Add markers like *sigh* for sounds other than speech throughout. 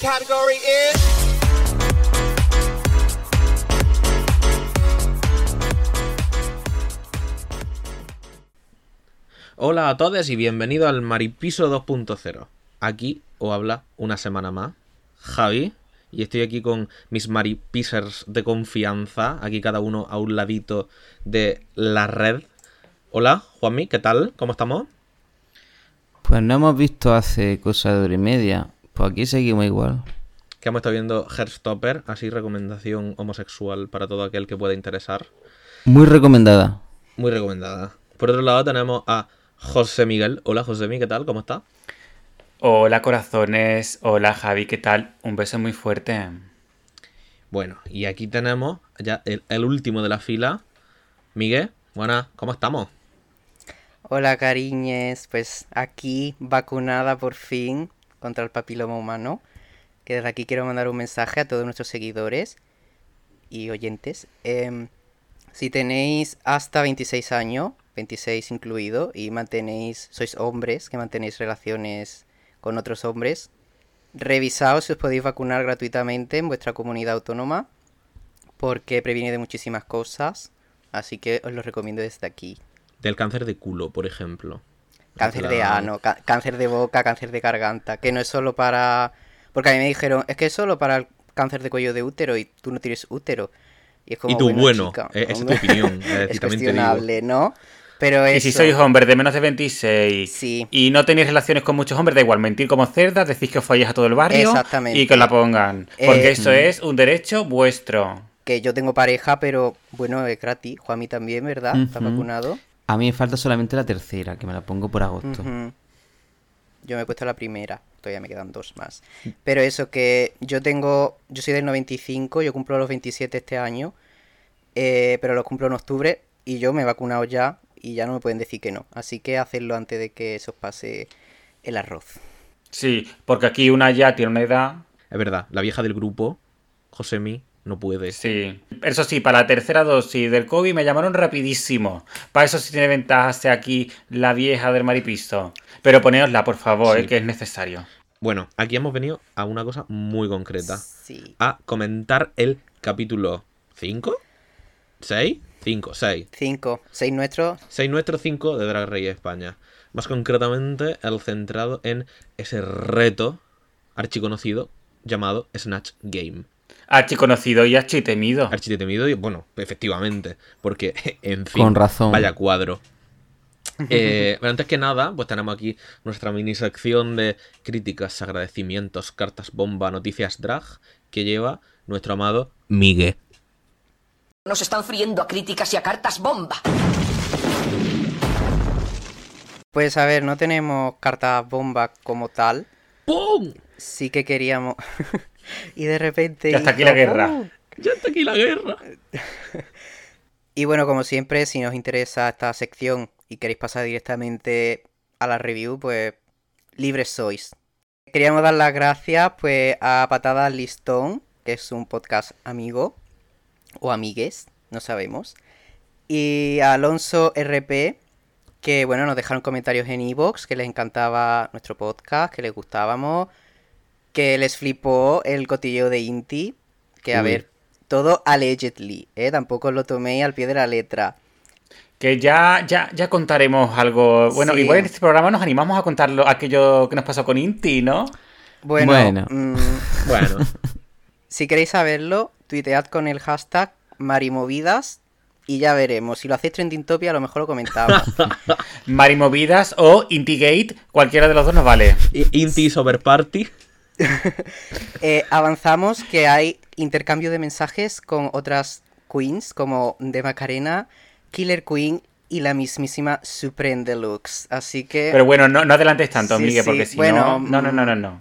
category is. Hola a todos y bienvenido al Maripiso 2.0. Aquí os habla una semana más Javi y estoy aquí con mis maripisers de confianza, aquí cada uno a un ladito de la red. Hola, Juanmi, ¿qué tal? ¿Cómo estamos? Pues no hemos visto hace cosa de hora y media. Pues aquí seguimos igual. Que hemos estado viendo Herstopper, así recomendación homosexual para todo aquel que pueda interesar. Muy recomendada. Muy recomendada. Por otro lado tenemos a José Miguel. Hola José Miguel, ¿qué tal? ¿Cómo está? Hola corazones, hola Javi, ¿qué tal? Un beso muy fuerte. Bueno, y aquí tenemos ya el, el último de la fila. Miguel, buenas, ¿cómo estamos? Hola cariñes, pues aquí vacunada por fin contra el papiloma humano. Que desde aquí quiero mandar un mensaje a todos nuestros seguidores y oyentes. Em, si tenéis hasta 26 años, 26 incluido, y mantenéis, sois hombres que mantenéis relaciones con otros hombres, revisaos si os podéis vacunar gratuitamente en vuestra comunidad autónoma, porque previene de muchísimas cosas, así que os lo recomiendo desde aquí. Del cáncer de culo, por ejemplo. Cáncer de ano, cáncer de boca, cáncer de garganta, que no es solo para... Porque a mí me dijeron, es que es solo para el cáncer de cuello de útero y tú no tienes útero. Y, es como, Y tú, bueno, chica, eh, esa es tu opinión, *laughs* es decir, es digo. cuestionable, ¿no? Pero Y si eso, sois hombres de menos de 26 Sí. y no tenéis relaciones con muchos hombres, da igual, mentir como cerdas, decís que os folláis a todo el barrio y que os la pongan. Porque Eh, eso es un derecho vuestro. que yo tengo pareja, pero bueno, es gratis. Juanmi también, ¿verdad? ¿Está vacunado? A mí me falta solamente la tercera, que me la pongo por agosto. Yo me he puesto la primera, todavía me quedan dos más. Pero eso que yo tengo, yo soy del 95, yo cumplo los 27 este año, eh, pero los cumplo en octubre y yo me he vacunado ya y ya no me pueden decir que no. Así que hacedlo antes de que se os pase el arroz. Sí, porque aquí una ya tiene una edad. Es verdad, la vieja del grupo, Josemi, no puede. Sí. Eso sí, para la tercera dosis del COVID me llamaron rapidísimo. Para eso sí tiene ventaja ser aquí la vieja del maripiso. Pero poneosla, por favor, Sí. eh, que es necesario. Bueno, aquí hemos venido a una cosa muy concreta. Sí. A comentar el capítulo 5, 6, 5, 6. Cinco, seis nuestros. 6 nuestro 5 de Drag Race España. Más concretamente, el centrado en ese reto archiconocido llamado Snatch Game. Archiconocido y architemido. Architemido y, bueno, efectivamente, porque, *laughs* en fin, Con razón. vaya cuadro. *laughs* Eh, pero antes que nada, pues tenemos aquí nuestra mini sección de críticas, agradecimientos, cartas bomba, noticias drag, que lleva nuestro amado Miguel. Nos están friendo a críticas y a cartas bomba. Pues a ver, no tenemos cartas bomba como tal. ¡Pum! Sí que queríamos. *laughs* y de repente. Ya está aquí hizo la guerra. Ya está aquí la guerra. *laughs* Y bueno, como siempre, si os interesa esta sección y queréis pasar directamente a la review, pues libres sois. Queríamos dar las gracias pues a Patadas Listón, que es un podcast amigo o amigues, no sabemos. Y a Alonso RP, que bueno, nos dejaron comentarios en iVoox, que les encantaba nuestro podcast, que les gustábamos, que les flipó el cotillo de Inti, que a Uy. ver, todo allegedly, ¿eh? Tampoco lo toméis al pie de la letra. Que ya, ya, ya contaremos algo. Bueno, Sí. igual en este programa nos animamos a contar lo- aquello que nos pasó con Inti, ¿no? Bueno, Bueno. mm, *laughs* Bueno, si queréis saberlo, tuitead con el hashtag Marimovidas y ya veremos. Si lo hacéis trending topic, a lo mejor lo comentamos. *laughs* Marimovidas o Intigate, cualquiera de los dos nos vale. Inti Over Party. *laughs* Eh, avanzamos que hay intercambio de mensajes con otras queens como de Macarena, Killer Queen y la mismísima Supreme Deluxe. Así que Pero bueno, no, no adelantes tanto, Sí, Miguel, sí, porque si bueno, no, no, no, no, no, no.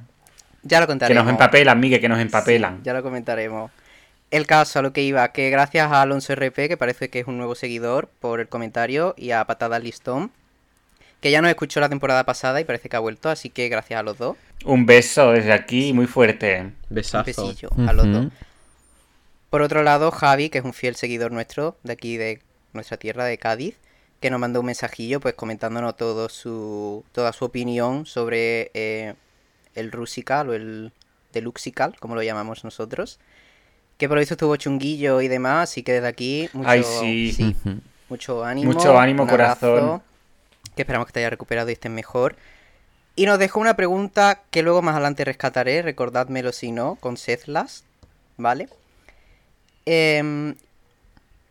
ya lo Que contaremos. nos empapelan, Miguel, que nos empapelan. Sí, ya lo comentaremos. El caso a lo que iba, que gracias a Alonso RP, que parece que es un nuevo seguidor, por el comentario, y a Patada Listón, que ya nos escuchó la temporada pasada y parece que ha vuelto, así que gracias a los dos. Un beso desde aquí, muy fuerte. Un Besazo. besillo a los dos. Por otro lado, Javi, que es un fiel seguidor nuestro, de aquí de nuestra tierra, de Cádiz, que nos mandó un mensajillo, pues comentándonos todo su, toda su opinión sobre eh, el Rusical o el de Luxical, como lo llamamos nosotros. Que por lo visto estuvo chunguillo y demás, así que desde aquí mucho, Ay, sí. Ujú. mucho ánimo. Mucho ánimo, un abrazo, corazón. Que esperamos que te haya recuperado y estés mejor. Y nos dejó una pregunta que luego más adelante rescataré, recordádmelo si no, con Sethlas, ¿vale? Em,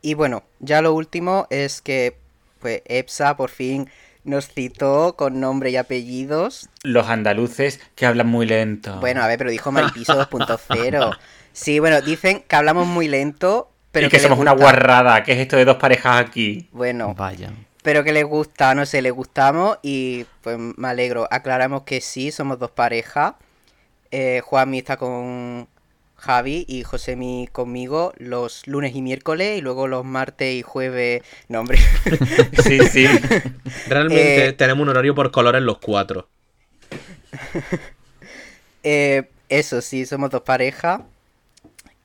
y bueno, ya lo último es que pues EPSA por fin nos citó con nombre y apellidos. Los andaluces que hablan muy lento. Bueno, a ver, pero dijo Maripiso 2.0. *laughs* Sí, bueno, dicen que hablamos muy lento, pero y que, les somos una guarrada. ¿Qué es esto de dos parejas aquí? Bueno, Vaya. Pero que les gusta, no sé, les gustamos y pues me alegro. Aclaramos que sí, somos dos parejas. Eh, Juanmi está con Javi y Josemi conmigo los lunes y miércoles y luego los martes y jueves... No, hombre. *laughs* Sí, sí. *laughs* Realmente Eh, tenemos un horario por colores los cuatro. *laughs* Eh, eso sí, somos dos parejas.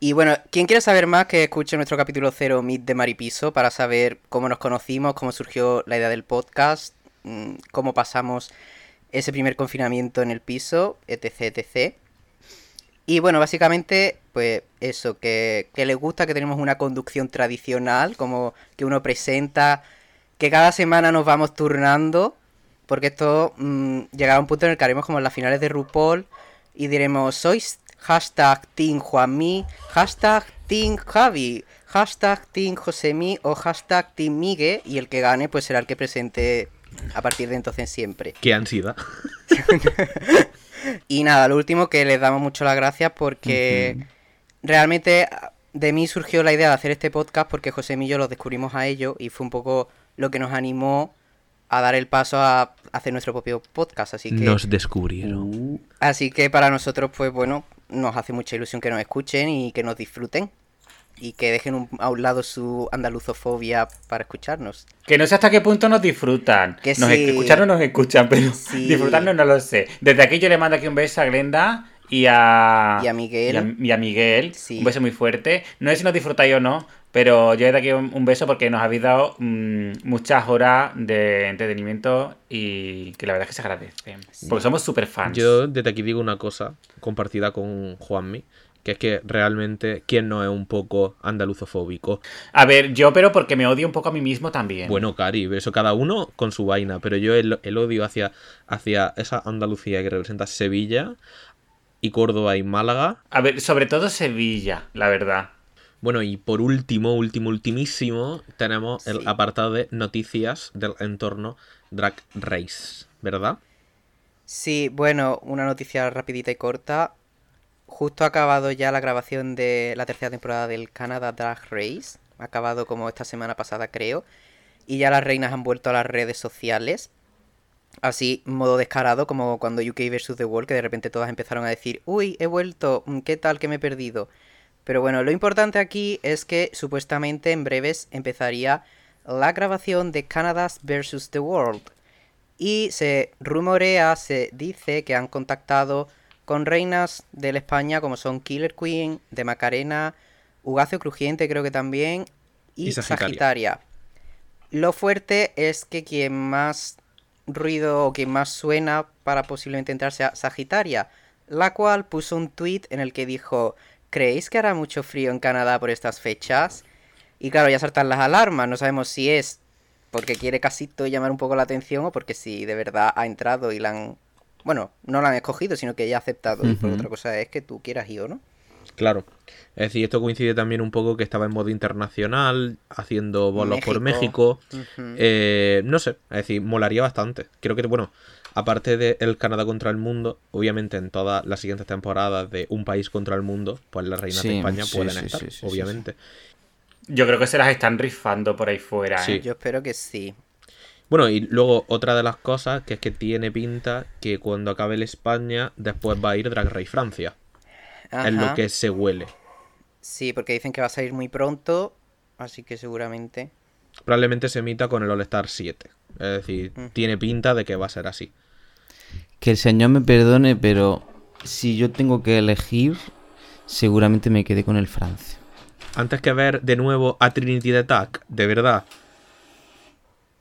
Y bueno, quien quiera saber más, que escuche nuestro capítulo 0 Meet de Maripiso para saber cómo nos conocimos, cómo surgió la idea del podcast, mm, cómo pasamos ese primer confinamiento en el piso, etc, etc. Y bueno, básicamente, pues eso, que, que les gusta que tenemos una conducción tradicional, como que uno presenta, que cada semana nos vamos turnando, porque esto mm, llegará a un punto en el que haremos como en las finales de RuPaul y diremos, sois hashtag Team Juanmi, hashtag Team Javi, hashtag Team Josemi o hashtag Team Migue y el que gane pues será el que presente a partir de entonces siempre. Qué ansiedad. *laughs* Y nada, lo último que les damos mucho las gracias porque realmente de mí surgió la idea de hacer este podcast porque José y yo lo descubrimos a ellos y fue un poco lo que nos animó a dar el paso a hacer nuestro propio podcast. Así que, Nos descubrieron. así que para nosotros, pues bueno, nos hace mucha ilusión que nos escuchen y que nos disfruten. Y que dejen un- a un lado su andaluzofobia para escucharnos. Que no sé hasta qué punto nos disfrutan. Que nos sí. escuchan o nos escuchan, pero *laughs* Sí. disfrutarnos no lo sé. Desde aquí yo le mando aquí un beso a Glenda y a... Y a Miguel. Y a, y a Miguel. Sí. Un beso muy fuerte. No sé si nos disfrutáis o no, pero yo desde aquí un, un beso porque nos habéis dado mm, muchas horas de entretenimiento y que la verdad es que se agradece. Porque somos súper fans. Yo desde aquí digo una cosa compartida con Juanmi, que es que realmente, ¿quién no es un poco andaluzofóbico? A ver, yo pero porque me odio un poco a mí mismo también. Bueno, Cari, eso cada uno con su vaina, pero yo el, el odio hacia, hacia esa Andalucía que representa Sevilla y Córdoba y Málaga. A ver, sobre todo Sevilla, la verdad. Bueno, y por último, último, ultimísimo, tenemos el apartado de noticias del entorno Drag Race, ¿verdad? Sí, bueno, una noticia rapidita y corta. Justo ha acabado ya la grabación de la tercera temporada del Canada Drag Race. Ha acabado como esta semana pasada, creo. Y ya las reinas han vuelto a las redes sociales. Así, modo descarado, como cuando UK vs. The World, que de repente todas empezaron a decir, uy, he vuelto, mm, ¿qué tal que me he perdido? Pero bueno, lo importante aquí es que supuestamente en breves empezaría la grabación de Canada's vs. The World. Y se rumorea, se dice que han contactado con reinas de la España como son Killer Queen, de Macarena, Ugacio Crujiente creo que también, y, Y Sagitaria. Sagitaria. Lo fuerte es que quien más ruido o quien más suena para posiblemente entrar sea Sagitaria, la cual puso un tweet en el que dijo, ¿creéis que hará mucho frío en Canadá por estas fechas? Y claro, ya saltan las alarmas, no sabemos si es porque quiere casito llamar un poco la atención o porque si de verdad ha entrado y la han... Bueno, no la han escogido, sino que ya ha aceptado. Y por Ujú. otra cosa es que tú quieras ir o no. Claro. Es decir, esto coincide también un poco que estaba en modo internacional, haciendo bolos por México. Eh, no sé, es decir, molaría bastante. Creo que, bueno, aparte de el Canadá contra el mundo, obviamente en todas las siguientes temporadas de Un país contra el mundo, pues las reinas de España sí, pueden sí, estar, sí, sí, sí, obviamente. Yo creo que se las están rifando por ahí fuera. Sí. ¿eh? Yo espero que sí. Bueno, y luego otra de las cosas que es que tiene pinta que cuando acabe el España, después va a ir Drag Race Francia. Es lo Ajá. que se huele. Sí, porque dicen que va a salir muy pronto, así que seguramente... Probablemente se emita con el All Star 7. Es decir, Mm. tiene pinta de que va a ser así. Que el señor me perdone, pero si yo tengo que elegir, seguramente me quedé con el Francia. Antes que ver de nuevo a Trinity the Attack, de verdad.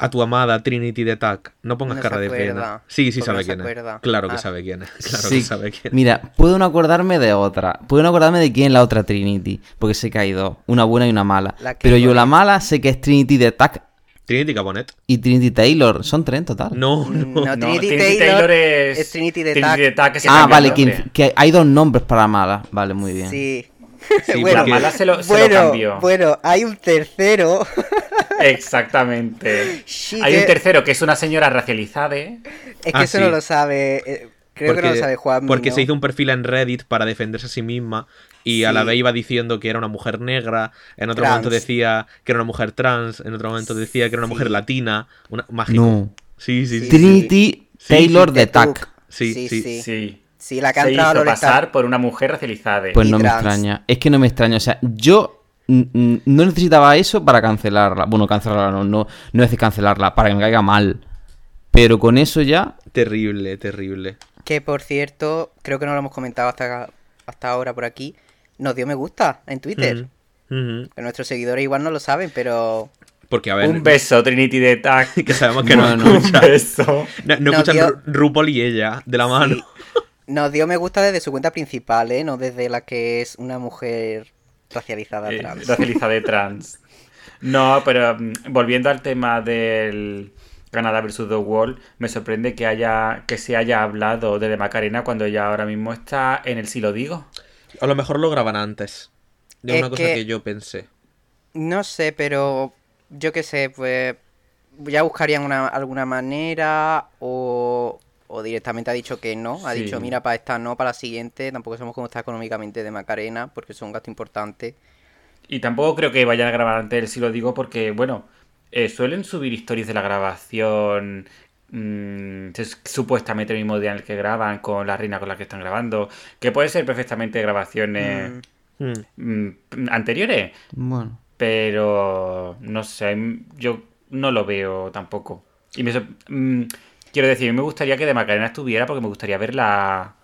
a tu amada Trinity de Tac. No pongas No cara de pena. Sí, sí ¿Por qué sabe no quién? Claro que Ah. sabe quién es. *laughs* Claro Sí. que sabe quién es. Mira, puedo no acordarme de otra. Puedo no acordarme de quién es la otra Trinity. Porque sé que hay dos. Una buena y una mala. Pero yo la mala sé que es Trinity de Tac Trinity Cabonet. y Trinity Taylor. Son tres en total. No, Mm, no. No, No, Trinity, Trinity Taylor, Taylor es- es Trinity de Trinity Tac. Tac, ah, vale, que, que hay dos nombres para la mala. Vale, muy bien. Sí. *laughs* Sí, *laughs* bueno, La mala se lo, se lo cambió. bueno, hay un tercero. *laughs* Exactamente. Sí, Hay un tercero que es una señora racializada, ¿eh? Es que Ah, eso sí. no lo sabe. eh, Creo que no lo sabe Juan. porque se hizo un perfil en Reddit para defenderse a sí misma y a la vez iba diciendo que era una mujer negra, en otro Trans. momento decía que era una mujer trans, en otro momento decía que era una mujer Sí. latina, una mágico. No. Sí, sí, sí. Sí. Trinity Sí, Taylor sí, de Tuc. Tac. Sí, Sí, sí. sí. La que ha Se hizo pasar por una mujer racializada. Pues Y no me trans. extraña. Es que no me extraña. O sea, yo no necesitaba eso para cancelarla. Bueno, cancelarla no, no, no es decir cancelarla, para que me caiga mal. Pero con eso ya. Terrible, terrible. Que por cierto, creo que no lo hemos comentado hasta, hasta ahora por aquí. Nos dio me gusta en Twitter. Que nuestros seguidores igual no lo saben, pero. Porque, a ver, Un beso, Trinity de Tac. *laughs* que sabemos que no Bueno. *laughs* Un escucha. beso. No, no No, escuchan RuPaul y ella de la mano. Sí. Nos dio me gusta desde su cuenta principal, ¿eh? No desde la que es una mujer racializada Eh, trans. racializada de trans. No, pero mm, volviendo al tema del Canadá versus The Wall, me sorprende que haya que se haya hablado de, de Macarena cuando ella ahora mismo está en el Si lo digo. A lo mejor lo graban antes. De Es una cosa que- que yo pensé. No sé, pero yo qué sé, pues ya buscarían una, alguna manera o, o directamente ha dicho que no. Ha Sí. dicho, mira, para esta no, para la siguiente. Tampoco sabemos cómo está económicamente de Macarena, porque es un gasto importante. Y tampoco creo que vayan a grabar antes Si lo digo porque, bueno, eh, suelen subir historias de la grabación mm, es supuestamente el mismo día en el que graban con la reina con la que están grabando, que puede ser perfectamente grabaciones Mm, Mm. mm, anteriores, Bueno. pero no sé, yo no lo veo tampoco. Y me, quiero decir, me gustaría que de Macarena estuviera porque me gustaría verla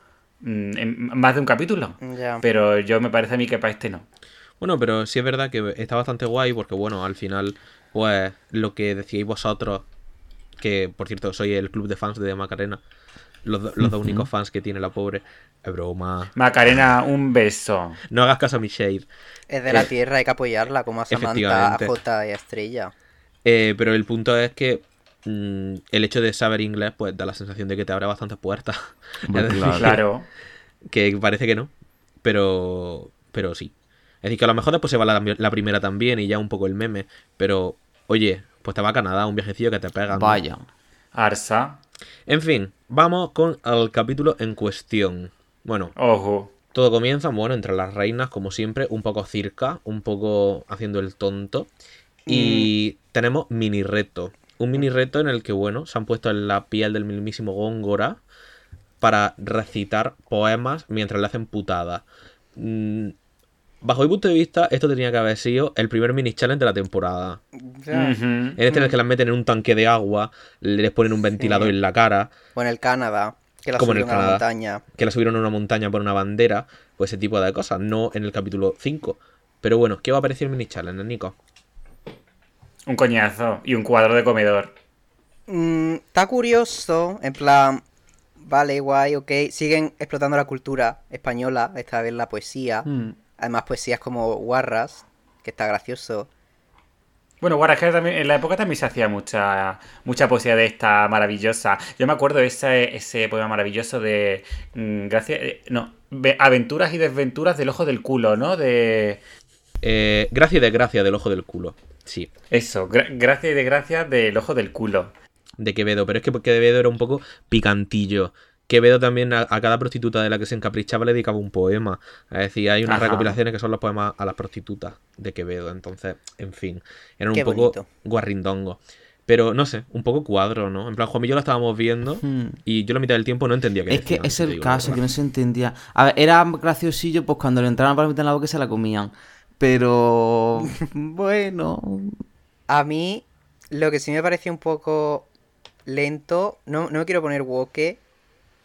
en más de un capítulo. Pero yo me parece a mí que para este no. Bueno, pero sí es verdad que está bastante guay porque, bueno, al final, pues lo que decíais vosotros, que por cierto soy el club de fans de Macarena, los, los dos únicos fans que tiene la pobre, es broma. Macarena, un beso. No hagas caso a mi shade. Es de la tierra, hay que apoyarla, como a Samantha, a. Jota y a Estrella. Eh, pero el punto es que mm, el hecho de saber inglés, pues da la sensación de que te abre bastantes puertas. Hombre, *laughs* Es decir, claro. Claro. Que parece que no, pero, pero sí. Es decir, que a lo mejor después se va la, la primera también y ya un poco el meme, pero oye, pues te va a Canadá, un viajecillo que te pega. ¿no? Vaya. Arsa. En fin, vamos con el capítulo en cuestión. Bueno, Ojo. todo comienza, bueno, entre las reinas, como siempre, un poco circa, un poco haciendo el tonto. Y tenemos mini reto. Un mini reto en el que, bueno, se han puesto en la piel del mismísimo Góngora para recitar poemas mientras le hacen putada. Mm, Bajo mi punto de vista, esto tenía que haber sido el primer mini challenge de la temporada. Ujú. En este en el que las meten en un tanque de agua, les ponen un ventilador en la cara, O en el Canadá, que la Como en el subieron a Canadá. montaña. que la subieron a una montaña por una bandera, pues ese tipo de cosas, no en el capítulo 5. Pero bueno, ¿qué va a aparecer el mini challenge, Nico? Un coñazo y un cuadro de comedor. Mm, está curioso, en plan, vale, guay, ok. Siguen explotando la cultura española, esta vez la poesía. Mm. Además, poesías como Guarras, que está gracioso. Bueno, Guarda, es que también, en la época también se hacía mucha mucha poesía de esta maravillosa. Yo me acuerdo de ese, ese poema maravilloso de. mm, gracias. eh, no. ve- Aventuras y desventuras del ojo del culo, ¿no? De. Eh, gracia y desgracia del ojo del culo. Sí, Eso, gra- gracia y desgracia del ojo del culo. de Quevedo. Pero es que Quevedo era un poco picantillo. Quevedo también a, a cada prostituta de la que se encaprichaba le dedicaba un poema. Es decir, hay unas Ajá. recopilaciones que son los poemas a las prostitutas de Quevedo. Entonces, en fin, eran Qué un poco bonito. guarrindongo. Pero no sé, un poco cuadro, ¿no? En plan, Juan y yo lo estábamos viendo Hmm. y yo la mitad del tiempo no entendía qué Es que decían, es si te el digo caso, que no se entendía. A ver, era graciosillo pues cuando le entraban para meter en la boca y se la comían. Pero *laughs* bueno. A mí, lo que sí me pareció un poco lento, no, no me quiero poner woke,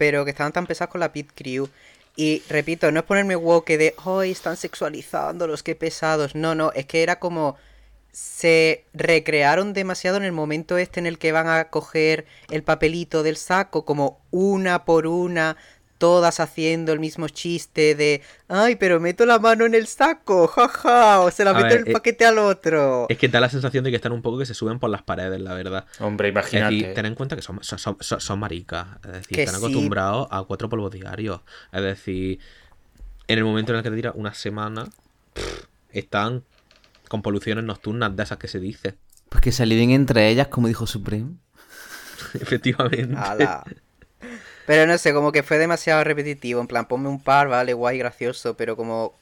pero que estaban tan pesados con la pit crew. Y repito, no es ponerme woke de, ¡ay, están sexualizando los que pesados! No, no, es que era como se recrearon demasiado en el momento este en el que van a coger el papelito del saco, como una por una, todas haciendo el mismo chiste de, ay, pero meto la mano en el saco, jaja, o se la A meto ver, en el eh, paquete al otro. Es que da la sensación de que están un poco que se suben por las paredes, la verdad. Hombre, imagínate. decir, ten en cuenta que son, son, son- maricas. Es decir, Que están sí. acostumbrados a cuatro polvos diarios. Es decir, en el momento en el que te tiras una semana, pff, están con poluciones nocturnas de esas que se dice. Pues que se alivien entre ellas, como dijo Supreme. *laughs* Efectivamente. Ala. Pero no sé, como que fue demasiado repetitivo. En plan, ponme un par, vale, guay, gracioso. Pero como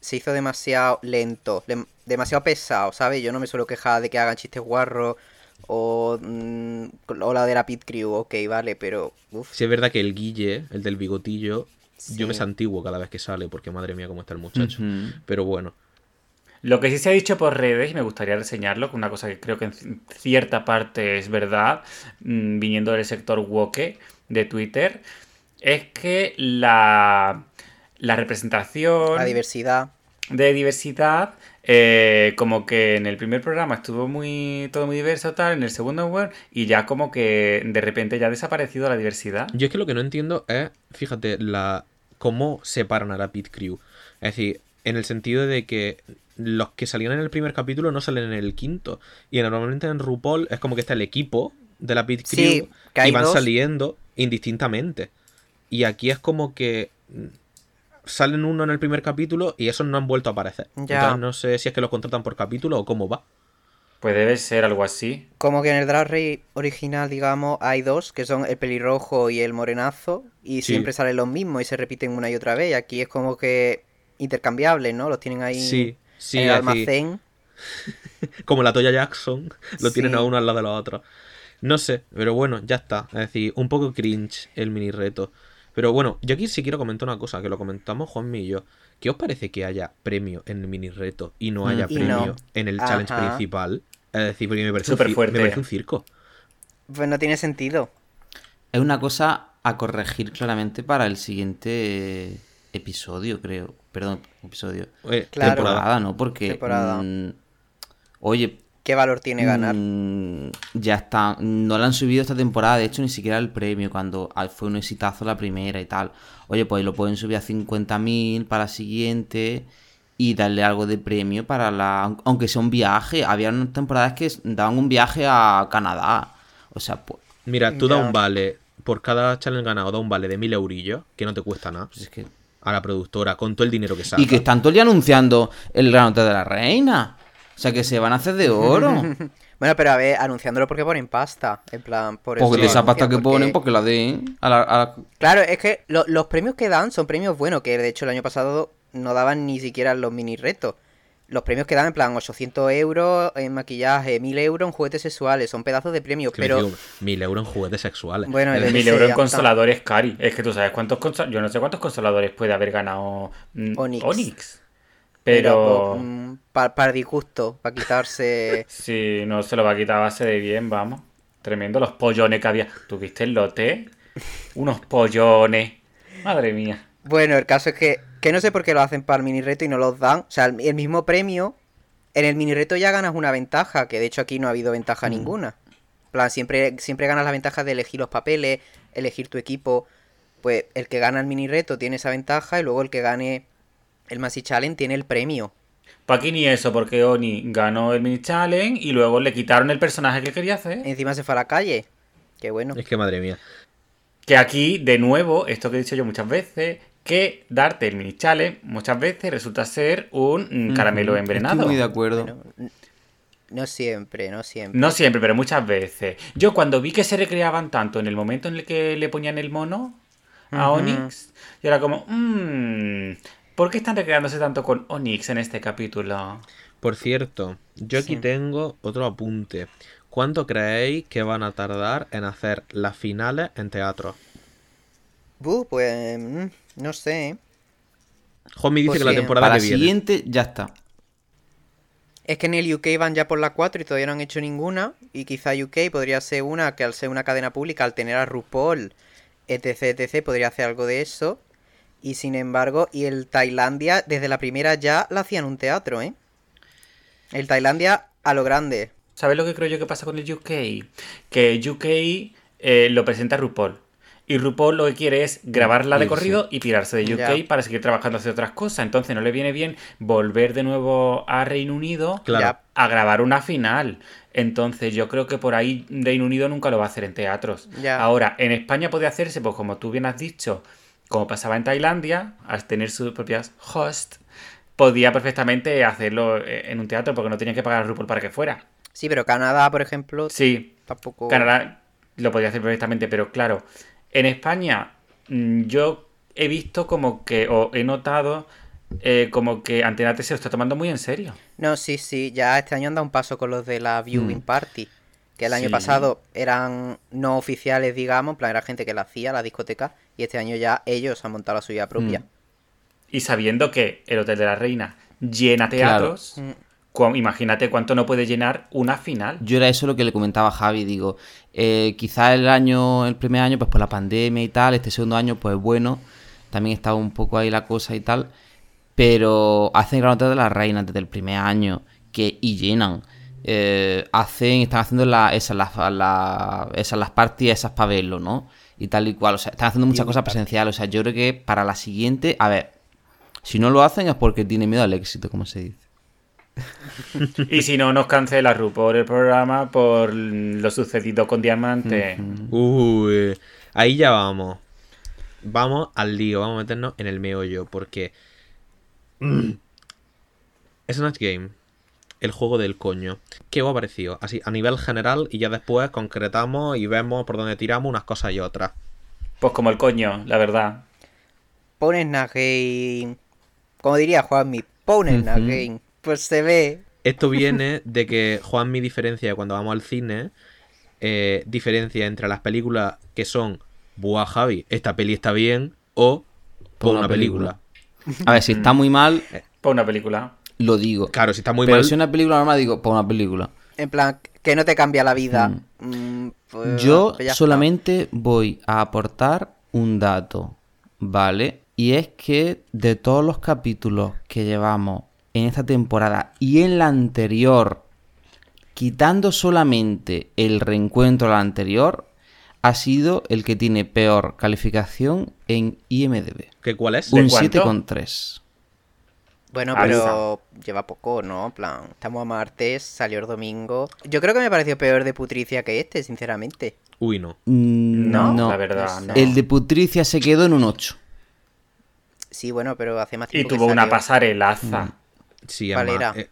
se hizo demasiado lento, demasiado pesado, ¿sabes? Yo no me suelo quejar de que hagan chistes guarros o, mm, o la de la Pit Crew, ok, vale, pero. Uf. Si es verdad que el Guille, el del bigotillo, yo me Sí. santiguo cada vez que sale, porque madre mía, cómo está el muchacho. Pero bueno. Lo que sí se ha dicho por redes, y me gustaría reseñarlo, que una cosa que creo que en ci- cierta parte es verdad, mm, viniendo del sector woke de Twitter, es que la, la representación La diversidad. de diversidad, eh, como que en el primer programa estuvo muy todo muy diverso tal, en el segundo bueno, y ya como que de repente ya ha desaparecido la diversidad. Yo es que lo que no entiendo es, fíjate, la cómo separan a la Pit Crew. Es decir, en el sentido de que los que salían en el primer capítulo no salen en el quinto. Y normalmente en RuPaul es como que está el equipo de la Pit Crew Sí, que y van dos. saliendo indistintamente. Y aquí es como que mm, salen uno en el primer capítulo y esos no han vuelto a aparecer. Ya. Entonces no sé si es que los contratan por capítulo o cómo va. Pues debe ser algo así. Como que en el Drag Race original, digamos, hay dos, que son el pelirrojo y el morenazo, y Sí. siempre salen los mismos y se repiten una y otra vez. Y aquí es como que intercambiables, ¿no? Los tienen ahí Sí, sí, en el almacén. *laughs* como la Toya Jackson, lo tienen a uno al lado de los otros. No sé, pero bueno, ya está. Es decir, un poco cringe el mini reto. Pero bueno, yo aquí sí quiero comentar una cosa, que lo comentamos Juanmi y yo. ¿Qué os parece que haya premio en el mini reto y no haya Mm. Y premio no. en el challenge Ajá. principal? Es decir, porque me parece, un, Súper fuerte. me parece un circo. Pues no tiene sentido. Es una cosa a corregir claramente para el siguiente episodio, creo. Perdón, episodio. Eh, Claro. temporada. Temporada, ¿no? Porque. Temporada. mm, oye. ¿Qué valor tiene ganar? mm, ya está. No la han subido esta temporada, de hecho, ni siquiera el premio, cuando ah, fue un exitazo la primera y tal. Oye, pues lo pueden subir a 50.000 para la siguiente y darle algo de premio para la. Aunque sea un viaje. Había unas temporadas que daban un viaje a Canadá. O sea, pues. Mira, tú das un vale, por cada challenge ganado, da un vale de mil eurillos, que no te cuesta nada, pues es que. a la productora, con todo el dinero que sale. Y que están todo el día anunciando el granote de la reina. O sea, que se van a hacer de oro. *laughs* Bueno, pero a ver, anunciándolo porque ponen pasta. En plan, por eso. Porque esa pasta que porque- ponen, porque la den a la, a la- Claro, es que lo- los premios que dan son premios buenos, que de hecho el año pasado no daban ni siquiera los mini retos. Los premios que dan, en plan, 800 euros en maquillaje, 1000 euros en juguetes sexuales, son pedazos de premios, pero... digo, mil euros en juguetes sexuales. Bueno, Es el- decir, Mil euros en consoladores, Cari. Es que tú sabes cuántos consoladores. Yo no sé cuántos consoladores puede haber ganado mm, Onyx. Onyx. Pero, Pero. Para, para disgusto, para quitarse... *laughs* Si no se lo va a quitar a base de bien, vamos. Tremendo los pollones que había. ¿Tuviste el lote? Unos pollones. Madre mía. Bueno, el caso es que, que no sé por qué lo hacen para el mini reto y no los dan. O sea, el, el mismo premio, en el mini reto ya ganas una ventaja, que de hecho aquí no ha habido ventaja ninguna. En plan, siempre, siempre ganas la ventaja de elegir los papeles, elegir tu equipo. Pues el que gana el mini reto tiene esa ventaja y luego el que gane el Masi Challenge tiene el premio. Pa' aquí ni eso, porque Oni ganó el mini challenge y luego le quitaron el personaje que quería hacer. Encima se fue a la calle. Qué bueno. Es que madre mía. Que aquí, de nuevo, esto que he dicho yo muchas veces, que darte el mini challenge muchas veces resulta ser un mm, caramelo envenenado. Estoy muy de acuerdo. Bueno, no siempre, no siempre. No siempre, pero muchas veces. Yo cuando vi que se recreaban tanto en el momento en el que le ponían el mono a. Onyx, yo era como, mmm, ¿por qué están recreándose tanto con Onyx en este capítulo? Por cierto, yo aquí Sí. tengo otro apunte. ¿Cuánto creéis que van a tardar en hacer las finales en teatro? Buh, pues mm, no sé. Juanmi dice Pues que la temporada Para que la viene. siguiente, ya está. Es que en el UK van ya por la 4 y todavía no han hecho ninguna. Y quizá UK podría ser una que al ser una cadena pública, al tener a RuPaul, etc, etc, podría hacer algo de eso. Y sin embargo, y el Tailandia, desde la primera ya la hacían un teatro, ¿eh? El Tailandia a lo grande. ¿Sabes lo que creo yo que pasa con el UK? Que UK eh, lo presenta RuPaul. Y RuPaul lo que quiere es grabarla de corrido y pirarse de UK Ya. para seguir trabajando hacia otras cosas. Entonces no le viene bien volver de nuevo a Reino Unido Claro. A grabar una final. Entonces yo creo que por ahí Reino Unido nunca lo va a hacer en teatros. Ya. Ahora, en España puede hacerse, pues como tú bien has dicho, como pasaba en Tailandia, al tener sus propias host, podía perfectamente hacerlo eh, en un teatro porque no tenía que pagar a RuPaul para que fuera. Sí, pero Canadá, por ejemplo, Sí, tampoco. Canadá lo podía hacer perfectamente, pero claro, en España mm, yo he visto como que, o he notado eh, como que Antena 3 se lo está tomando muy en serio. No, sí, sí, ya este año han dado un paso con los de la Viewing Party. Que el año Sí. pasado eran no oficiales, digamos, en plan era gente que la hacía, la discoteca, y este año ya ellos han montado la suya propia. Y sabiendo que el Hotel de la Reina llena teatros, Mm. cu- imagínate cuánto no puede llenar una final. Yo era eso lo que le comentaba a Javi, digo, eh, quizás el año, el primer año, pues por la pandemia y tal, este segundo año, pues bueno, también estaba un poco ahí la cosa y tal, pero hacen gran nota de las reinas desde el primer año, que y llenan. Eh, hacen, están haciendo la, esas, las, la- esas, las parties esas para verlo, ¿no? Y tal y cual, o sea, están haciendo muchas cosas presenciales, o sea, yo creo que para la siguiente, a ver, si no lo hacen es porque tienen miedo al éxito, como se dice. *laughs* Y si no, nos cancela RuPaul el programa por lo sucedido con Diamante. Uy, ahí ya vamos. Vamos al lío, vamos a meternos en el meollo, porque... *clears throat* mm, Snatch Game, el juego del coño. ¿Qué os ha parecido? Así, a nivel general, y ya después concretamos y vemos por dónde tiramos unas cosas y otras. Pues como el coño, la verdad. Pones Game. Como diría Juanmi, pones Ujú. Game. Pues se ve. Esto viene de que Juan mi diferencia cuando vamos al cine, eh, diferencia entre las películas que son, buah Javi, esta peli está bien, o por una película. A ver, si está muy mal, Por una película. Lo digo. Claro, si está muy pero mal, si es una película normal, digo, pues una película. En plan, que no te cambia la vida. Mm, pues- Yo pues solamente voy a aportar un dato, ¿vale? Y es que de todos los capítulos que llevamos en esta temporada y en la anterior, quitando solamente el reencuentro a la anterior, ha sido el que tiene peor calificación en IMDB. ¿que cuál es? ¿De Un cuánto? 7,3. Bueno, Alza. pero lleva poco, ¿no? En plan, estamos a martes, salió el domingo. Yo creo que me pareció peor de Putricia que este, sinceramente. Uy, no. Mm, No, no. la verdad, no. El de Putricia se quedó en un 8. Sí, bueno, pero hace más Y tiempo que tuvo una pasarelaza. Sí, ¿Cuál además, era? eh,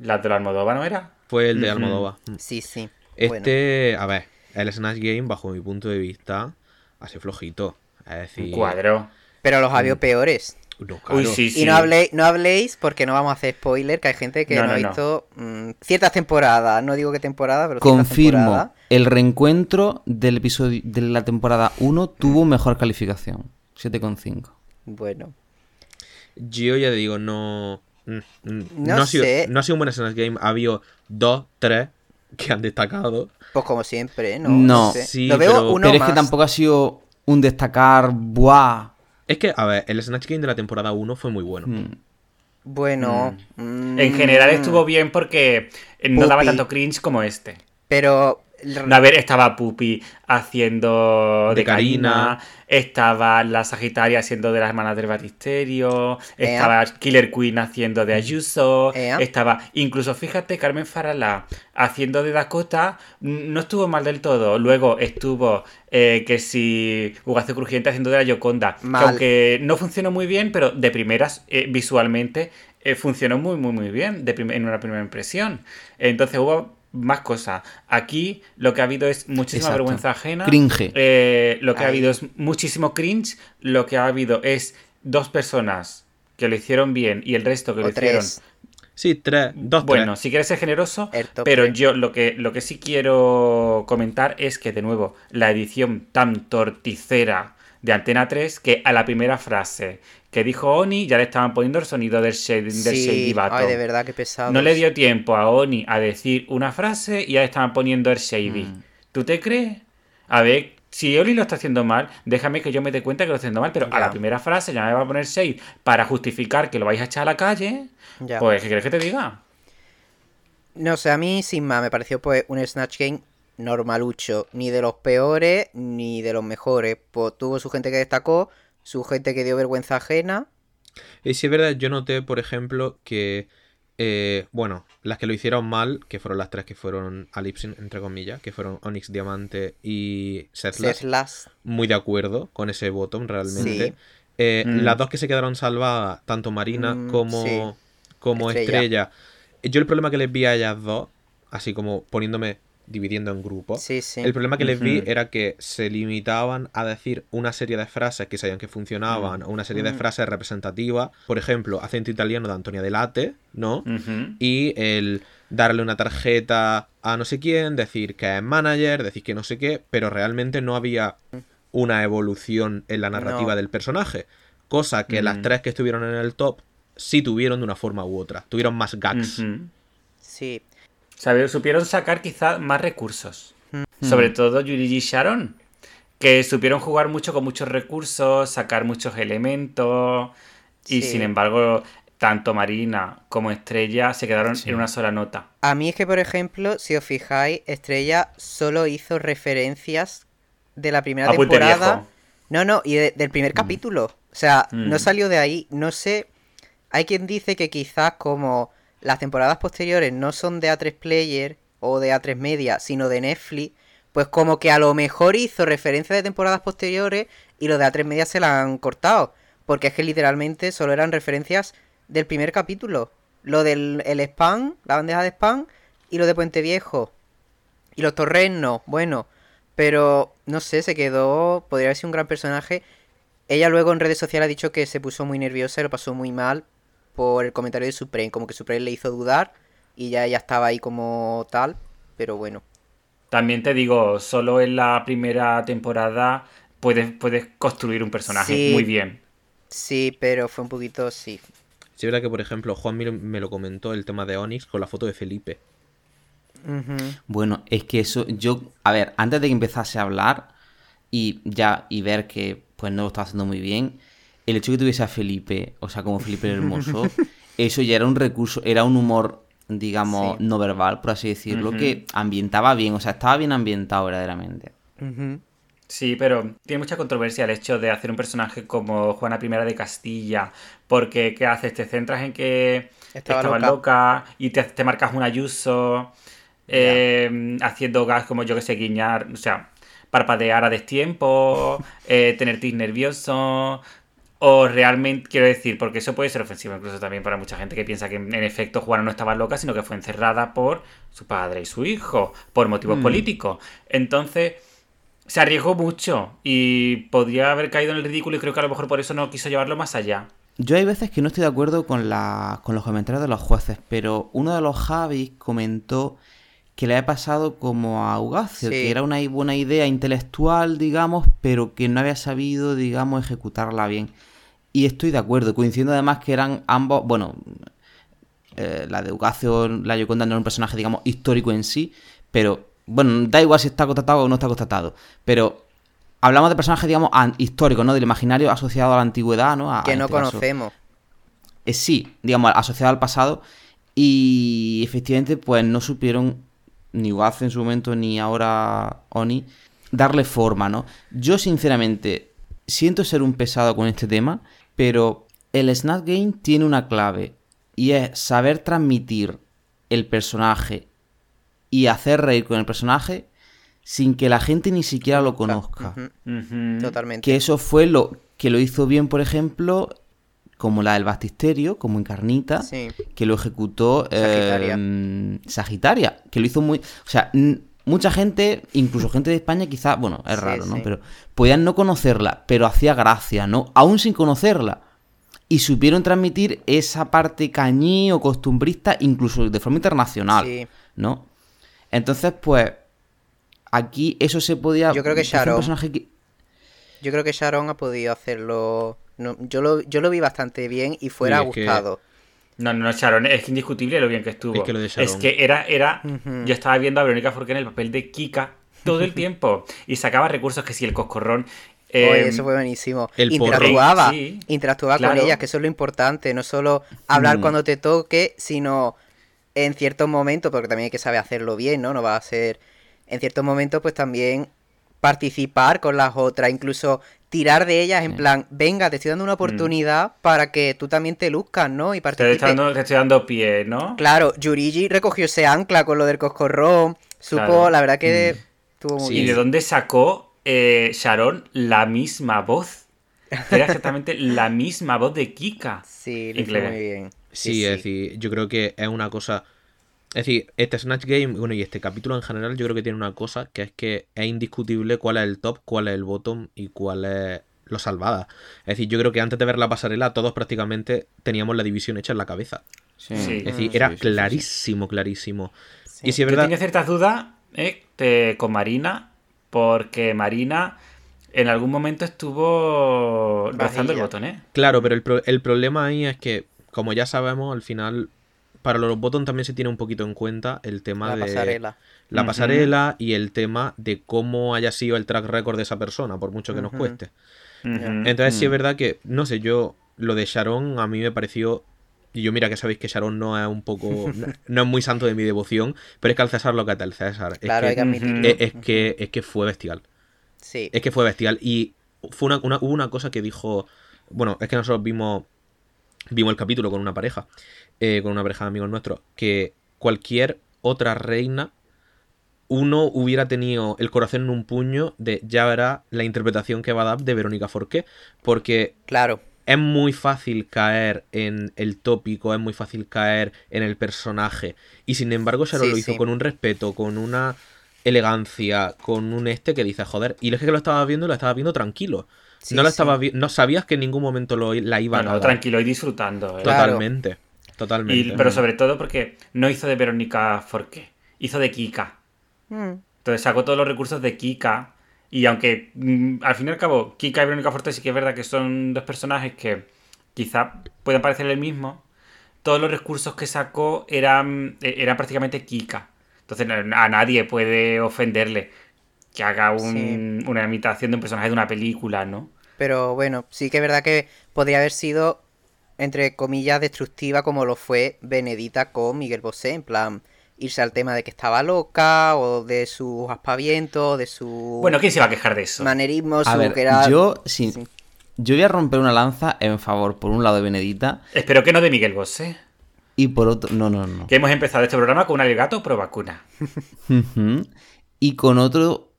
¿La de la Almodóvar no era? fue el de Ujú. Almodóvar. Mm. Sí, sí. Bueno, Este, a ver, el Snatch Game, bajo mi punto de vista, hace flojito. Es decir, Un cuadro. pero los había peores. No, claro. Uy, sí, sí. Y no habléis, no habléis porque no vamos a hacer spoiler, que hay gente que No, no, no, ha no. visto mm, ciertas temporadas. No digo qué temporada, pero Confirmo, el reencuentro del episodio de la temporada 1 tuvo mejor calificación. 7,5. Bueno, Yo ya digo, no. mm, mm, No ha sido, sé. no ha sido un buen Snatch Game. Ha habido dos, tres que han destacado. pues como siempre, ¿no? No. sé. Sí, Lo veo pero- uno Pero es más. que tampoco ha sido un destacar, ¡buah! Es que, a ver, el Snatch Game de la temporada 1 fue muy bueno. Mm. Bueno. mm, En general estuvo bien porque no daba tanto cringe como este. Pero. A ver, estaba Pupi haciendo de, De Karina, Karina. estaba la Sagitaria haciendo de las hermanas del Batisterio, estaba Killer Queen haciendo de Ayuso, estaba, incluso fíjate, Carmen Farala haciendo de Dakota, no estuvo mal del todo. Luego estuvo eh, que si Ugacio Crujiente haciendo de la Yoconda, que aunque no funcionó muy bien, pero de primeras, eh, visualmente, eh, funcionó muy, muy, muy bien de en una primera impresión. Entonces hubo más cosas. Aquí lo que ha habido es muchísima Exacto. vergüenza ajena. Cringe. Eh, lo que ha habido es muchísimo cringe. Lo que ha habido es dos personas que lo hicieron bien y el resto que O lo hicieron tres. Sí, tres, dos, bueno, tres. si quieres ser generoso, pero tres. yo lo que, lo que sí quiero comentar es que, de nuevo, la edición tan torticera de Antena 3, que a la primera frase que dijo Oni ya le estaban poniendo el sonido del Shady, del Sí, shady vato. ay, de verdad, qué pesado. No le dio tiempo a Oni a decir una frase y ya le estaban poniendo el Shady. Mm. ¿Tú te crees? A ver, si Oli lo está haciendo mal, déjame que yo me dé cuenta que lo está haciendo mal, pero a la primera frase ya me va a poner Shade para justificar que lo vais a echar a la calle. Ya. Pues, ¿qué quieres que te diga? No sé, a mí sin más me pareció pues un Snatch Game normalucho, ni de los peores ni de los mejores. Pues tuvo su gente que destacó, su gente que dio vergüenza ajena. Y si es verdad, yo noté, por ejemplo, que, eh, bueno, las que lo hicieron mal, que fueron las tres que fueron a Lipsin, entre comillas, que fueron Onyx Diamante y Setlas. muy de acuerdo con ese bottom realmente. Sí. Eh, Mm. Las dos que se quedaron salvadas, tanto Marina Mm, como, sí. como Estrella. Estrella. Yo el problema que les vi a ellas dos, así como poniéndome, dividiendo en grupos, Sí, sí. el problema que les vi era que se limitaban a decir una serie de frases que sabían que funcionaban, o una serie de Mm. frases representativas. Por ejemplo, acento italiano de Antonia Delate, ¿no? Y el darle una tarjeta a no sé quién, decir que es manager, decir que no sé qué, pero realmente no había una evolución en la narrativa No. del personaje. Cosa que las Mm. tres que estuvieron en el top sí tuvieron de una forma u otra. Tuvieron más gags. Sí. Sabe- supieron sacar quizá más recursos. Sobre todo Yuri y Sharon. Que supieron jugar mucho con muchos recursos, sacar muchos elementos. Y Sí. sin embargo, tanto Marina como Estrella se quedaron Sí. en una sola nota. A mí es que, por ejemplo, si os fijáis, Estrella solo hizo referencias de la primera temporada. No, no, y de- del primer capítulo. O sea, Mm. no salió de ahí. No sé. Hay quien dice que quizás como las temporadas posteriores no son de A3 Player o de A3 Media, sino de Netflix, pues como que a lo mejor hizo referencia de temporadas posteriores y lo de A3 Media se la han cortado. Porque es que literalmente solo eran referencias del primer capítulo. Lo del el spam, la bandeja de spam, y lo de Puente Viejo. Y los torrenos, bueno. Pero, no sé, se quedó... Podría haber sido un gran personaje. Ella luego en redes sociales ha dicho que se puso muy nerviosa y lo pasó muy mal por el comentario de Supreme. Como que Supreme le hizo dudar y ya ella estaba ahí como tal. Pero bueno. También te digo, solo en la primera temporada puedes, puedes construir un personaje Sí. muy bien. Sí, pero fue un poquito... Sí. Sí, es verdad que, por ejemplo, Juan me lo- me lo comentó el tema de Onyx con la foto de Felipe. Bueno, es que eso, yo, a ver, antes de que empezase a hablar y ya, y ver que pues no lo estaba haciendo muy bien, el hecho de que tuviese a Felipe, o sea, como Felipe el Hermoso, *laughs* eso ya era un recurso, era un humor, digamos, Sí. no verbal, por así decirlo, que ambientaba bien, o sea, estaba bien ambientado verdaderamente. Sí, pero tiene mucha controversia el hecho de hacer un personaje como Juana I de Castilla, porque ¿qué haces? Te centras en que Estaba estaba, loca. loca. y te, te marcas un ayuso, eh, haciendo gas como yo que sé, guiñar, o sea, parpadear a destiempo, *laughs* eh, tener tic nervioso, o realmente, quiero decir, porque eso puede ser ofensivo incluso también para mucha gente que piensa que en efecto Juana no estaba loca, sino que fue encerrada por su padre y su hijo, por motivos Mm. políticos. Entonces, se arriesgó mucho y podría haber caído en el ridículo y creo que a lo mejor por eso no quiso llevarlo más allá. Yo hay veces que no estoy de acuerdo con, la, con los comentarios de los jueces, pero uno de los Javis comentó que le ha pasado como a Ugacio, Sí. que era una buena idea intelectual, digamos, pero que no había sabido, digamos, ejecutarla bien. Y estoy de acuerdo, coincidiendo además que eran ambos, bueno, eh, la de Ugacio, la Yoconda no era un personaje, digamos, histórico en sí, pero bueno, da igual si está constatado o no está constatado, pero hablamos de personajes, digamos, históricos, ¿no? Del imaginario asociado a la antigüedad, ¿no? A- Que no este conocemos. Eh, sí, digamos, asociado al pasado. Y efectivamente, pues no supieron, ni Ugacio en su momento, ni ahora Oni, darle forma, ¿no? Yo, sinceramente, siento ser un pesado con este tema, pero el Snap Game tiene una clave. Y es saber transmitir el personaje y hacer reír con el personaje sin que la gente ni siquiera lo conozca. Totalmente. Que eso fue lo que lo hizo bien, por ejemplo, como la del Bastisterio, como en Carnita, Sí. que lo ejecutó eh, Sagitaria. Sagitaria, que lo hizo muy... O sea, mucha gente, incluso gente de España, quizá, bueno, es Sí, raro, ¿no? sí. Pero podían no conocerla, pero hacía gracia, ¿no? Aún sin conocerla. Y supieron transmitir esa parte cañí o costumbrista, incluso de forma internacional, Sí. ¿no? Entonces, pues, aquí eso se podía... Yo creo que Sharon. personaje que- Yo creo que Sharon ha podido hacerlo. no, yo, lo, yo lo vi bastante bien y fuera que- gustado. No, no, no, Sharon, es indiscutible lo bien que estuvo. Es que lo de Sharon- que era, era. Yo estaba viendo a Verónica Forqué en el papel de Kika todo el *laughs* tiempo. y sacaba recursos que si el coscorrón. eh, Oye, eso fue buenísimo. el interactuaba, Sí, interactuaba con ellas, que eso es lo importante, no solo hablar Mm. cuando te toque, sino en ciertos momentos, porque también hay que saber hacerlo bien, ¿no? No va a ser. En ciertos momentos, pues también participar con las otras, incluso tirar de ellas en Sí. plan, venga, te estoy dando una oportunidad para que tú también te luzcas, ¿no? Y Te estoy, participes. dando, te estoy dando pie, ¿no? Claro, Yurigi recogió ese ancla con lo del coscorrón. Supo, Claro. la verdad que estuvo muy Sí. ¿Y bien. de dónde sacó eh, Sharon la misma voz? Era exactamente *laughs* la misma voz de Kika. Sí, lo muy bien. Sí, es decir, yo creo que es una cosa. Es decir, este Snatch Game, bueno, y este capítulo en general, yo creo que tiene una cosa, que es que es indiscutible cuál es el top, cuál es el bottom y cuál es lo salvada. Es decir, yo creo que antes de ver la pasarela, todos prácticamente teníamos la división hecha en la cabeza. Sí. Sí. Es decir, era sí, sí, sí. clarísimo, clarísimo. Sí. Y si es Yo verdad. tenía ciertas dudas eh, de- con Marina, porque Marina en algún momento estuvo rozando el Vajilla. botón, ¿eh? Claro, pero el, pro- el problema ahí es que, como ya sabemos, al final, para los bottom también se tiene un poquito en cuenta el tema La de pasarela. la pasarela y el tema de cómo haya sido el track record de esa persona, por mucho que nos cueste. Entonces sí es Mm. verdad que, no sé, yo lo de Sharon a mí me pareció... Y yo mira que sabéis que Sharon no es un poco... *laughs* no, no es muy santo de mi devoción, pero es que al César lo que es el César. Es Claro, hay que, que admitirlo. es, es que, es que fue bestial. Sí. Es que fue bestial. Y fue una, una- hubo una cosa que dijo. Bueno, es que nosotros vimos. Vimos el capítulo con una pareja. eh, con una pareja de amigos nuestros. Que cualquier otra reina. Uno hubiera tenido el corazón en un puño de ya verá la interpretación que va a dar de Verónica Forqué. Porque Claro. es muy fácil caer en el tópico, es muy fácil caer en el personaje. Y sin embargo, Sharon Sí, lo hizo sí. con un respeto, con una elegancia, con un este que dice, joder. Y es que lo estaba viendo y lo estaba viendo tranquilo. Sí, no lo sí. estaba vi- no sabías que en ningún momento lo, la iba a Bueno, cagar. tranquilo y disfrutando. ¿eh? Claro. Totalmente. Totalmente. Y- pero sobre todo porque no hizo de Verónica Forqué, hizo de Kika. Mm. Entonces sacó todos los recursos de Kika. Y aunque mm, al fin y al cabo, Kika y Verónica Forte sí que es verdad que son dos personajes que quizá puedan parecer el mismo, todos los recursos que sacó eran, eh, eran prácticamente Kika. Entonces a nadie puede ofenderle que haga un- una imitación de un personaje de una película, ¿no? Pero bueno, sí que es verdad que podría haber sido, entre comillas, destructiva como lo fue Benedita con Miguel Bosé, en plan, irse al tema de que estaba loca, o de sus aspavientos, de su Bueno, ¿quién se va a quejar de eso? manerismo, A su ver, que era... yo, sí, sí. yo voy a romper una lanza en favor, por un lado, de Benedita Espero que no de Miguel Bosé. y por otro. No, no, no. Que hemos empezado este programa con un alegato pro vacuna. *laughs* Y con otro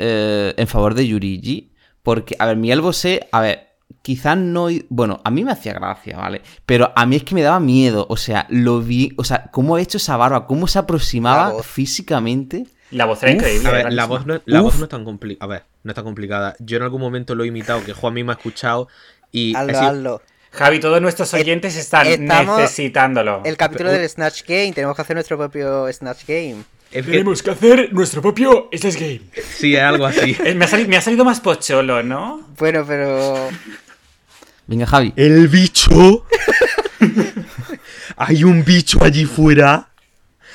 eh, en favor de Yurigi. Porque, a ver, Miguel Bosé, a ver, quizás no. Bueno, a mí me hacía gracia, ¿vale? Pero a mí es que me daba miedo. O sea, lo vi. O sea, cómo ha hecho esa barba, cómo se aproximaba físicamente. la voz era Uf, increíble. A ver, era la voz, no, la voz no es tan complicada. A ver, no es tan complicada. Yo en algún momento lo he imitado, que Juan a mí me ha escuchado. Y Hazlo, sido- hazlo. Javi, todos nuestros Eh, oyentes están estamos- necesitándolo. El capítulo Pero- del Snatch Game, tenemos que hacer nuestro propio Snatch Game. Es Tenemos que hacer nuestro propio Slash Game. sí, es algo así. *laughs* Eh, Me ha, salido, me ha salido más pocholo, ¿no? Bueno, pero... Venga, Javi. El bicho. *laughs* Hay un bicho allí fuera.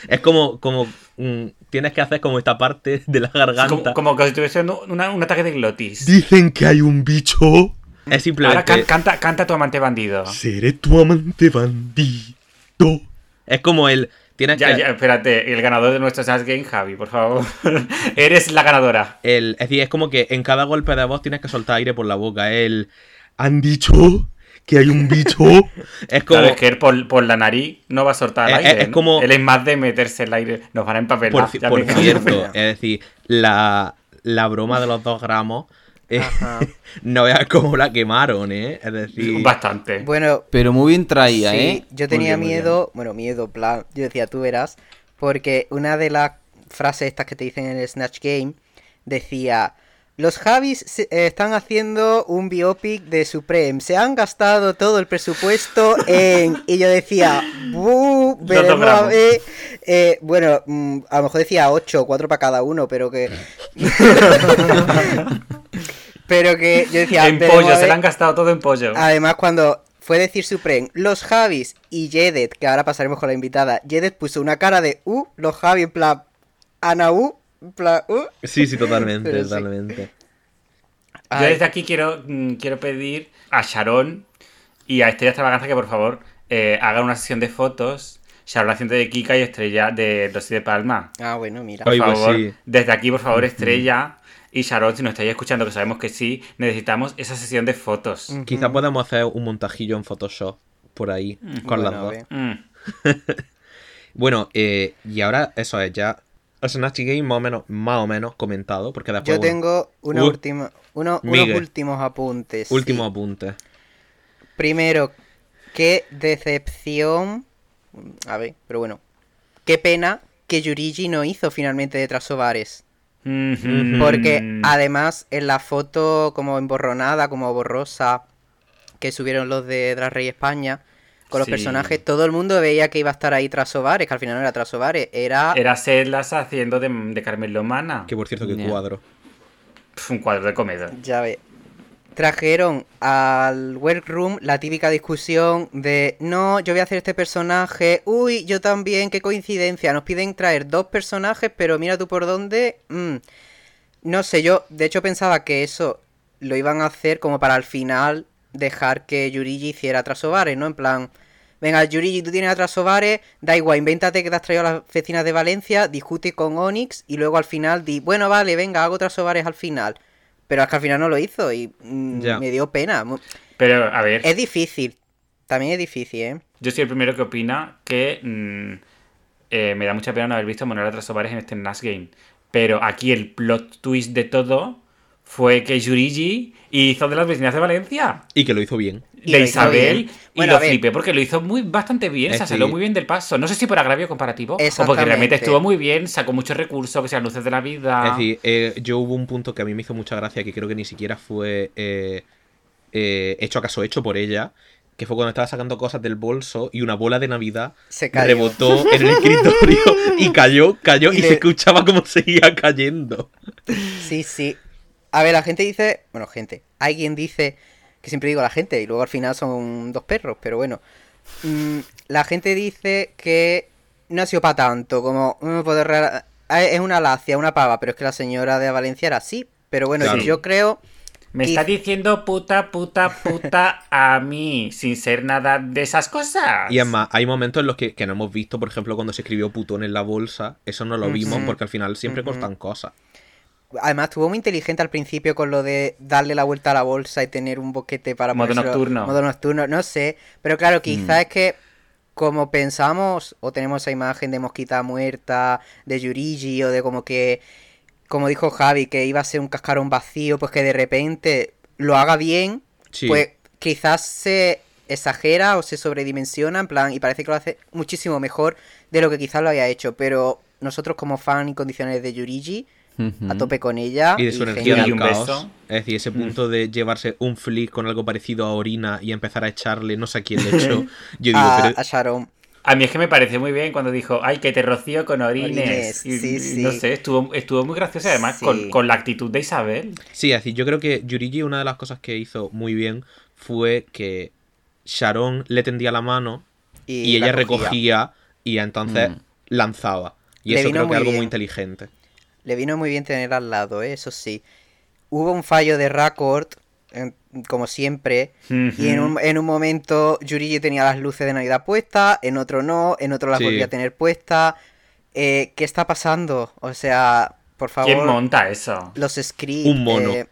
Es como, como mm, tienes que hacer como esta parte de la garganta. Como, como que si una- un ataque de glotis. Dicen que hay un bicho. Es simplemente. Ahora can- canta, canta tu amante bandido. Seré tu amante bandido. Es como el. Tienes Ya, que. ya, espérate, el ganador de nuestro Slash Game, Javi, por favor. *laughs* Eres la ganadora. El, es decir, es como que en cada golpe de voz tienes que soltar aire por la boca. El. Han dicho que hay un bicho. *laughs* es como. Claro, es que él por, por la nariz no va a soltar el Es- aire. es ¿no? como- Él es más de meterse el aire. Nos van a empapelar. Por, por cierto, es decir, la, la broma de los dos gramos. Eh, Ajá. *laughs* no veas cómo la quemaron, ¿eh? Es decir. Bastante. Bueno, Pero muy bien traída, Sí, ¿eh? yo tenía bien, miedo, bueno, miedo, plan, yo decía, tú verás, porque una de las frases estas que te dicen en el Snatch Game decía, los Javis eh, están haciendo un biopic de Supreme, se han gastado todo el presupuesto *laughs* en... Y yo decía, "Bu, Los veremos a ver". Eh, bueno, mm, a lo mejor decía 8, 4 para cada uno, pero que... *laughs* pero que yo decía... en "Veremos pollo, se ver". le han gastado todo en pollo. Además, cuando fue decir Supreme, los Javis y Jedet, que ahora pasaremos con la invitada, Jedet puso una cara de uh, los Javi en plan Ana U, uh. Sí, sí, totalmente, *laughs* Pero sí. totalmente. Yo desde aquí quiero, mm, quiero pedir a Sharon y a Estrella Extravaganza que por favor eh, hagan una sesión de fotos Sharon haciendo de Kika y Estrella de Rosy de Palma. Ah, bueno, mira. Por Ay, pues favor, sí. desde aquí, por favor, Estrella y Sharon, si nos estáis escuchando, que sabemos que sí, necesitamos esa sesión de fotos. Quizá podamos hacer un montajillo en Photoshop por ahí con las Bueno, a dos. Mm. *laughs* Bueno, eh, y ahora eso es ya Snatch Game más o menos, más o menos comentado, porque después Yo tengo una Uh, última, uno- unos últimos apuntes. sí. último apunte. Primero, qué decepción. A ver, pero bueno. Qué pena que Yurigi no hizo finalmente de Trasobares. Mhm. Porque además en la foto como emborronada, como borrosa, que subieron los de Drag Race España, con los Sí. personajes, todo el mundo veía que iba a estar ahí Trasobares, que al final no era Trasobares, era... Era Sedlas haciendo de, de Carmen Lomana. Que por cierto, que Ya. cuadro. Un cuadro de comedor. Ya ve. Trajeron al workroom la típica discusión de no, yo voy a hacer este personaje, uy, yo también, qué coincidencia, nos piden traer dos personajes, pero mira tú por dónde. mm". No sé, yo de hecho pensaba que eso lo iban a hacer como para al final dejar que Yurigi hiciera Trasobares, ¿no? En plan, venga, Yurigi, tú tienes a Trasobares, da igual, invéntate que te has traído a las vecinas de Valencia, discute con Onyx y luego al final di, bueno, vale, venga, hago Trasobares al final. Pero es que al final no lo hizo y mm, me dio pena. Pero, a ver, Es difícil. También es difícil, ¿eh? yo soy el primero que opina que mm, eh, me da mucha pena no haber visto a Manuela Trasobares en este Nash Game. Pero aquí el plot twist de todo fue que Yurigi hizo de las vecinas de Valencia. Y que lo hizo bien. De Isabel bien. y Bueno, lo flipé porque lo hizo muy bastante bien, se salió sí. muy bien del paso. No sé si por agravio comparativo o porque realmente estuvo muy bien, sacó muchos recursos, que sean luces de la vida. Es decir, eh, yo hubo un punto que a mí me hizo mucha gracia, que creo que ni siquiera fue eh, eh, hecho acaso hecho por ella, que fue cuando estaba sacando cosas del bolso y una bola de Navidad Se cayó. rebotó en el escritorio y cayó, cayó y, Y se escuchaba como seguía cayendo. Sí, sí. A ver, la gente dice. Bueno, gente. Alguien dice. Que siempre digo la gente. Y luego al final son dos perros. Pero bueno. Mm, la gente dice que. No ha sido para tanto. Como. mm, poder real- ah, Es una lacia, una pava. Pero es que la señora de Valencia era así. Pero bueno, Claro. yo creo. Me y- está diciendo puta, puta, puta a mí, sin ser nada de esas cosas. Y además, hay momentos en los que, que no hemos visto, por ejemplo, cuando se escribió putón en la bolsa, eso no lo vimos porque al final siempre Ujú. cortan cosas. Además, estuvo muy inteligente al principio con lo de darle la vuelta a la bolsa y tener un boquete para Modo nocturno. Modo nocturno, no sé. Pero claro, quizás es que como pensamos o tenemos esa imagen de mosquita muerta, de Yurigi o de como que, como dijo Javi, que iba a ser un cascarón vacío, pues que de repente lo haga bien, Sí. pues quizás se exagera o se sobredimensiona en plan y parece que lo hace muchísimo mejor de lo que quizás lo haya hecho. Pero nosotros como fan incondicionales de Yurigi, a tope con ella. Y de su y energía genial. del un caos. beso. Es decir, ese punto de llevarse un flick con algo parecido a orina y empezar a echarle no sé a quién le *laughs* echó. Yo digo, a, pero a Sharon. A mí es que me pareció muy bien cuando dijo, ay, que te rocío con orines. Orines, Y- sí, y sí. No sé, estuvo, estuvo muy gracioso además Sí. con, con la actitud de Isabel. Sí, es decir, yo creo que Yurigi una de las cosas que hizo muy bien fue que Sharon le tendía la mano y, Y, ella la cogía. recogía y entonces Mm. lanzaba. Y Le eso creo que es algo bien. muy inteligente. Le vino muy bien tener al lado, ¿eh? eso sí. Hubo un fallo de Record, en- como siempre, y en un, en un momento Yurigi tenía las luces de Navidad puestas, en otro no, en otro las Sí. volvía a tener puestas. Eh, ¿Qué está pasando? O sea, por favor, ¿Quién monta eso? los scripts. Un mono. eh,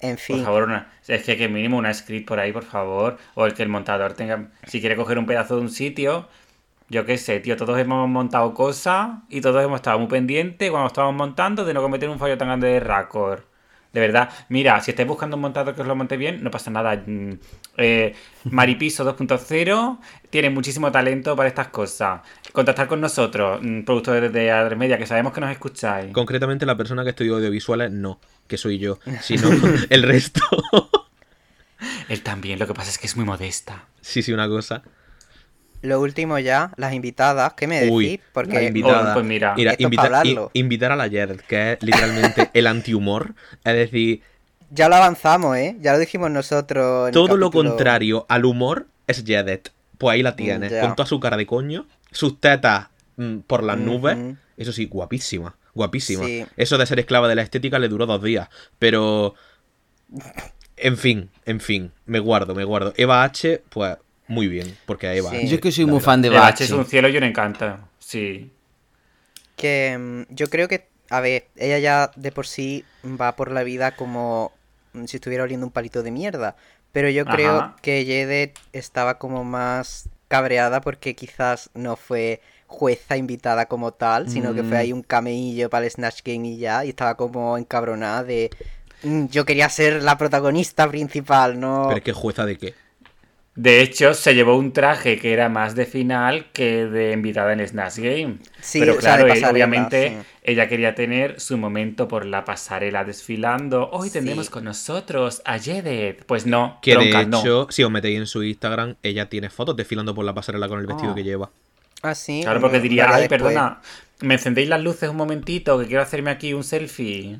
en Por fin. favor, una, es que, que mínimo una script por ahí, por favor. O el que el montador tenga, si quiere coger un pedazo de un sitio, yo qué sé, tío, todos hemos montado cosas y todos hemos estado muy pendientes cuando estábamos montando de no cometer un fallo tan grande de Raccord. De verdad, mira, si estáis buscando un montador que os lo monte bien, no pasa nada. Mm, eh, Maripiso *laughs* 2.0 tiene muchísimo talento para estas cosas. Contactar con nosotros, mm, productores de A3 Media, que sabemos que nos escucháis. Concretamente la persona que estudió audiovisuales, no, que soy yo, *laughs* sino *laughs* el resto. Él también, lo que pasa es que es muy modesta. sí, sí, una cosa. Lo último ya, las invitadas, ¿qué me decís? Porque invitada. Oh, pues mira. Esto es invita- pa' hablarlo. i- invitar a la Jared, que es literalmente *laughs* el antihumor. Es decir, ya lo avanzamos, ¿eh? Ya lo dijimos nosotros. en el todo lo contrario al humor es Jared. Pues ahí la tienes, ya. con toda su cara de coño, sus tetas mm, por las Ujú. nubes. Eso sí, guapísima, guapísima. Sí. Eso de ser esclava de la estética le duró dos días. Pero. En fin, en fin, me guardo, me guardo. Eva H, pues muy bien, porque a Eva. Sí. Yo es que soy la muy verdad. fan de El H Bachi. es un cielo y me encanta. Sí. Que mm, yo creo que, a ver, ella ya de por sí va por la vida como mm, si estuviera oliendo un palito de mierda. Pero yo creo Ajá. que Jedet estaba como más cabreada porque quizás no fue jueza invitada como tal, sino que fue Mm. ahí un cameillo para el Snatch Game y ya, y estaba como encabronada de... "Mm, Yo quería ser la protagonista principal, no... Pero que jueza de qué. De hecho, se llevó un traje que era más de final que de invitada en Snatch Game. Sí, Pero o sea, de claro, obviamente sí. ella quería tener su momento por la pasarela desfilando. Hoy Sí. tendremos con nosotros a Jedet. Pues no, Que tronca, de no. hecho, si os metéis en su Instagram, ella tiene fotos desfilando por la pasarela con el vestido Oh. que lleva. Ah, sí. Claro, no, porque diría, ay, después". perdona, ¿me encendéis las luces un momentito? Que quiero hacerme aquí un selfie.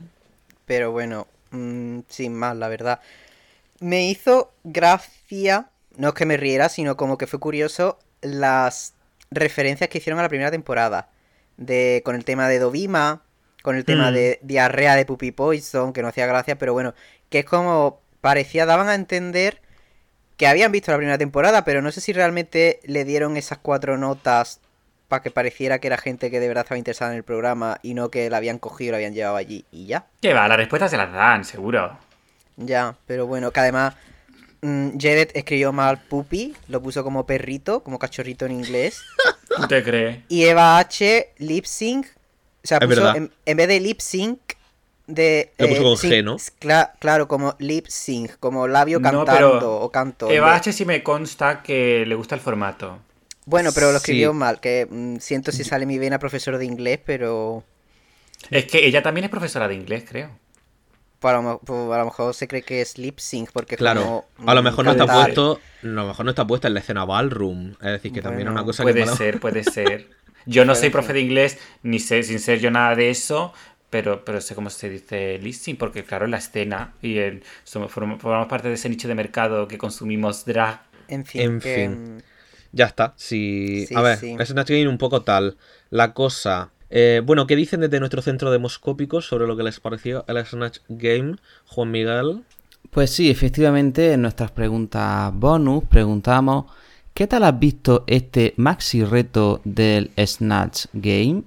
Pero bueno, mm, sin más, la verdad. Me hizo gracia, no es que me riera, sino como que fue curioso las referencias que hicieron a la primera temporada. De, con el tema de Dovima, con el tema Mm. de diarrea de Puppy Poison, que no hacía gracia, pero bueno, que es como parecía, daban a entender que habían visto la primera temporada, pero no sé si realmente le dieron esas cuatro notas para que pareciera que era gente que de verdad estaba interesada en el programa y no que la habían cogido y la habían llevado allí y ya. Que va, las respuestas se las dan, seguro. Ya, pero bueno, que además mm, Jedet escribió mal puppy, lo puso como perrito, como cachorrito en inglés. ¿Tú *laughs* te crees? Y Eva H, lip sync, o sea, Es puso en, en vez de lip sync, de... Lo puso con sing- G, ¿no? cla- claro, como lip sync, como labio No, cantando o canto. Eva H sí me consta que le gusta el formato. Bueno, pero lo escribió Sí. mal, que mm, siento si sale mi vena profesor de inglés, pero... Es que ella también es profesora de inglés, creo. Pues, a lo, mo- pues, a lo mejor se cree que es lip sync, porque Claro, como, a lo mejor no está puesto, a lo mejor no está puesta en la escena ballroom, es decir, que también es una cosa que Puede ser, puede *laughs* ser. Yo no Puede soy profe de inglés, ni sé, sin ser yo nada de eso, pero, pero sé cómo se dice listing, porque claro, en la escena y somos, form- formamos parte de ese nicho de mercado que consumimos drag. En fin, En que, fin. Ya está. Si... Sí, a ver, sí. es Game un poco tal. La cosa. Eh, bueno, ¿qué dicen desde nuestro centro demoscópico sobre lo que les pareció el Snatch Game, Juan Miguel? Pues sí, efectivamente, en nuestras preguntas bonus preguntamos ¿qué tal has visto este maxi reto del Snatch Game?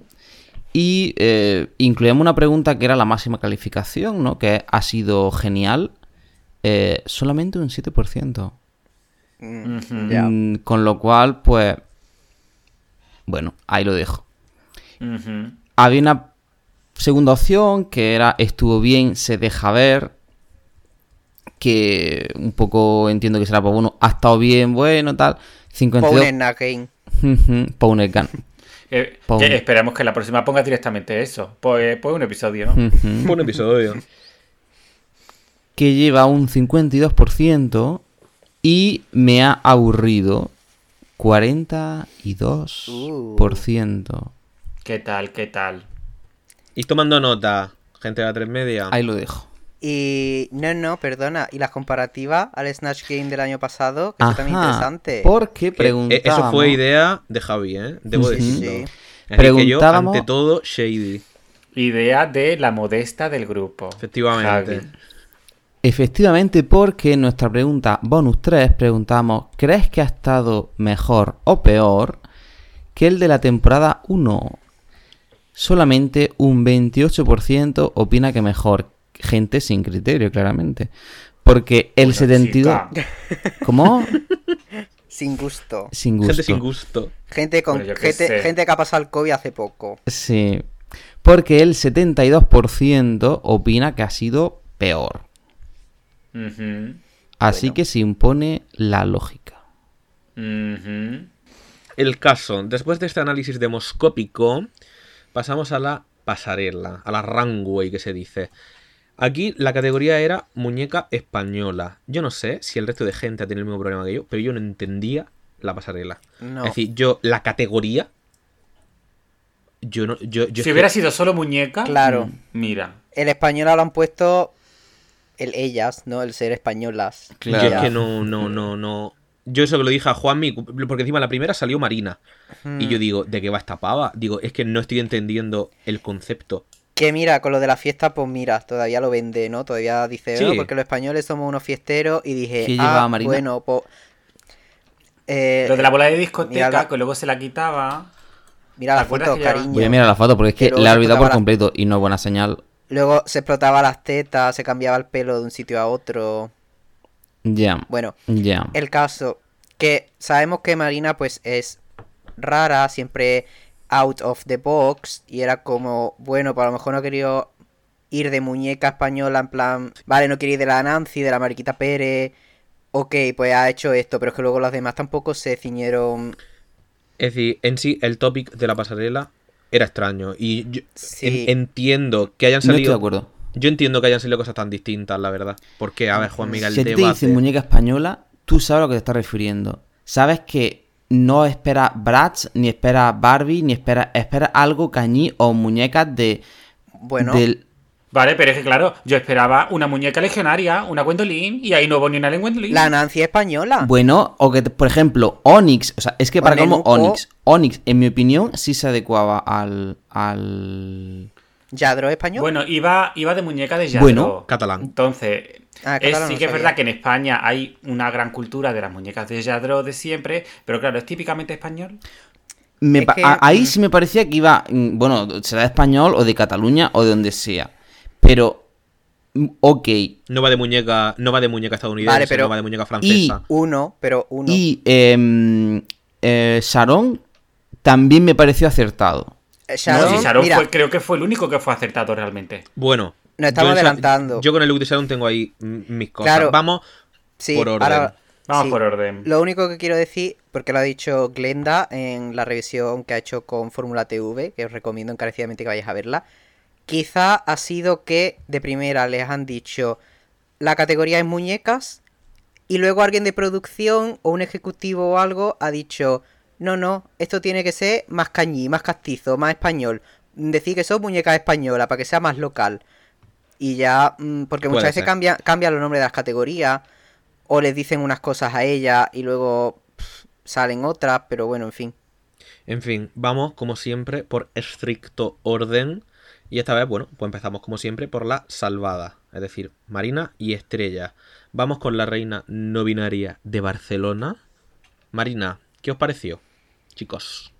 Y eh, incluíamos una pregunta que era la máxima calificación, ¿no? Que ha sido genial. Eh, solamente un 7%. mm. Mm, con lo cual, pues... Bueno, ahí lo dejo. Había una segunda opción que era estuvo bien, se deja ver. Que un poco entiendo que será, pues bueno, ha estado bien, bueno, tal. 52. Powner Nagain. Ujú, Powner Gun. *laughs* Eh, Pon. que esperamos que la próxima ponga directamente eso. Pues, pues un episodio. Ujú. *laughs* Un episodio. que lleva un 52% y me ha aburrido 42%. ¿Qué tal? ¿Qué tal? Y tomando nota, gente de la 3 media. Ahí lo dejo. Y no, no, perdona. Y las comparativas al Snatch Game del año pasado, que eso también Ajá, interesante. Porque Que, preguntábamos... eh, eso fue idea de Javi, ¿eh? Debo Sí, decirlo. sí. Es decir, que yo, Preguntábamos- ante todo, shady. Idea de la modesta del grupo. Efectivamente. Javi. Efectivamente, porque en nuestra pregunta bonus 3 preguntamos, ¿crees que ha estado mejor o peor que el de la temporada 1? Solamente un 28% opina que mejor. Gente sin criterio, claramente. Porque el Una 72... chica. *laughs* ¿Cómo? Sin gusto. Sin gusto. Gente sin gusto. Gente con Bueno, gente, gente que ha pasado el COVID hace poco. Sí. Porque el 72% opina que ha sido peor. Así Bueno. que se impone la lógica. El caso, después de este análisis demoscópico, pasamos a la pasarela, a la runway que se dice. Aquí la categoría era muñeca española. Yo no sé si el resto de gente ha tenido el mismo problema que yo, pero yo no entendía la pasarela. No. Es decir, yo, la categoría. Yo no. Yo, yo Si que- hubiera sido solo muñeca, Claro. mira. El español lo han puesto el ellas, ¿no? El ser españolas. Yo es Claro. que no, no, no, no. Yo eso que lo dije a Juanmi, porque encima la primera salió Marina. Y yo digo, ¿de qué va esta pava? Digo, es que no estoy entendiendo el concepto. Que mira, con lo de la fiesta, pues mira, todavía lo vende, ¿no? Todavía dice, Sí. "No, porque los españoles somos unos fiesteros y dije, ¿Qué lleva ah, Marina? bueno, pues... Eh, Lo de la bola de discoteca, la- que luego se la quitaba. Mira ¿Te la foto, cariño. Voy a mirar la foto porque es que la he olvidado por la- completo y no es buena señal. Luego se explotaba las tetas, se cambiaba el pelo de un sitio a otro. Ya. Bueno, Ya. el caso que sabemos que Marina pues es rara, siempre out of the box y era como, bueno, pues a lo mejor no ha querido ir de muñeca española en plan, vale, no quiere ir de la Nancy, de la Mariquita Pérez, ok, pues ha hecho esto, pero es que luego los demás tampoco se ciñeron, Es decir, en sí, el topic de la pasarela era extraño. Y yo Sí. en- entiendo que hayan No estoy salido. de acuerdo. Yo entiendo que hayan salido cosas tan distintas, la verdad. Porque, a ver, Juan Miguel, Si te debate. dicen muñeca española, tú sabes a lo que te estás refiriendo. Sabes que no espera Bratz, ni espera Barbie, ni espera, espera algo cañí o muñecas de. bueno, del- Vale, pero es que claro, yo esperaba una muñeca legionaria, una Gwendolyn, y ahí no hubo ni una Gwendolyn. la Nancy española. Bueno, o que, por ejemplo, Onyx. O sea, es que para como. Onyx. Onyx, en mi opinión, sí se adecuaba al. al. Yadro español. Bueno, iba, iba de muñeca de Yadro. Bueno. Catalán. Entonces, Ah, es, catalán sí no que es verdad que en España hay una gran cultura de las muñecas de Yadro de siempre, pero claro, es típicamente español. Me Es pa- que, a- ahí mm. sí me parecía que iba. mm, Bueno, será de español o de Cataluña o de donde sea. Pero. mm, Ok. No va de muñeca, no va de muñeca estadounidense, Vale, pero- no va de muñeca francesa. Uno, pero uno. Y em, eh, Sharon también me pareció acertado. Eh, No, Sharon, si Sharon mira, fue- creo que fue el único que fue acertado realmente. Bueno. Nos estamos yo adelantando. Yo con el look de Sharon tengo ahí mis cosas. Claro. Vamos sí, por orden. ahora- Vamos sí. por orden. Lo único que quiero decir, porque lo ha dicho Glenda en la revisión que ha hecho con Fórmula TV, que os recomiendo encarecidamente que vayáis a verla, quizá ha sido que de primera les han dicho la categoría es muñecas y luego alguien de producción o un ejecutivo o algo ha dicho no, no, esto tiene que ser más cañí, más castizo, más español. Decir que son muñecas españolas para que sea más local. Y ya, mm, porque muchas Puede veces ser. cambia, cambian los nombres de las categorías o les dicen unas cosas a ella y luego pff, salen otras, pero bueno, en fin. En fin, vamos como siempre por estricto orden. Y esta vez, bueno, pues empezamos como siempre por la salvada. Es decir, Marina y Estrella. Vamos con la reina no binaria de Barcelona. Marina, ¿qué os pareció? Chicos.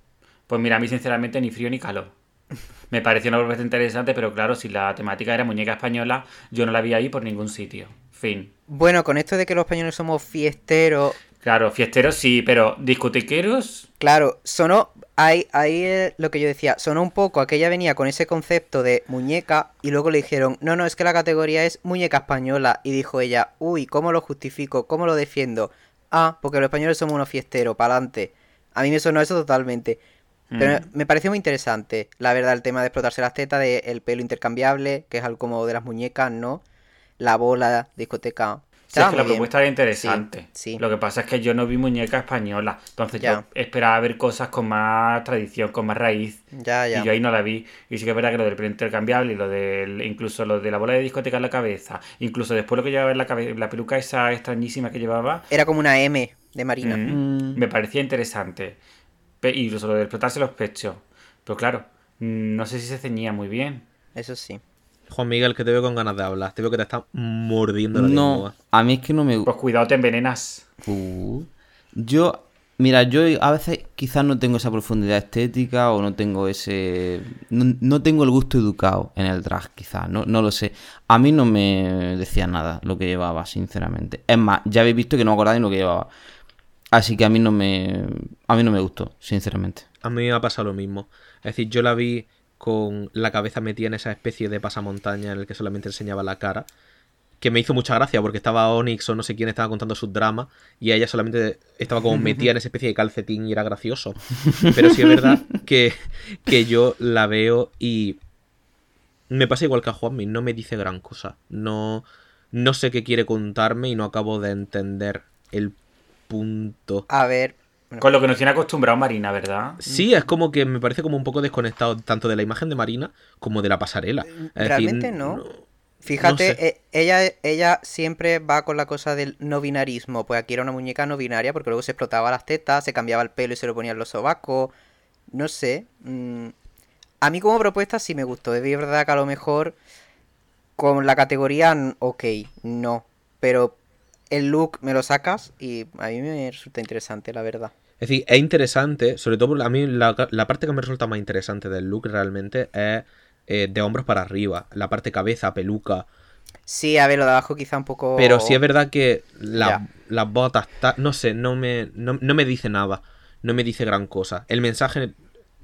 Pues mira, a mí sinceramente ni frío ni calor. *laughs* Me pareció una propuesta interesante, pero claro, si la temática era muñeca española, yo no la vi ahí por ningún sitio. Fin. Bueno, con esto de que los españoles somos fiesteros, Claro, fiesteros sí, pero discotequeros, claro, sonó, ahí, ahí es lo que yo decía, sonó un poco a que ella venía con ese concepto de muñeca y luego le dijeron, no, no, es que la categoría es muñeca española y dijo ella, uy, ¿cómo lo justifico? ¿Cómo lo defiendo? Ah, porque los españoles somos unos fiesteros, para adelante. A mí me sonó eso totalmente. Pero Mm. me pareció muy interesante, la verdad, el tema de explotarse las tetas, de el pelo intercambiable, que es algo como de las muñecas, ¿no? La bola, discoteca. Sí, es que la bien. propuesta era interesante. Sí, sí. Lo que pasa es que yo no vi muñeca española. Entonces Ya. yo esperaba ver cosas con más tradición, con más raíz. Ya, ya. Y yo ahí no la vi. Y sí que es verdad que lo del pelo intercambiable y lo del, incluso lo de la bola de discoteca en la cabeza, incluso después lo que llevaba en la, cabe- la peluca esa extrañísima que llevaba, Era como una M de Marina. mm, me parecía interesante. Pe- incluso lo de explotarse los pechos. Pero claro, mm, no sé si se ceñía muy bien. Eso sí. Juan Miguel, que te veo con ganas de hablar. Te veo que te está mordiendo la No, lengua. a mí es que no me Pues cuidado, te envenenas. Uh, yo, mira, yo a veces quizás no tengo esa profundidad estética o no tengo ese... No, no tengo el gusto educado en el drag, quizás, no, no lo sé. A mí no me decía nada lo que llevaba, sinceramente. Es más, ya habéis visto que no me acordaba ni lo que llevaba. Así que a mí no me... A mí no me gustó, sinceramente. A mí me ha pasado lo mismo. Es decir, yo la vi con la cabeza metida en esa especie de pasamontaña en el que solamente enseñaba la cara. Que me hizo mucha gracia porque estaba Onyx o no sé quién estaba contando sus dramas y ella solamente estaba como metida en esa especie de calcetín y era gracioso. Pero sí es verdad que, que yo la veo y me pasa igual que a Juanmi, no me dice gran cosa. No, no sé qué quiere contarme y no acabo de entender el punto. A ver. bueno, Con lo que nos tiene acostumbrado Marina, ¿verdad? Sí, es como que me parece como un poco desconectado tanto de la imagen de Marina como de la pasarela. Es decir, realmente no. Fíjate, no sé. eh, ella, ella siempre va con la cosa del no binarismo. Pues aquí era una muñeca no binaria porque luego se explotaba las tetas, se cambiaba el pelo y se lo ponía en los sobacos. No sé. mm, a mí como propuesta sí me gustó. Es verdad que a lo mejor con la categoría, ok, no. Pero el look me lo sacas y a mí me resulta interesante, la verdad. Es decir, es interesante, sobre todo a mí la, la parte que me resulta más interesante del look realmente es eh, de hombros para arriba, la parte cabeza, peluca. Sí, a ver, lo de abajo quizá un poco... Pero sí es verdad que la- las botas, ta- no sé, no me, no, no me dice nada, no me dice gran cosa. El mensaje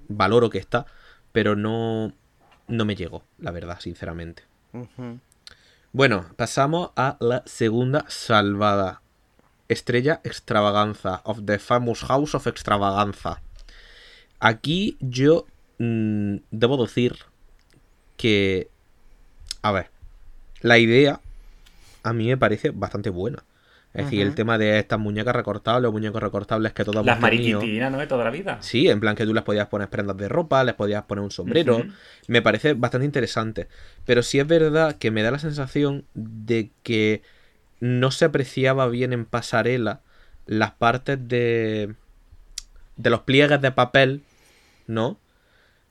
valoro que está, pero no, no me llegó, la verdad, sinceramente. Bueno, pasamos a la segunda salvada. Estrella Extravaganza, of the famous House of Extravaganza. Aquí yo mm, debo decir que... A ver, la idea a mí me parece bastante buena. Es decir, el tema de estas muñecas recortables o muñecos recortables que todos Las mariquitinas, ¿no? De toda la vida. Sí, en plan que tú les podías poner prendas de ropa, les podías poner un sombrero. Me parece bastante interesante. Pero sí es verdad que me da la sensación de que no se apreciaba bien en pasarela las partes de. de los pliegues de papel, ¿no?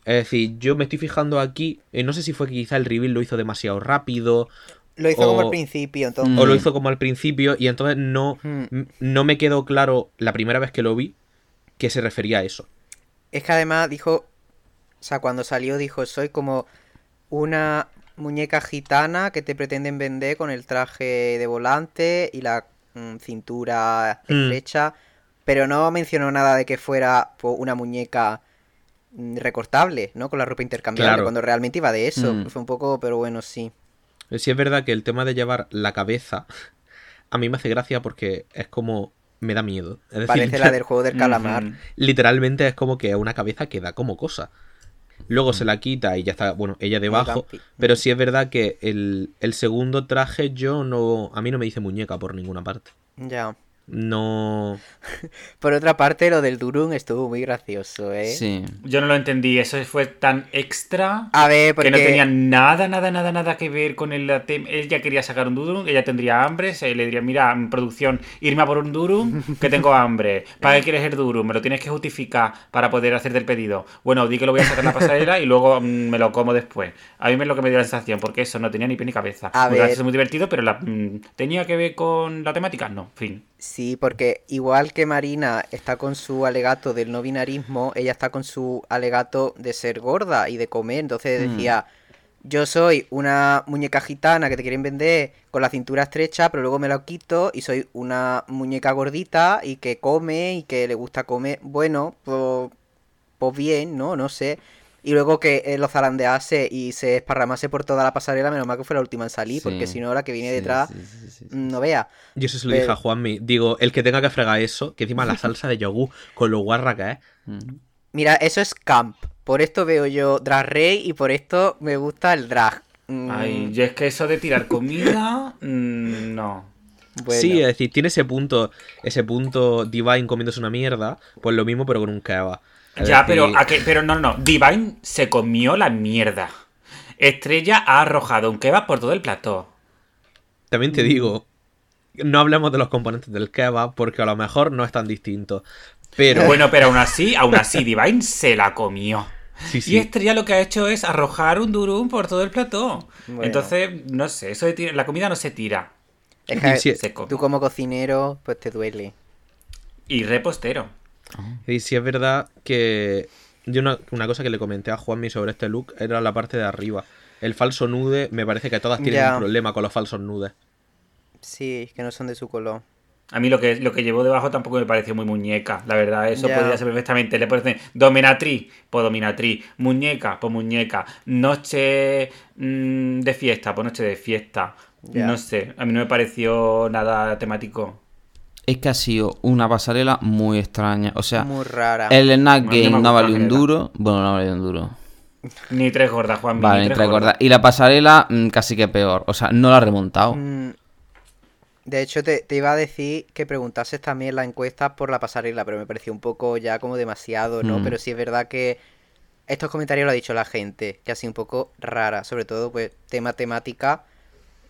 Es decir, yo me estoy fijando aquí, y no sé si fue que quizá el reveal lo hizo demasiado rápido, Lo hizo como al principio, entonces... o lo Mm. hizo como al principio, y entonces no, Mm. no me quedó claro la primera vez que lo vi que se refería a eso. Es que además dijo, o sea, cuando salió dijo, soy como una muñeca gitana que te pretenden vender con el traje de volante y la mm, cintura Mm. estrecha, pero no mencionó nada de que fuera pues, una muñeca recortable, ¿no? Con la ropa intercambiable, Claro. cuando realmente iba de eso. Mm. Fue un poco, pero bueno, sí. Sí es verdad que el tema de llevar la cabeza a mí me hace gracia porque es como me da miedo. Es decir, Parece *laughs* la del juego del calamar. Literalmente es como que una cabeza que da como cosa. Luego se la quita y ya está, bueno, ella debajo. Pero sí es verdad que el, el segundo traje yo no... A mí no me dice muñeca por ninguna parte. Ya. No... *laughs* Por otra parte, lo del Durum estuvo muy gracioso, ¿eh? Sí. Yo no lo entendí, eso fue tan extra A ver, porque... que no tenía nada, nada, nada, nada que ver con el tem- Él ya quería sacar un durum, ella tendría hambre, se le diría, mira, en producción, irme a por un durum, que tengo hambre. ¿Para qué *laughs* quieres el durum? Me lo tienes que justificar para poder hacerte el pedido. Bueno, di que lo voy a sacar en la pasarela y luego mm, me lo como después. A mí me es lo que me dio la sensación, porque eso no tenía ni pie ni cabeza. A muy ver. gracioso, muy divertido, pero la, mm, ¿tenía que ver con la temática? No, fin. Sí, porque igual que Marina está con su alegato del no binarismo, ella está con su alegato de ser gorda y de comer. Entonces Mm. decía, yo soy una muñeca gitana que te quieren vender con la cintura estrecha, pero luego me lo quito y soy una muñeca gordita y que come y que le gusta comer. Bueno, pues, pues bien, ¿no? No sé. Y luego que eh, lo zarandease y se esparramase por toda la pasarela, menos mal que fue la última en salir, porque si no, la que viene Sí, detrás, sí, sí, sí, sí. mm, no vea. Yo eso se lo Pero- dije a Juanmi. Digo, el que tenga que fregar eso, que encima la salsa de yogur con lo guarra que es. Mm. Mira, eso es camp. Por esto veo yo Drag Race y por esto me gusta el drag. Mm, Ay, yo es que eso de tirar comida, mm, no. bueno. Sí, es decir, tiene ese punto, ese punto Divine comiéndose una mierda, pues lo mismo pero con un kebab. Ya, decir, pero, ¿a qué? pero no, no. Divine se comió la mierda. Estrella ha arrojado un kebab por todo el plató. También te digo, no hablemos de los componentes del kebab porque a lo mejor no es tan distinto. Pero *laughs* Bueno, pero aún así, aún así, Divine se la comió. sí, Y sí. Estrella lo que ha hecho es arrojar un durum por todo el plató. Bueno. Entonces, no sé, eso de la comida no se tira. Es que se tú como cocinero, pues te duele. Y repostero. Y sí es verdad que yo una, una cosa que le comenté a Juanmi sobre este look era la parte de arriba. El falso nude, me parece que todas tienen Ya. un problema con los falsos nudes. Sí, que no son de su color. A mí lo que, lo que llevó debajo tampoco me pareció muy muñeca, la verdad. Eso podría ser perfectamente. Le ponen dominatriz, pues dominatriz. Muñeca, pues muñeca. Noche mm, de fiesta, pues noche de fiesta. No sé, a mí no me pareció nada temático. Es que ha sido una pasarela muy extraña. O sea, Muy rara. el Snack no Game ha no gustado valió un duro. Bueno, no valió un duro. Ni tres gordas, Juan. Vale, ni tres gordas. Y la pasarela mm, casi que peor. O sea, no la ha remontado. Mm, De hecho, te, te iba a decir que preguntases también la encuesta por la pasarela, pero me pareció un poco ya como demasiado, ¿no? Mm. Pero sí es verdad que estos comentarios lo ha dicho la gente, que ha sido un poco rara, sobre todo pues tema temática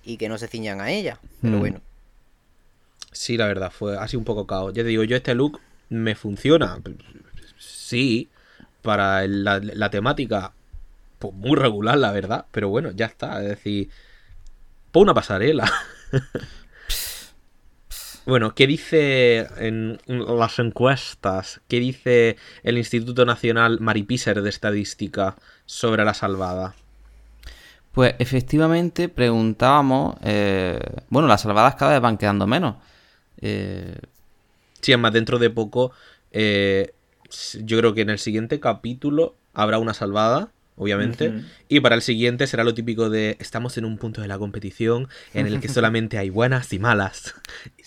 y que no se ciñan a ella. Pero Mm. bueno. Sí, la verdad, fue así un poco caos. Ya te digo, yo este look me funciona. Sí, para la, temática, pues muy regular, la verdad. Pero bueno, ya está. Es decir, por una pasarela. *laughs* Bueno, ¿qué dice en las encuestas? ¿Qué dice el Instituto Nacional Maripiser de Estadística sobre la salvada? Pues efectivamente preguntábamos, eh, bueno, las salvadas cada vez van quedando menos. Eh, Sí, además dentro de poco, eh, yo creo que en el siguiente capítulo habrá una salvada, obviamente, y para el siguiente será lo típico de estamos en un punto de la competición en el que *laughs* solamente hay buenas y malas,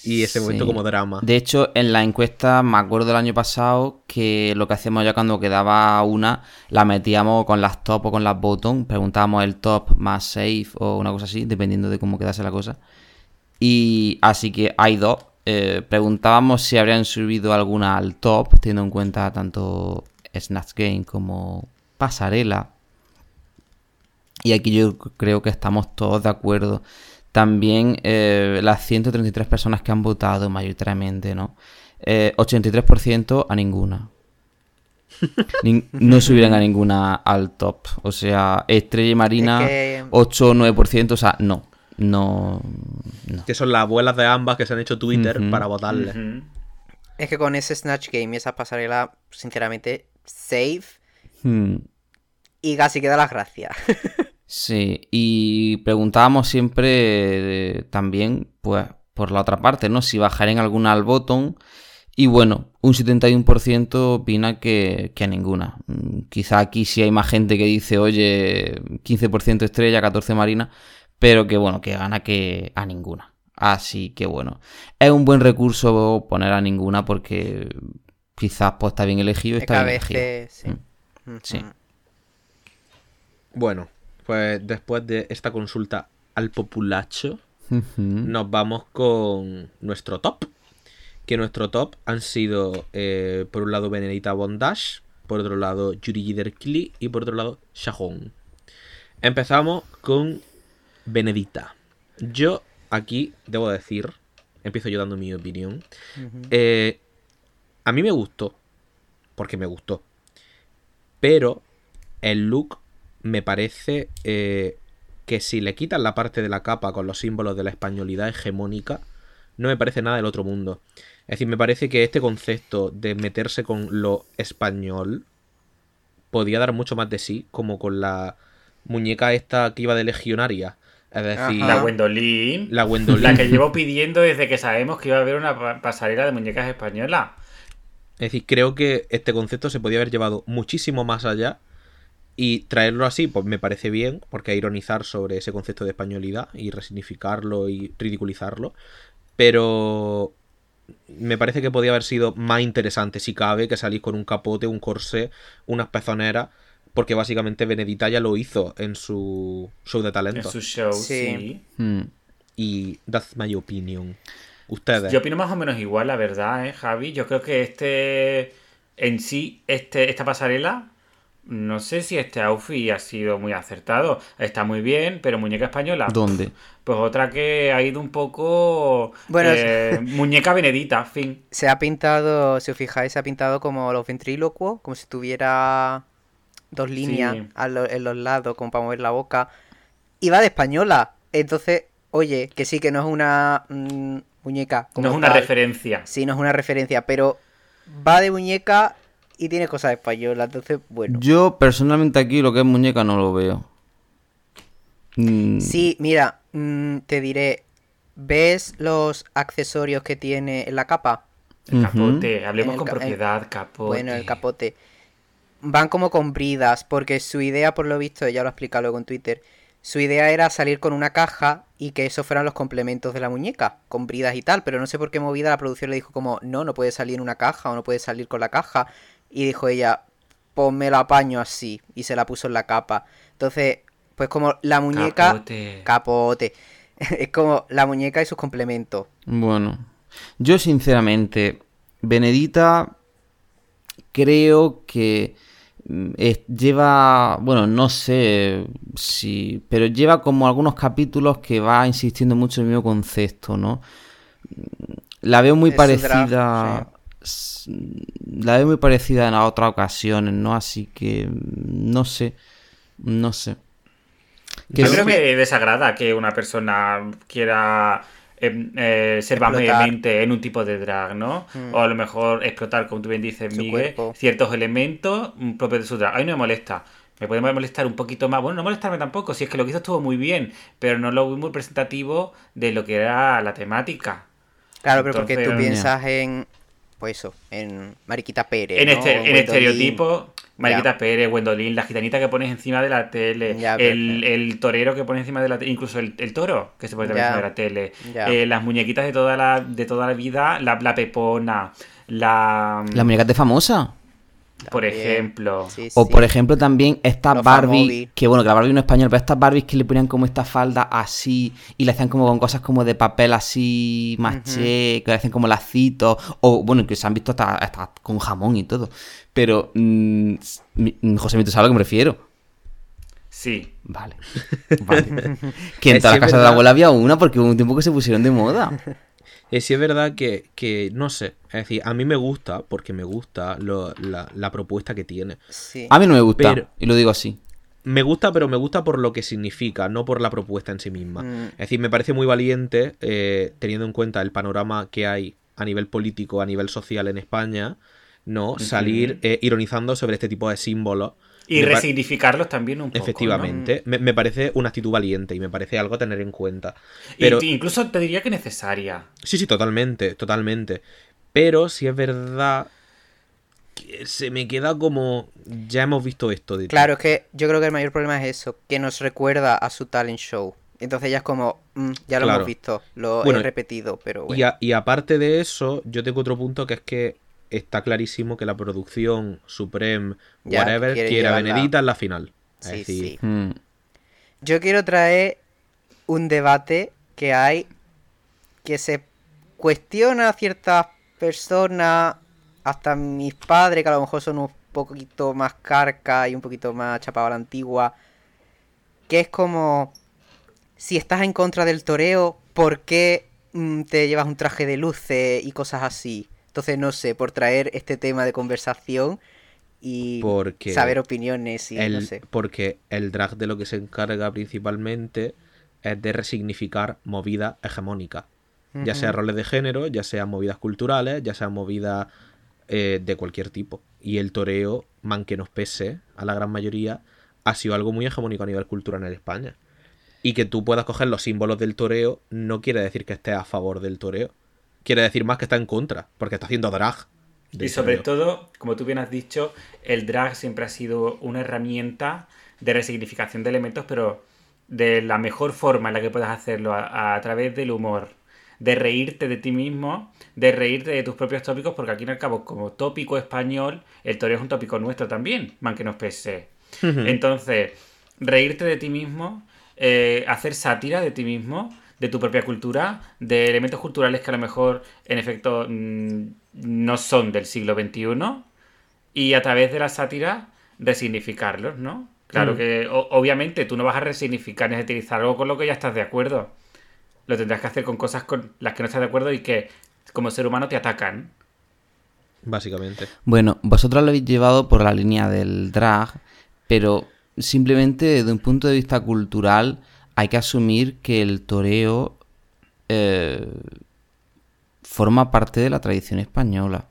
y ese momento como drama. De hecho, en la encuesta, me acuerdo del año pasado que lo que hacíamos ya cuando quedaba una, la metíamos con las top o con las bottom, preguntábamos el top más safe o una cosa así, dependiendo de cómo quedase la cosa. Y así que hay dos. Eh, preguntábamos si habrían subido alguna al top, teniendo en cuenta tanto Snatch Game como Pasarela. Y aquí yo creo que estamos todos de acuerdo. También eh, las 133 personas que han votado mayoritariamente, ¿no? Eh, 83% a ninguna. *laughs* Nin- no subirán a ninguna al top. O sea, Estrella y Marina, Es que- 8 o 9%, o sea, no. No. no. Que son las abuelas de ambas que se han hecho Twitter para votarle. Es que con ese Snatch Game y esa pasarela, sinceramente, safe Hmm. y casi queda las gracias. *laughs* Sí, y preguntábamos siempre eh, también, pues, por la otra parte, ¿no? Si bajarían alguna al bottom. Y bueno, un 71% opina que, que a ninguna. Mm, Quizá aquí sí hay más gente que dice, oye, 15% estrella, 14 marina, pero que bueno, que gana que a ninguna. Así que bueno, es un buen recurso poner a ninguna porque quizás pues está bien elegido está bien elegido. sí. Mm, sí. Ujú. Bueno, pues después de esta consulta al populacho, nos vamos con nuestro top. Que nuestro top han sido, eh, por un lado, Benedita Bondage, por otro lado, Yuri Giderkili y por otro lado, Shahon. Empezamos con Benedita. Yo aquí debo decir, empiezo yo dando mi opinión. eh, a mí me gustó, porque me gustó. Pero el look me parece eh, que si le quitan la parte de la capa con los símbolos de la españolidad hegemónica, no me parece nada del otro mundo. Es decir, me parece que este concepto de meterse con lo español podía dar mucho más de sí, como con la muñeca esta que iba de legionaria. Es decir, Ajá. La Gwendolyn. la que llevo pidiendo desde que sabemos que iba a haber una pa- pasarela de muñecas españolas. Es decir, creo que este concepto se podía haber llevado muchísimo más allá y traerlo así, pues me parece bien, porque ironizar sobre ese concepto de españolidad y resignificarlo y ridiculizarlo, pero me parece que podía haber sido más interesante, si cabe, que salir con un capote, un corsé, unas pezoneras, porque básicamente Benedita ya lo hizo en su show de En talento. su show, Sí. sí. Hmm. Y that's my opinion. Ustedes. Yo opino más o menos igual, la verdad, ¿eh, Javi? Yo creo que este, en sí, este, esta pasarela, no sé si este outfit ha sido muy acertado. Está muy bien, pero muñeca española. ¿Dónde? Pues otra que ha ido un poco... Bueno, eh, *laughs* muñeca benedita, fin. Se ha pintado, si os fijáis, se ha pintado como los ventrílocuos, como si tuviera dos líneas Sí. a lo- en los lados, como para mover la boca. Y va de española. Entonces, oye, que sí, que no es una mm, muñeca. como No es una tal. referencia. Sí, no es una referencia, pero va de muñeca y tiene cosas españolas. Entonces, bueno. Yo personalmente aquí lo que es muñeca no lo veo. Mm, Sí, mira, mm, te diré, ¿ves los accesorios que tiene en la capa? El capote, hablemos El con ca- propiedad, capote. Bueno, el capote. Van como con bridas, porque su idea, por lo visto, ya lo ha explicado luego en Twitter, su idea era salir con una caja y que esos fueran los complementos de la muñeca, con bridas y tal, pero no sé por qué movida la producción le dijo como, no, no puede salir en una caja o no puede salir con la caja. Y dijo ella, ponme la apaño así, y se la puso en la capa. Entonces, pues como la muñeca... Capote. Capote. *laughs* es como la muñeca y sus complementos. Bueno, yo sinceramente, Benedita creo que es- lleva, bueno, no sé si, pero lleva como algunos capítulos que va insistiendo mucho en el mismo concepto, ¿no? La veo muy Es parecida, draft, la veo muy parecida en otras ocasiones, ¿no? Así que no sé, no sé. Yo creo que desagrada que una persona quiera em, eh, ser más en un tipo de drag, ¿no? Mm. O a lo mejor explotar, como tú bien dices, Su Miguel, cuerpo. ciertos elementos mm, propios de su drag. A mí no me molesta. Me puede molestar un poquito más. Bueno, no molestarme tampoco, si es que lo que hizo estuvo muy bien, pero no lo vi muy representativo de lo que era la temática. Claro, pero porque tú Entonces- piensas en. Pues eso, en Mariquita Pérez. En, ¿no? este, O en estereotipo, Mariquita Pérez, Gwendolyn, la gitanita que pones encima de la tele, Ya, el, el torero que pones encima de la tele, incluso el, el toro que se pone encima de la tele, eh, las muñequitas de toda la, de toda la vida, la, la pepona, la... La muñeca de famosa. Por También. ejemplo. Sí, O sí. por ejemplo también esta Los Barbie, que bueno, que la Barbie no es española, pero estas Barbies que le ponían como esta falda así y le hacían como con cosas como de papel así maché, que le hacen como lacitos, o bueno, que se han visto hasta, hasta con jamón y todo. Pero, mm, mi- José, ¿tú sabes a lo que me refiero? Sí. Vale. *laughs* vale. que en *laughs* todas las casas de la abuela había una porque hubo un tiempo que se pusieron de moda. *laughs* Eh, sí es verdad que, que, no sé, es decir, a mí me gusta, porque me gusta lo- la, la propuesta que tiene. Sí. A mí no me gusta, Pero- y lo digo así. Me gusta, pero me gusta por lo que significa, no por la propuesta en sí misma. Mm. Es decir, me parece muy valiente, eh, teniendo en cuenta el panorama que hay a nivel político, a nivel social en España, ¿no? Salir eh, ironizando sobre este tipo de símbolos. Y Me resignificarlos también un poco. ¿no? Efectivamente, me, me parece una actitud valiente y me parece algo a tener en cuenta. Pero, incluso te diría que necesaria. sí, sí, totalmente, totalmente. Pero si es verdad que se me queda como, ya hemos visto esto de. Claro, es que yo creo que el mayor problema es eso, que nos recuerda a su talent show. Entonces ya es como, mm, ya lo Claro. hemos visto, lo Bueno, he repetido, pero Y, bueno. a- y aparte de eso, yo tengo otro punto que es que está clarísimo que la producción Supreme, Ya, whatever, quiere quiere a llevarla. Benedita en la final. Es Sí, decir, sí. Mm. Yo quiero traer un debate que hay que se cuestiona a ciertas personas, hasta mis padres, que a lo mejor son un poquito más carca y un poquito más chapado a la antigua, que es como, si estás en contra del toreo, ¿por qué mm, te llevas un traje de luces y cosas así? Entonces, no sé, por traer este tema de conversación y Porque saber opiniones y el- no sé. Porque el drag de lo que se encarga principalmente es de resignificar movidas hegemónicas. Ya sea roles de género, ya sean movidas culturales, ya sean movidas eh, de cualquier tipo. Y el toreo, man que nos pese, a la gran mayoría, ha sido algo muy hegemónico a nivel cultural en España. Y que tú puedas coger los símbolos del toreo no quiere decir que estés a favor del toreo. Quiere decir más que está en contra, porque está haciendo drag. Y sobre todo, como tú bien has dicho, el drag siempre ha sido una herramienta de resignificación de elementos, pero de la mejor forma en la que puedas hacerlo, a, a través del humor, de reírte de ti mismo, de reírte de tus propios tópicos, porque aquí al cabo, como tópico español, el toreo es un tópico nuestro también, man que nos pese. Entonces, reírte de ti mismo, eh, hacer sátira de ti mismo, de tu propia cultura, de elementos culturales que a lo mejor, en efecto, mm, no son del siglo XXI, y a través de la sátira, resignificarlos, ¿no? Claro Mm. que, o- obviamente, tú no vas a resignificar ni a utilizar algo con lo que ya estás de acuerdo. Lo tendrás que hacer con cosas con las que no estás de acuerdo y que, como ser humano, te atacan. Básicamente. Bueno, vosotros lo habéis llevado por la línea del drag, pero simplemente desde un punto de vista cultural hay que asumir que el toreo eh, forma parte de la tradición española.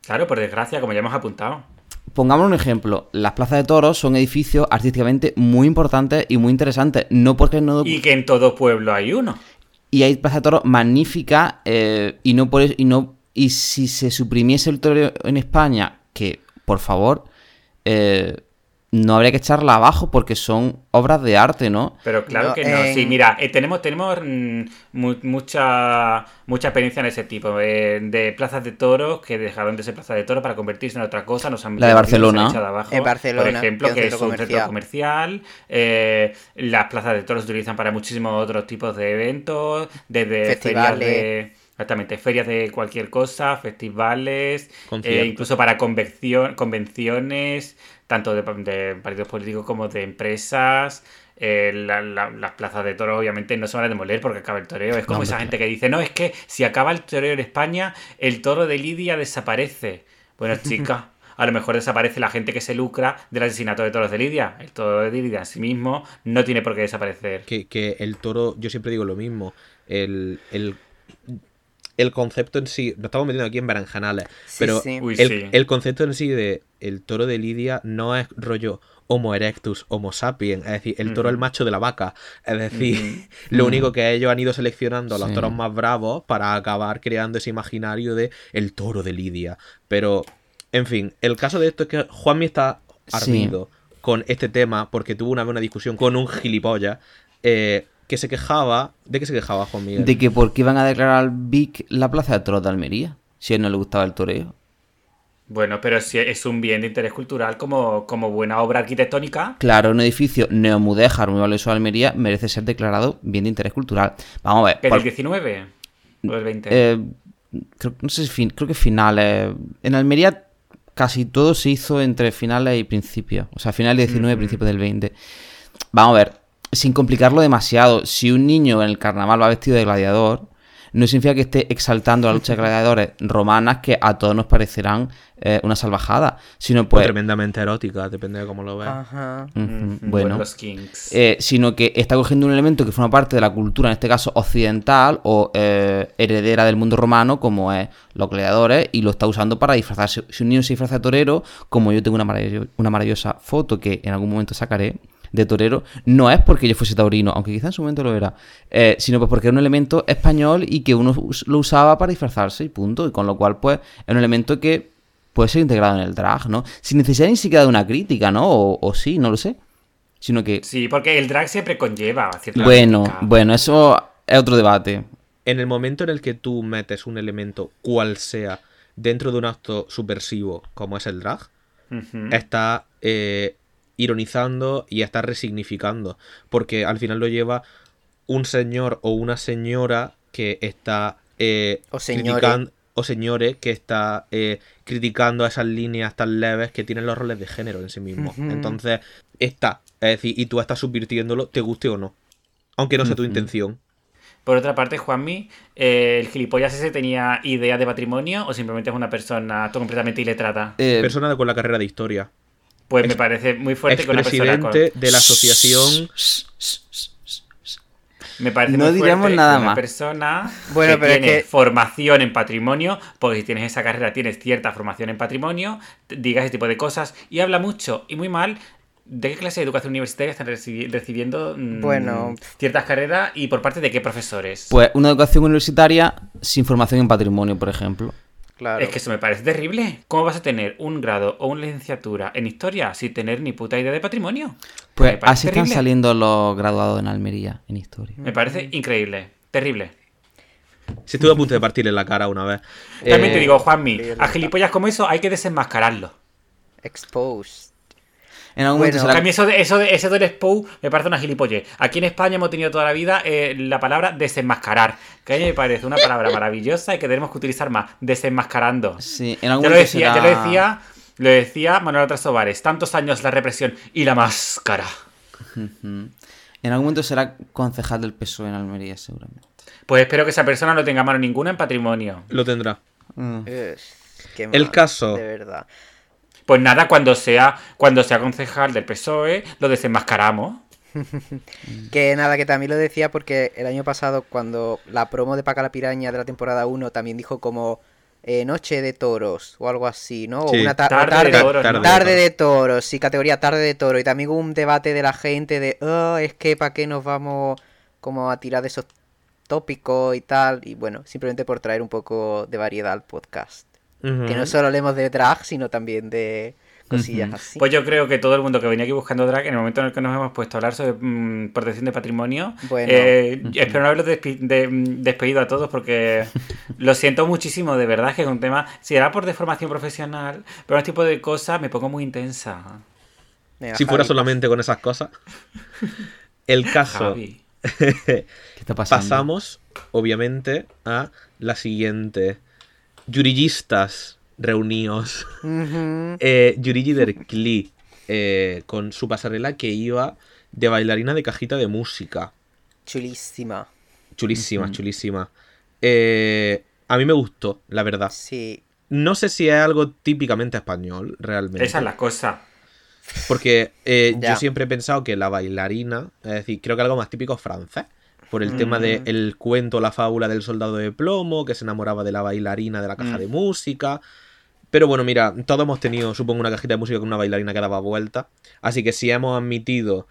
Claro, por desgracia, como ya hemos apuntado. Pongamos un ejemplo, las plazas de toros son edificios artísticamente muy importantes y muy interesantes, no porque no... Y que en todo pueblo hay uno. y hay plazas de toros magníficas eh, y no por eso, y no y si se suprimiese el toreo en España que por favor eh, no habría que echarla abajo porque son obras de arte no Pero claro No, que no. Sí, mira, eh, tenemos, tenemos mm, mu- mucha, mucha experiencia en ese tipo. eh, de plazas de toros que dejaron de ser plazas de toros para convertirse en otra cosa. Nos han La de metido, nos han Barcelona. echado abajo. En Barcelona, Por ejemplo, que que es un centro comercial. eh, las plazas de toros se utilizan para muchísimos otros tipos de eventos. Desde ferias Festivales. de. Exactamente, ferias de cualquier cosa, festivales, eh, incluso para convención- convenciones, tanto de, de partidos políticos como de empresas. Eh, la- la- las plazas de toros obviamente no se van a demoler porque acaba el toreo. Es como No, esa gente que dice, no, es que si acaba el toreo en España, el toro de Lidia desaparece. Bueno, *laughs* chica, a lo mejor desaparece la gente que se lucra del asesinato de toros de Lidia. El toro de Lidia en sí mismo no tiene por qué desaparecer. Que, que el toro, yo siempre digo lo mismo. el, el, el concepto en sí, nos estamos metiendo aquí en berenjenales, Sí, pero sí. Uy, el, sí. el concepto en sí de el toro de Lidia no es rollo Homo erectus, Homo sapiens, es decir, el toro Ujú. el macho de la vaca, es decir, lo único que ellos han ido seleccionando a los toros más bravos para acabar creando ese imaginario de el toro de Lidia, pero en fin, el caso de esto es que Juanmi está Sí. ardido con este tema porque tuvo una vez una discusión con un gilipollas eh, que se quejaba, ¿de qué se quejaba Juan Miguel? De que por qué iban a declarar Vic la plaza de toros de Almería, si a él no le gustaba el toreo. Bueno, pero si es un bien de interés cultural como, como buena obra arquitectónica. Claro, un edificio neomudéjar muy valioso de Almería merece ser declarado bien de interés cultural. Vamos a ver. ¿Que por- del 19 o del 20? eh, creo, no sé si fin- creo que finales. En Almería casi todo se hizo entre finales y principios. O sea, finales del 19 y principios del 20. Vamos a ver, sin complicarlo demasiado, si un niño en el carnaval va vestido de gladiador, no significa que esté exaltando la lucha de gladiadores romanas que a todos nos parecerán eh, una salvajada, sino O pues... tremendamente erótica, depende de cómo lo veas. Ajá. Mm, bueno, Los Kings. eh, sino que está cogiendo un elemento que forma parte de la cultura, en este caso occidental o eh, heredera del mundo romano, como es los gladiadores, y lo está usando para disfrazarse. Si un niño se disfraza de torero, como yo tengo una maravillosa foto que en algún momento sacaré de torero, no es porque yo fuese taurino, aunque quizá en su momento lo era, eh, sino pues porque es un elemento español y que uno lo usaba para disfrazarse y punto, y con lo cual pues es un elemento que puede ser integrado en el drag, ¿no? Sin necesidad ni siquiera de una crítica, ¿no? O, o sí, no lo sé. Sino que Sí, porque el drag siempre conlleva cierta bueno, crítica. bueno, eso es otro debate. En el momento en el que tú metes un elemento, cual sea, dentro de un acto subversivo como es el drag, está eh, ironizando y está resignificando. Porque al final lo lleva un señor o una señora que está eh, O señore. critican- o señores que está eh, criticando esas líneas tan leves que tienen los roles de género en sí mismos. Entonces, está. Es decir, y tú estás subvirtiéndolo, te guste o no. Aunque no sea tu intención. Por otra parte, Juanmi, eh, ¿el gilipollas ese tenía idea de patrimonio o simplemente es una persona completamente iletrada? Eh, Persona con la carrera de historia. Pues me parece muy fuerte que una persona con... De la asociación. Me parece No muy diremos fuerte nada que una más. persona Bueno, que pero es tiene que- formación en patrimonio, porque si tienes esa carrera tienes cierta formación en patrimonio, diga ese tipo de cosas y habla mucho y muy mal de qué clase de educación universitaria están recibi- recibiendo mm, Bueno. ciertas carreras y por parte de qué profesores. pues una educación universitaria sin formación en patrimonio, por ejemplo. Claro. Es que eso me parece terrible. ¿Cómo vas a tener un grado o una licenciatura en historia sin tener ni puta idea de patrimonio? Pues así están saliendo los graduados en Almería, en historia. Me parece increíble. Terrible. Si estuve a punto de partirle la cara una vez. También Eh, te digo, Juanmi, a gilipollas como eso hay que desenmascararlo. Exposed. En algún Bueno, momento A será... mí eso de, eso de, eso del Expo me parece una gilipollez. Aquí en España hemos tenido toda la vida eh, la palabra desenmascarar, que a mí me parece una palabra maravillosa y que tenemos que utilizar más, desenmascarando. Sí, en algún Ya lo momento decía, será- ya lo decía, lo decía Manuel Trasovares, tantos años la represión y la máscara. En algún momento será concejal del PSOE en Almería, seguramente. Pues espero que esa persona no tenga mano ninguna en patrimonio. Lo tendrá. Mm. Qué El caso. De verdad. Pues nada, cuando sea, cuando sea concejal del PSOE, lo desenmascaramos. *laughs* Que nada, que también lo decía porque el año pasado, cuando la promo de Paca la Piraña de la temporada 1 también dijo como eh, Noche de Toros o algo así, ¿no? O una ta- Tarde tarde, de toros, tarde ¿no? de tarde toros. de toros, sí, categoría tarde de toro. Y también hubo un debate de la gente de, oh, es que ¿para qué nos vamos como a tirar de esos tópicos y tal? Y bueno, simplemente por traer un poco de variedad al podcast. Que no solo hablemos de drag, sino también de cosillas así. Pues yo creo que todo el mundo que venía aquí buscando drag, en el momento en el que nos hemos puesto a hablar sobre mm, protección de patrimonio, Bueno. eh, espero no haberlos de- mm, despedido a todos porque *laughs* lo siento muchísimo, de verdad, que es un tema, si era por deformación profesional, pero este tipo de cosas me pongo muy intensa. Si fuera solamente con esas cosas. El caso. Javi. *laughs* ¿Qué está pasando? Pasamos, obviamente, a la siguiente. Yurillistas reunidos. Ujú. *laughs* Eh, Yurigi Derkli. eh, con su pasarela que iba de bailarina de cajita de música. Chulísima. Chulísima, chulísima. Eh, a mí me gustó, la verdad. Sí. No sé si es algo típicamente español, realmente. Esa es la cosa. Porque eh, yo siempre he pensado que la bailarina, es decir, creo que algo más típico es francés. Por el tema del cuento, la fábula del soldado de plomo, que se enamoraba de la bailarina de la caja de música. Pero bueno, mira, todos hemos tenido, supongo, una cajita de música con una bailarina que daba vuelta. Así que si hemos admitido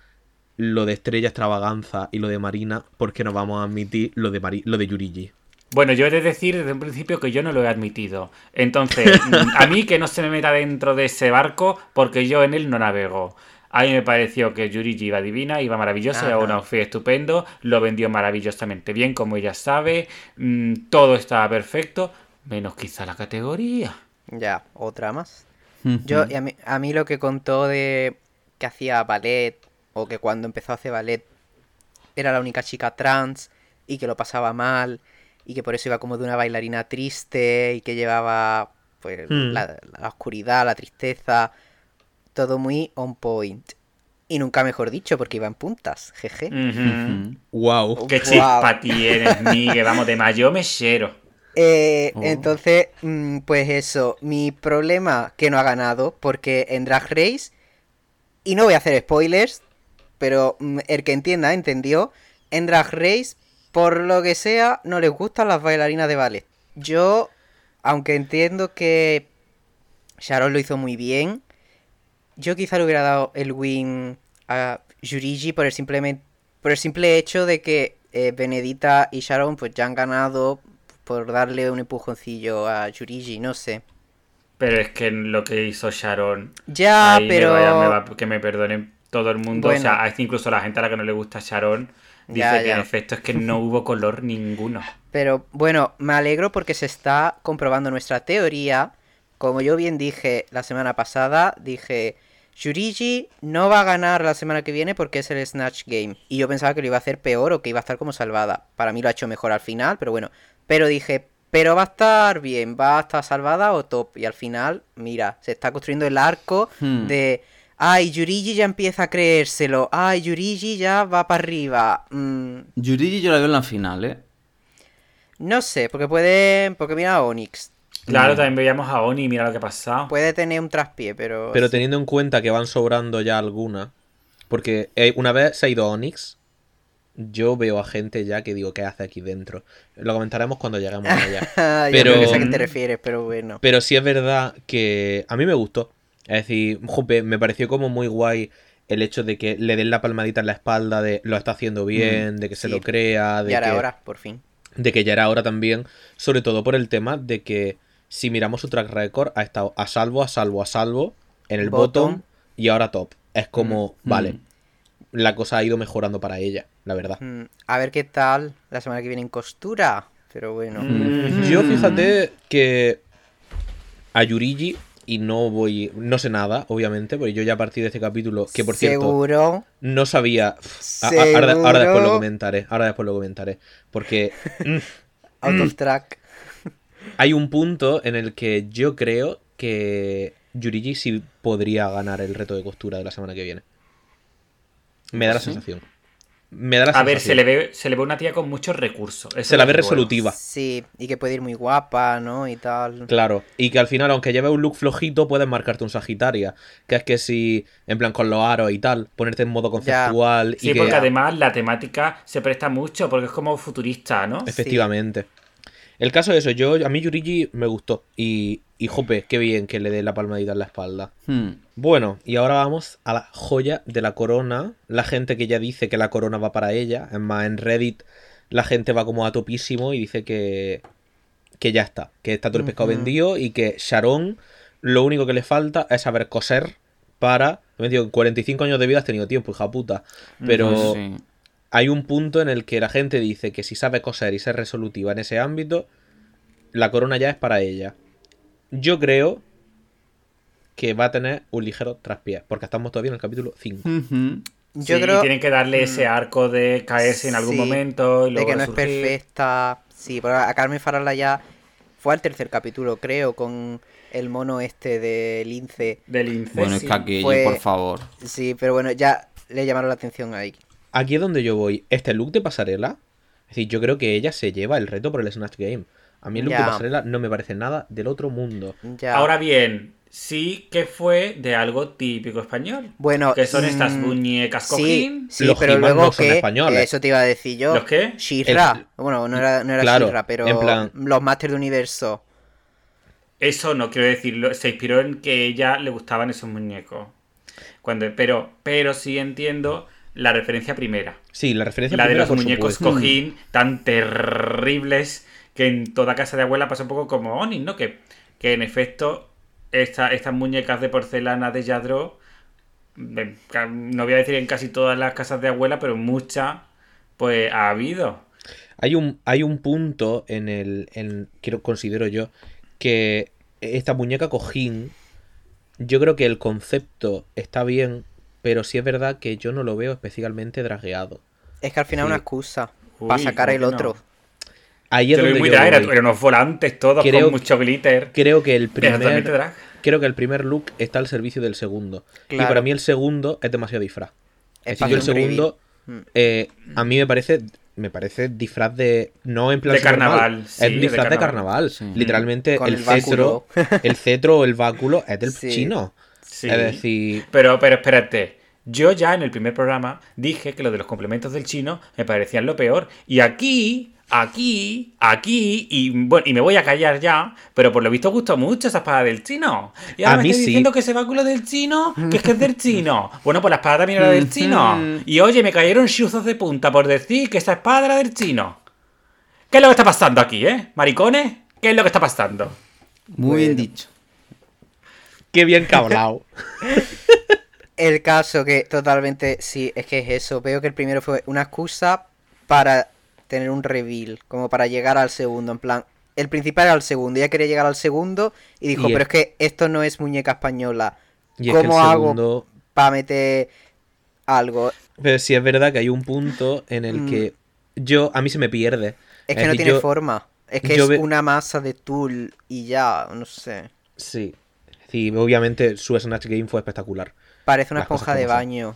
lo de Estrella Extravaganza y lo de Marina, ¿por qué no vamos a admitir lo de, Mari- lo de Yurigi? Bueno, yo he de decir desde un principio que yo no lo he admitido. Entonces, mm, *laughs* a mí que no se me meta dentro de ese barco porque yo en él no navego. A mí me pareció que Yurigi iba divina, iba maravillosa, era un outfit estupendo, lo vendió maravillosamente bien, como ella sabe, mm, todo estaba perfecto, menos quizá la categoría. Ya, otra más. Yo, y a mí, a mí lo que contó de que hacía ballet, o que cuando empezó a hacer ballet era la única chica trans, y que lo pasaba mal, y que por eso iba como de una bailarina triste, y que llevaba pues Hmm. la, la oscuridad, la tristeza, todo muy on point. Y nunca mejor dicho, porque iba en puntas, jeje. Ujú. ¡Wow! Qué chispa tienes, Miguel, vamos, de más, yo me shero. Eh, Oh. Entonces, mm, pues eso, mi problema que no ha ganado, porque en Drag Race, y no voy a hacer spoilers, pero mm, el que entienda, entendió, en Drag Race, por lo que sea, no les gustan las bailarinas de ballet. Yo, aunque entiendo que Sharon lo hizo muy bien, yo quizá le hubiera dado el win a Yurigi por el, simplemente, por el simple hecho de que eh, Benedita y Sharon pues ya han ganado por darle un empujoncillo a Yurigi, no sé. Pero es que lo que hizo Sharon. Ya, ahí me pero... vaya- me va- que me perdonen todo el mundo. Bueno. O sea, incluso la gente a la que no le gusta Sharon dice Ya, que ya. en efecto es que no hubo color ninguno. Pero bueno, me alegro porque se está comprobando nuestra teoría. Como yo bien dije la semana pasada, dije, Yurigi no va a ganar la semana que viene porque es el Snatch Game. Y yo pensaba que lo iba a hacer peor o que iba a estar como salvada. Para mí lo ha hecho mejor al final, pero bueno. Pero dije, pero va a estar bien, va a estar salvada o top. Y al final, mira, se está construyendo el arco Hmm. de... Ay, Yurigi ya empieza a creérselo. Ay, Yurigi ya va para arriba. Mm, Yurigi yo la veo en la final, ¿eh? no sé, porque puede... Porque mira a Onyx. Claro, también veíamos a Oni, mira lo que ha pasado. Puede tener un traspié, pero. Pero teniendo en cuenta que van sobrando ya algunas, porque eh, una vez se ha ido Onyx, yo veo a gente ya que digo, ¿qué hace aquí dentro? Lo comentaremos cuando lleguemos a ella. *laughs* Yo pero- creo que sé a qué te refieres, pero bueno. Pero sí es verdad que a mí me gustó. Es decir, jope, me pareció como muy guay el hecho de que le den la palmadita en la espalda de lo está haciendo bien, de que se lo crea, de Ya era que, hora, por fin. de que ya era hora también, sobre todo por el tema de que si miramos su track record ha estado a salvo, a salvo, a salvo en el bottom, Bottom. y ahora top. Es como, Mm. vale, la cosa ha ido mejorando para ella, la verdad. Mm, a ver qué tal la semana que viene en costura. Pero bueno. Mm. Yo fíjate que a Yurigi, y no voy, no sé nada, obviamente, porque yo ya a partir de este capítulo, que por cierto, Seguro. no sabía... a- a- ahora, ahora después lo comentaré, ahora después lo comentaré, porque Out of track. Hay un punto en el que yo creo que Yurigi sí podría ganar el reto de costura de la semana que viene. Me da la sensación. Me da la A ver, sensación. se le ve, se le ve una tía con muchos recursos. eso Se la ve bueno. resolutiva. Sí, y que puede ir muy guapa, ¿no? Y tal. Claro, y que al final, aunque lleve un look flojito, puedes marcarte un Sagitaria. Que es que si, en plan, con los aros y tal, ponerte en modo conceptual Sí, y que. porque además la temática se presta mucho porque es como futurista, ¿no? Efectivamente. El caso de eso, yo, a mí Yurigi me gustó. Y, y jope, qué bien que le dé la palmadita en la espalda. Hmm. Bueno, y ahora vamos a la joya de la corona. La gente que ya dice que la corona va para ella. Es más, en Reddit la gente va como a topísimo y dice que, que ya está. Que está todo el pescado vendido y que Sharon lo único que le falta es saber coser para... Me digo, en 45 años de vida has tenido tiempo, hija puta. Pero sí. Hay un punto en el que la gente dice que si sabe coser y ser resolutiva en ese ámbito, la corona ya es para ella. Yo creo que va a tener un ligero traspié, porque estamos todavía en el capítulo 5. Ujú. Yo Sí, creo. y tienen que darle ese arco de caerse en algún Sí, momento y de que no es perfecta. Sí, porque a Carmen Farala ya fue al tercer capítulo, creo, con el mono este de Lince. Del incesto. Bueno, es que aquello, Fue- por favor. Sí, pero bueno, ya le llamaron la atención ahí. Aquí es donde yo voy. Este look de pasarela, es decir, yo creo que ella se lleva el reto por el Snatch Game. A mí el look Ya. de pasarela no me parece nada del otro mundo. Ya. Ahora bien, sí que fue de algo típico español. bueno, que son estas mm, muñecas Sí, cojín. sí, Los pero luego no son que españoles. eso te iba a decir yo. ¿Los qué? Shira. Bueno, no era, no era Claro, pero en plan- los Masters de Universo. Eso no quiero decirlo. Se inspiró en que a ella le gustaban esos muñecos. Cuando, pero, pero sí entiendo la referencia primera. Sí, la referencia La de primera, los por muñecos supuesto. cojín tan terribles que en toda casa de abuela pasa un poco como Oni, ¿no? Que, que en efecto esta- estas muñecas de porcelana de Yadro, em, no voy a decir en casi todas las casas de abuela, pero muchas, pues ha habido. Hay un, hay un punto en el. En, quiero, considero yo que esta muñeca cojín. Yo creo que el concepto está bien, pero sí es verdad que yo no lo veo especialmente dragueado. Es que al final es Sí. una excusa Uy, para sacar ¿cómo el que no? otro. Ahí es donde muy yo drag, voy. eran unos volantes todos Creo con mucho glitter. Creo que el primer. drag. Creo que el primer look está al servicio del segundo. Y para mí el segundo es demasiado disfraz. Es decir, yo el segundo. Mm. eh, a mí me parece. Me parece disfraz de. No en plan De carnaval, sí, es disfraz de carnaval. carnaval. Sí. Literalmente Con el, el cetro. el cetro o el báculo es del Sí. chino. Sí. Es decir. Pero, pero espérate. Yo ya en el primer programa dije que lo de los complementos del chino me parecían lo peor. Y aquí, aquí, aquí, y bueno, y me voy a callar ya, pero por lo visto gustó mucho esa espada del chino. Y ahora A me mí estoy sí. diciendo que ese báculo del chino, que es que es del chino. *laughs* Bueno, pues la espada también era del chino. Y oye, me cayeron chuzos de punta por decir que esa espada era del chino. ¿Qué es lo que está pasando aquí, eh? ¿Maricones? ¿Qué es lo que está pasando? Muy bien dicho. Qué bien hablado. *laughs* El caso que totalmente, sí, es que es eso. Veo que el primero fue una excusa para tener un reveal, como para llegar al segundo. En plan, el principal era el segundo, ella quería llegar al segundo y dijo, Y pero es que esto no es muñeca española. Y es que el ¿Cómo hago segundo. para meter algo? Pero sí es verdad que hay un punto en el Mm. que yo. A mí se me pierde. Es que no tiene yo- forma. Es que yo es ve- una masa de tul y ya, no sé. Sí. Sí, obviamente su Snatch Game fue espectacular. Parece una Las esponja de baño.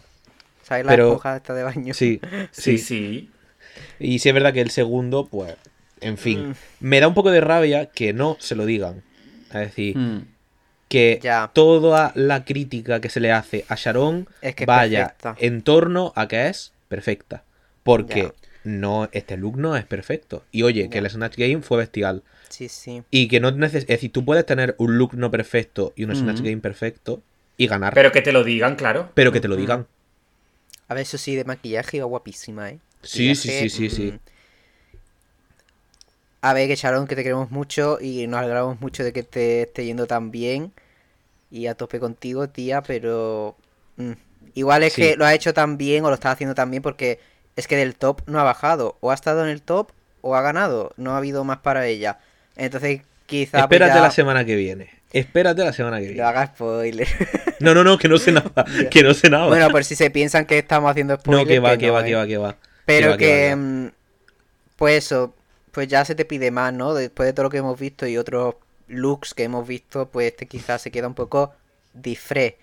¿Sabes la Pero- esponja esta de baño? Sí, *laughs* Sí, sí. sí. Y sí es verdad que el segundo, pues. En fin. Mm. Me da un poco de rabia que no se lo digan. Es decir, Mm. que Ya. toda la crítica que se le hace a Sharon Es que es vaya perfecta. en torno a que es perfecta. Porque Ya. No, este look no es perfecto. Y oye, que el Snatch Game fue bestial. Sí, sí. Y que no neces es decir, tú puedes tener un look no perfecto y un Snatch Ujú. Game perfecto y ganar. Pero que te lo digan, claro. pero que te lo digan. A ver, eso sí, de maquillaje iba guapísima, ¿eh? Sí, sí, Maquillaje, sí, sí, sí. mm. A ver, que Sharon, que te queremos mucho y nos alegramos mucho de que te esté yendo tan bien. Y a tope contigo, tía, pero... mm, Igual es Sí. que lo ha hecho tan bien o lo está haciendo tan bien porque es que del top no ha bajado. O ha estado en el top o ha ganado. No ha habido más para ella. Entonces, quizá... pues Espérate ya la semana que viene. Espérate la semana que No viene. haga spoiler. *laughs* No, no, no, que no sé nada. *laughs* que no sé nada. bueno, por si se piensan que estamos haciendo spoiler. no, que va, que no, va, ¿eh? que va, que va. Pero que, va, que va. pues eso, pues ya se te pide más, ¿no? Después de todo lo que hemos visto y otros looks que hemos visto, pues este quizás se queda un poco disfré.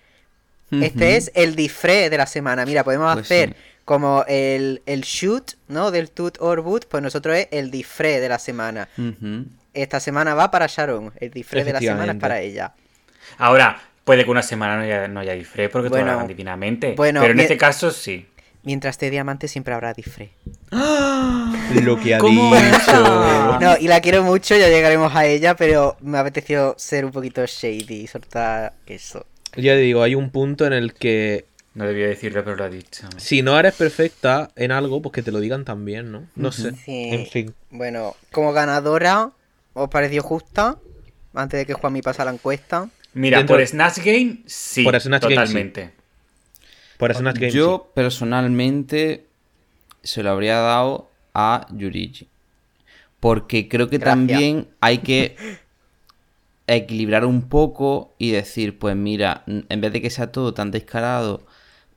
Este es el disfré de la semana. Mira, podemos Pues hacer sí. como el, el shoot, ¿no? Del Toot or Boot, pues nosotros es el disfré de la semana. Esta semana va para Sharon, el disfré de la semana es para ella. Ahora, puede que una semana no haya, no haya disfraz porque Bueno, todo lo divinamente. bueno, pero en este caso sí. Mientras esté diamante siempre habrá disfré. Lo que ha ¿Cómo dicho. *laughs* No, y la quiero mucho, ya llegaremos a ella, pero me apeteció ser un poquito shady y soltar eso. Ya te digo, hay un punto en el que No debía decirlo, pero lo ha dicho. si no eres perfecta en algo, pues que te lo digan también, ¿no? No sé. Sí. En fin. Bueno, como ganadora, ¿os pareció justa? Antes de que Juanmi pase la encuesta. Mira, Dentro- por Snatch Game, sí. Por Snatch Game, sí. totalmente. Por Snatch Game. Yo personalmente se lo habría dado a Yurigi. Porque creo que Gracias. también hay que *laughs* equilibrar un poco y decir, pues mira, en vez de que sea todo tan descarado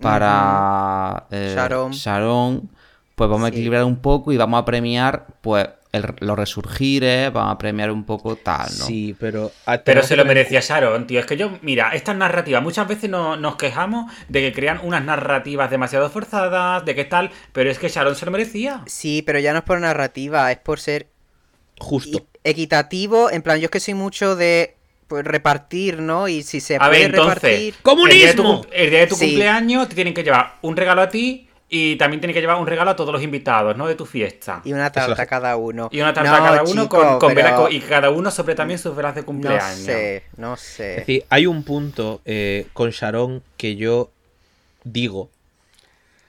para eh, Sharon. Sharon, pues vamos a equilibrar un poco y vamos a premiar pues el- los resurgires, vamos a premiar un poco tal, sí. ¿no? Sí, pero. ah, Pero se lo merecía Sharon, tío. Es que yo, mira, estas narrativas, muchas veces no- nos quejamos de que crean unas narrativas demasiado forzadas, de que tal, pero es que Sharon se lo merecía. Sí, pero ya no es por narrativa, es por ser Justo. y equitativo, en plan, yo es que soy mucho de pues, repartir, ¿no? Y si se A puede ver, entonces. repartir... ¡Comunismo! El día de tu, cum- el día de tu Sí. cumpleaños te tienen que llevar un regalo a ti y también tienen que llevar un regalo a todos los invitados, ¿no? De tu fiesta. Y una tarta Eso- cada uno. Y una tarta No, a cada uno chico, con, con pero velas y cada uno sobre también sus velas de No cumpleaños. sé, no Es sé. decir, hay un punto eh, con Sharon que yo digo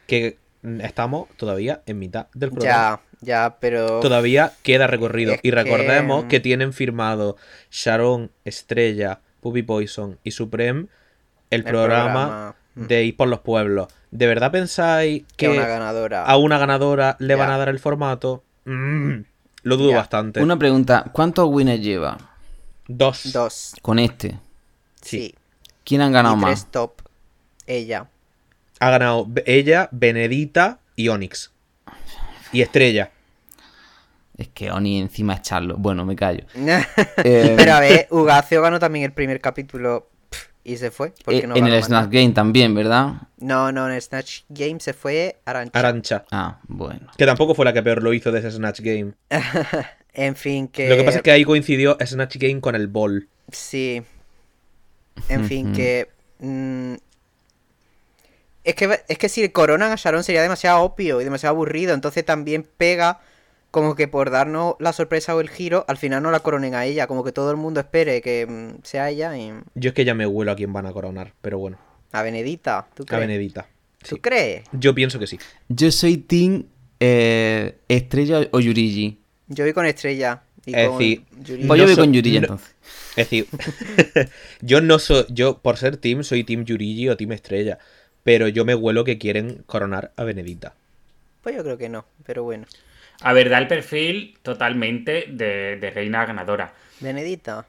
que estamos todavía en mitad del programa. Ya, ya, pero... Todavía queda recorrido. Es y recordemos que- que... tienen firmado Sharon, Estrella, Puppy Poison y Supreme el, programa, programa, mm. de ir por los pueblos. ¿De verdad pensáis Que que una ganadora. a una ganadora le Ya. van a dar el formato? Mm, lo dudo Ya. bastante. Una pregunta, ¿cuántos winners lleva Dos. Dos. con este? Sí. ¿Quién han ganado y más? top. Ella. Ha ganado ella, Benedita y Onyx. Y Estrella. Es que Oni encima es Charlo. Bueno, me callo. Eh, *laughs* Pero a ver, Ugacio ganó también el primer capítulo y se fue. porque Eh, no en el Snatch. Game también, ¿verdad? No, no, en el Snatch Game se fue Arancha. Arancha. Ah, bueno. Que tampoco fue la que peor lo hizo de ese Snatch Game. *laughs* En fin, que... Lo que pasa es que ahí coincidió Snatch Game con el Ball. Sí. En fin, que... mm, es que es que si coronan a Sharon sería demasiado obvio y demasiado aburrido. Entonces también pega como que por darnos la sorpresa o el giro, al final no la coronen a ella. Como que todo el mundo espere que mm, sea ella y... Yo es que ya me huelo a quién van a coronar, pero bueno. A Benedita, ¿tú A crees? Benedita. ¿Tú crees? Yo pienso que sí. Yo soy Team eh, Estrella o Yurigi. Yo voy con Estrella. Y Es con decir, Yuri. Pues No yo voy so- con Yurigi no- entonces. Es decir, *laughs* yo no soy. Yo, por ser team, soy team Yurigi o team Estrella. Pero yo me huelo que quieren coronar a Benedita. Pues yo creo que no, pero bueno. A ver, da el perfil totalmente de, de reina ganadora. Benedita.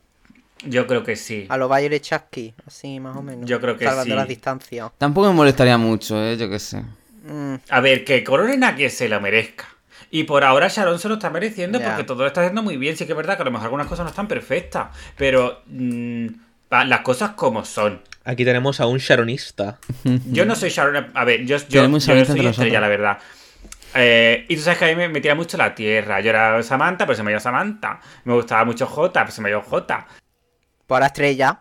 Yo creo que sí. A los Violet Chasky, así más o menos. Yo creo que Salvando sí. las distancias. Tampoco me molestaría mucho, ¿eh? Yo qué sé. Mm, A ver, que coronen a quien se lo merezca. Y por ahora Sharon se lo está mereciendo Ya. porque todo lo está haciendo muy bien. Sí que es verdad que a lo mejor algunas cosas no están perfectas. Pero mm, las cosas como son. Aquí tenemos a un Sharonista. *laughs* Yo no soy Sharon. A ver, yo, yo, yo Sharon soy estrella, la verdad. Eh, y tú sabes que a mí me metía mucho la tierra. Yo era Samantha, pero se me dio Samantha. Me gustaba mucho J, pero se me dio J. Pues ahora Estrella,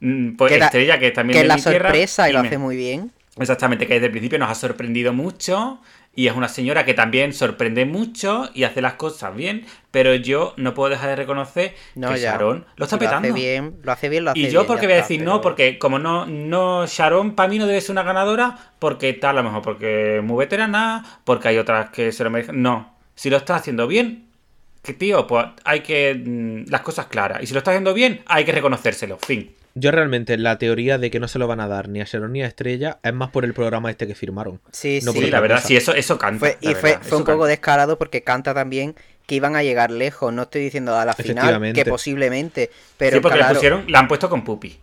Mm, Pues Que la- Estrella, que también que es la mi tierra, sorpresa y lo me- hace muy bien. Exactamente, que desde el principio nos ha sorprendido mucho y es una señora que también sorprende mucho y hace las cosas bien, pero yo no puedo dejar de reconocer No, que ya. Sharon lo está Lo petando. hace bien, lo hace bien, lo hace y bien. yo porque voy a está, decir pero- no, porque como no, no, Sharon para mí no debe ser una ganadora, porque tal, a lo mejor porque es muy veterana, porque hay otras que se lo merecen. No, si lo está haciendo bien, que tío, pues hay que mm, las cosas claras. Y si lo está haciendo bien, hay que reconocérselo. Fin. Yo realmente la teoría de que no se lo van a dar ni a Sharon ni a Estrella es más por el programa este que firmaron. Sí, No, sí. por la verdad, cosa. sí, eso, eso canta. Fue- y fue, verdad, fue eso un poco canta. descarado porque canta también que iban a llegar lejos. No estoy diciendo a la final, que posiblemente. Pero sí, porque claro, le pusieron, la han puesto con Pupi.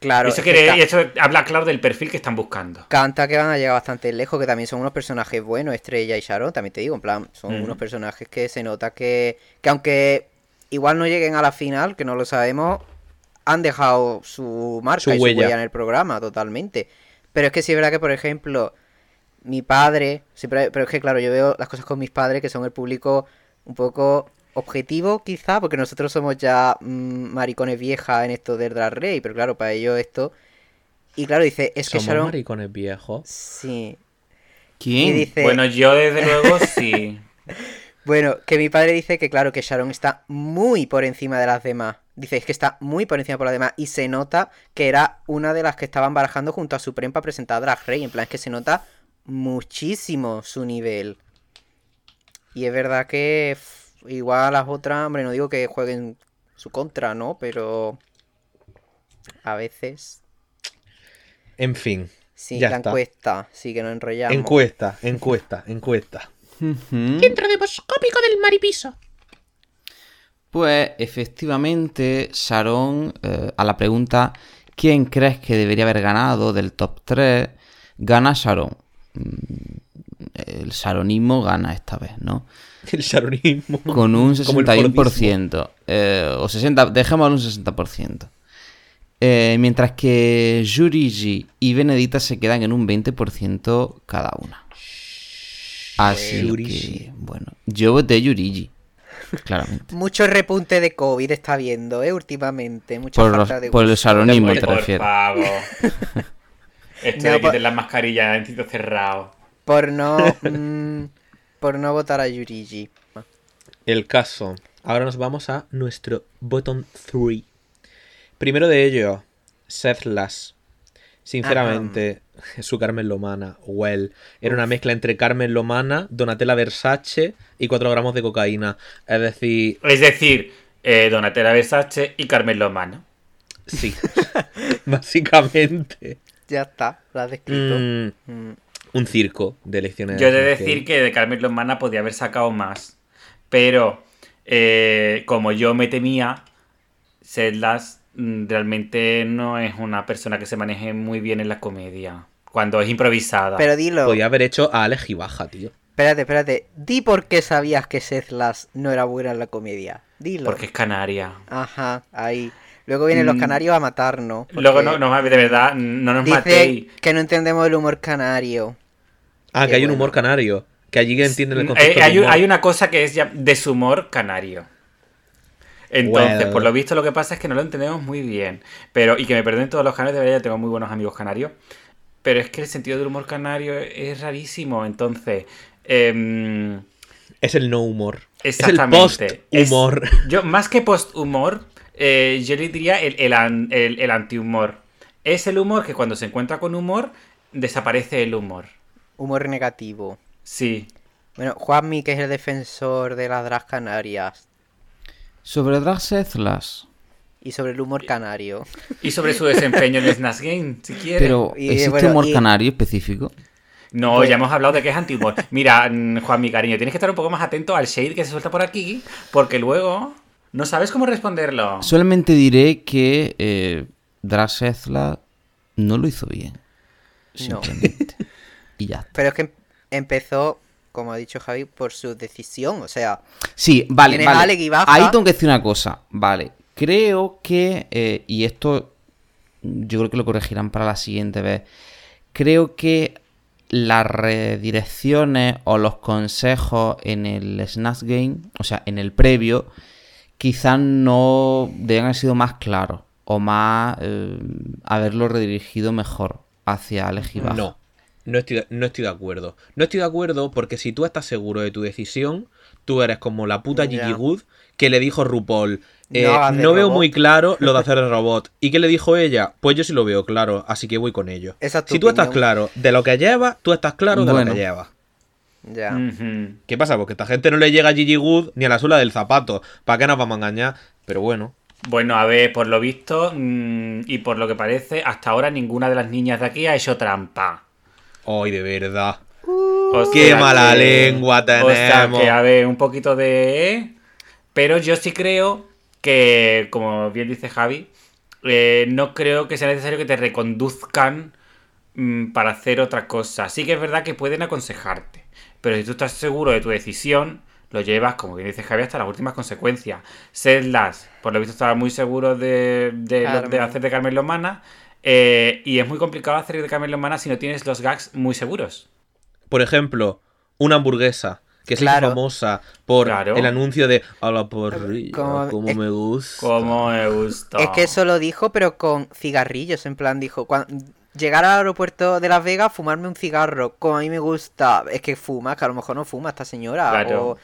claro, eso, quiere, y eso habla claro del perfil que están buscando. canta que van a llegar bastante lejos, que también son unos personajes buenos, Estrella y Sharon, también te digo, en plan, son Ujú. unos personajes que se nota que, que aunque igual no lleguen a la final, que no lo sabemos, han dejado su marca Su y huella. su huella en el programa, totalmente. Pero es que sí es verdad que, por ejemplo, mi padre, siempre, pero es que claro, yo veo las cosas con mis padres que son el público un poco objetivo quizá, porque nosotros somos ya mm, maricones viejas en esto del Drag Race, pero claro, para ellos esto... Y claro, dice, es que Somos Sharon... maricones viejos. Sí. Y ¿Quién? dice, Bueno, yo desde luego sí. *laughs* bueno, que mi padre dice que claro, que Sharon está muy por encima de las demás. Dice, es que está muy por encima por las demás. Y se nota que era una de las que estaban barajando junto a Supreme para presentar a Drag Race. En plan, es que se nota muchísimo su nivel. Y es verdad que igual las otras, hombre, no digo que jueguen su contra, ¿no? Pero a veces... En fin. Sí, Ya la está. encuesta, sí que nos enrollamos. Encuesta, encuesta, encuesta. Ujú. Intrademoscópico del maripiso. Pues efectivamente, Sharon, eh, a la pregunta ¿quién crees que debería haber ganado del top 3? Gana Sharon. Mm, El sharonismo gana esta vez, ¿no? *laughs* El sharonismo. Con un Como el fordismo. 61%. eh, o 60, dejémoslo un 60%. Eh, mientras que Yurigi y Benedita se quedan en un 20% cada una. Así Yurigi. que, bueno, yo voté Yurigi. claramente. Mucho repunte de COVID está viendo, ¿eh? Últimamente. Mucha Por, falta los- de por el salonismo, Por te refieres. favor. *laughs* Esto No, de por- quiten las mascarillas en sitios cerrados. Por no. *laughs* mm, por no votar a Yurigi. El caso. Ahora nos vamos a nuestro bottom 3. Primero de ellos, Seth Lass. Sinceramente, su Carmen Lomana, well, era una mezcla entre Carmen Lomana, Donatella Versace y 4 gramos de cocaína. Es decir, Es decir, eh, Donatella Versace y Carmen Lomano. sí, *laughs* básicamente. Ya está, lo has descrito. Mm, Mm. un circo de lecciones. Yo he de de decir que de Carmen Lomana podía haber sacado más. Pero, eh, como yo me temía, Sedlas realmente no es una persona que se maneje muy bien en la comedia. Cuando es improvisada. Pero dilo. Podía haber hecho a Alex Baja, tío. Espérate, espérate. Di por qué sabías que Seth Lass no era buena en la comedia. Dilo. Porque es canaria. Ajá, ahí. Luego vienen los Mm. canarios a matarnos. Luego, no, no, de verdad, no nos Dice matéis. que no entendemos el humor canario. Ah, Qué que hay un humor canario. Que allí entienden el Eh, concepto. hay, de humor. hay una cosa que es ya deshumor canario. Entonces, Well. por lo visto, lo que pasa es que no lo entendemos muy bien. Pero, y que me perdonen todos los canarios, de verdad, yo tengo muy buenos amigos canarios. Pero es que el sentido del humor canario es rarísimo. Entonces, em, Es el no humor. exactamente. Es el post-humor. Es- yo, más que post-humor, eh, yo le diría el, el, el- el anti-humor. Es el humor que cuando se encuentra con humor, desaparece el humor. Humor negativo. Sí. Bueno, Juanmi, que es el defensor de las drag canarias. Sobre Drag Lass. Y sobre el humor canario. Y sobre su desempeño en *laughs* Snatch Game, si quiere. Pero, ¿existe bueno, humor y- canario específico? No, Pues- ya hemos hablado de que es anti-humor. Mira, mm, Juan, mi cariño, tienes que estar un poco más atento al shade que se suelta por aquí, porque luego no sabes cómo responderlo. Solamente diré que eh, Drag Lass no lo hizo bien. No. Simplemente. *laughs* y ya está. Pero es que em- empezó, como ha dicho Javi, por su decisión. O sea, Sí, vale, vale. Alec y Baja. Ahí tengo que decir una cosa. Vale, creo que, eh, y esto yo creo que lo corregirán para la siguiente vez. Creo que las redirecciones o los consejos en el Snatch Game, o sea, en el previo, quizás no deben haber sido más claros o más eh, haberlo redirigido mejor hacia Alex y Baja. No, no estoy, de- no estoy de acuerdo. No estoy de acuerdo porque si tú estás seguro de tu decisión, tú eres como la puta. Gigi Good que le dijo RuPaul. eh, No de veo robot". muy claro lo de hacer el *laughs* robot. ¿Y qué le dijo ella? Pues yo sí lo veo claro, así que voy con ello. Es Si tú estás claro de lo que llevas, tú estás claro de lo que llevas. ya. ¿Qué pasa? Porque esta gente no le llega a Gigi Good ni a la suela del zapato. ¿Para qué nos vamos a engañar? Pero bueno. Bueno, a ver, por lo visto mm, y por lo que parece, hasta ahora ninguna de las niñas de aquí ha hecho trampa. Hoy de verdad. O Qué mala que- lengua O sea tenemos. que, a ver, un poquito de... ¿eh? Pero yo sí creo que, como bien dice Javi, eh, no creo que sea necesario que te reconduzcan mm, para hacer otra cosa. Sí que es verdad que pueden aconsejarte. Pero si tú estás seguro de tu decisión, lo llevas, como bien dice Javi, hasta las últimas consecuencias. Sedlas, por lo visto, estaba muy seguro de, de, de Carmen. hacer de Carmen Lomana. Eh, y es muy complicado hacer de Carmen Lomana si no tienes los gags muy seguros. Por ejemplo, una hamburguesa que hizo Claro. famosa por Claro. el anuncio de a la porrilla, Como- como es- me gusta. Como me gusta. Es que eso lo dijo, pero con cigarrillos. En plan, dijo: cuan- llegar al aeropuerto de Las Vegas, fumarme un cigarro. Como a mí me gusta. Es que fuma, que a lo mejor no fuma esta señora. Claro. O,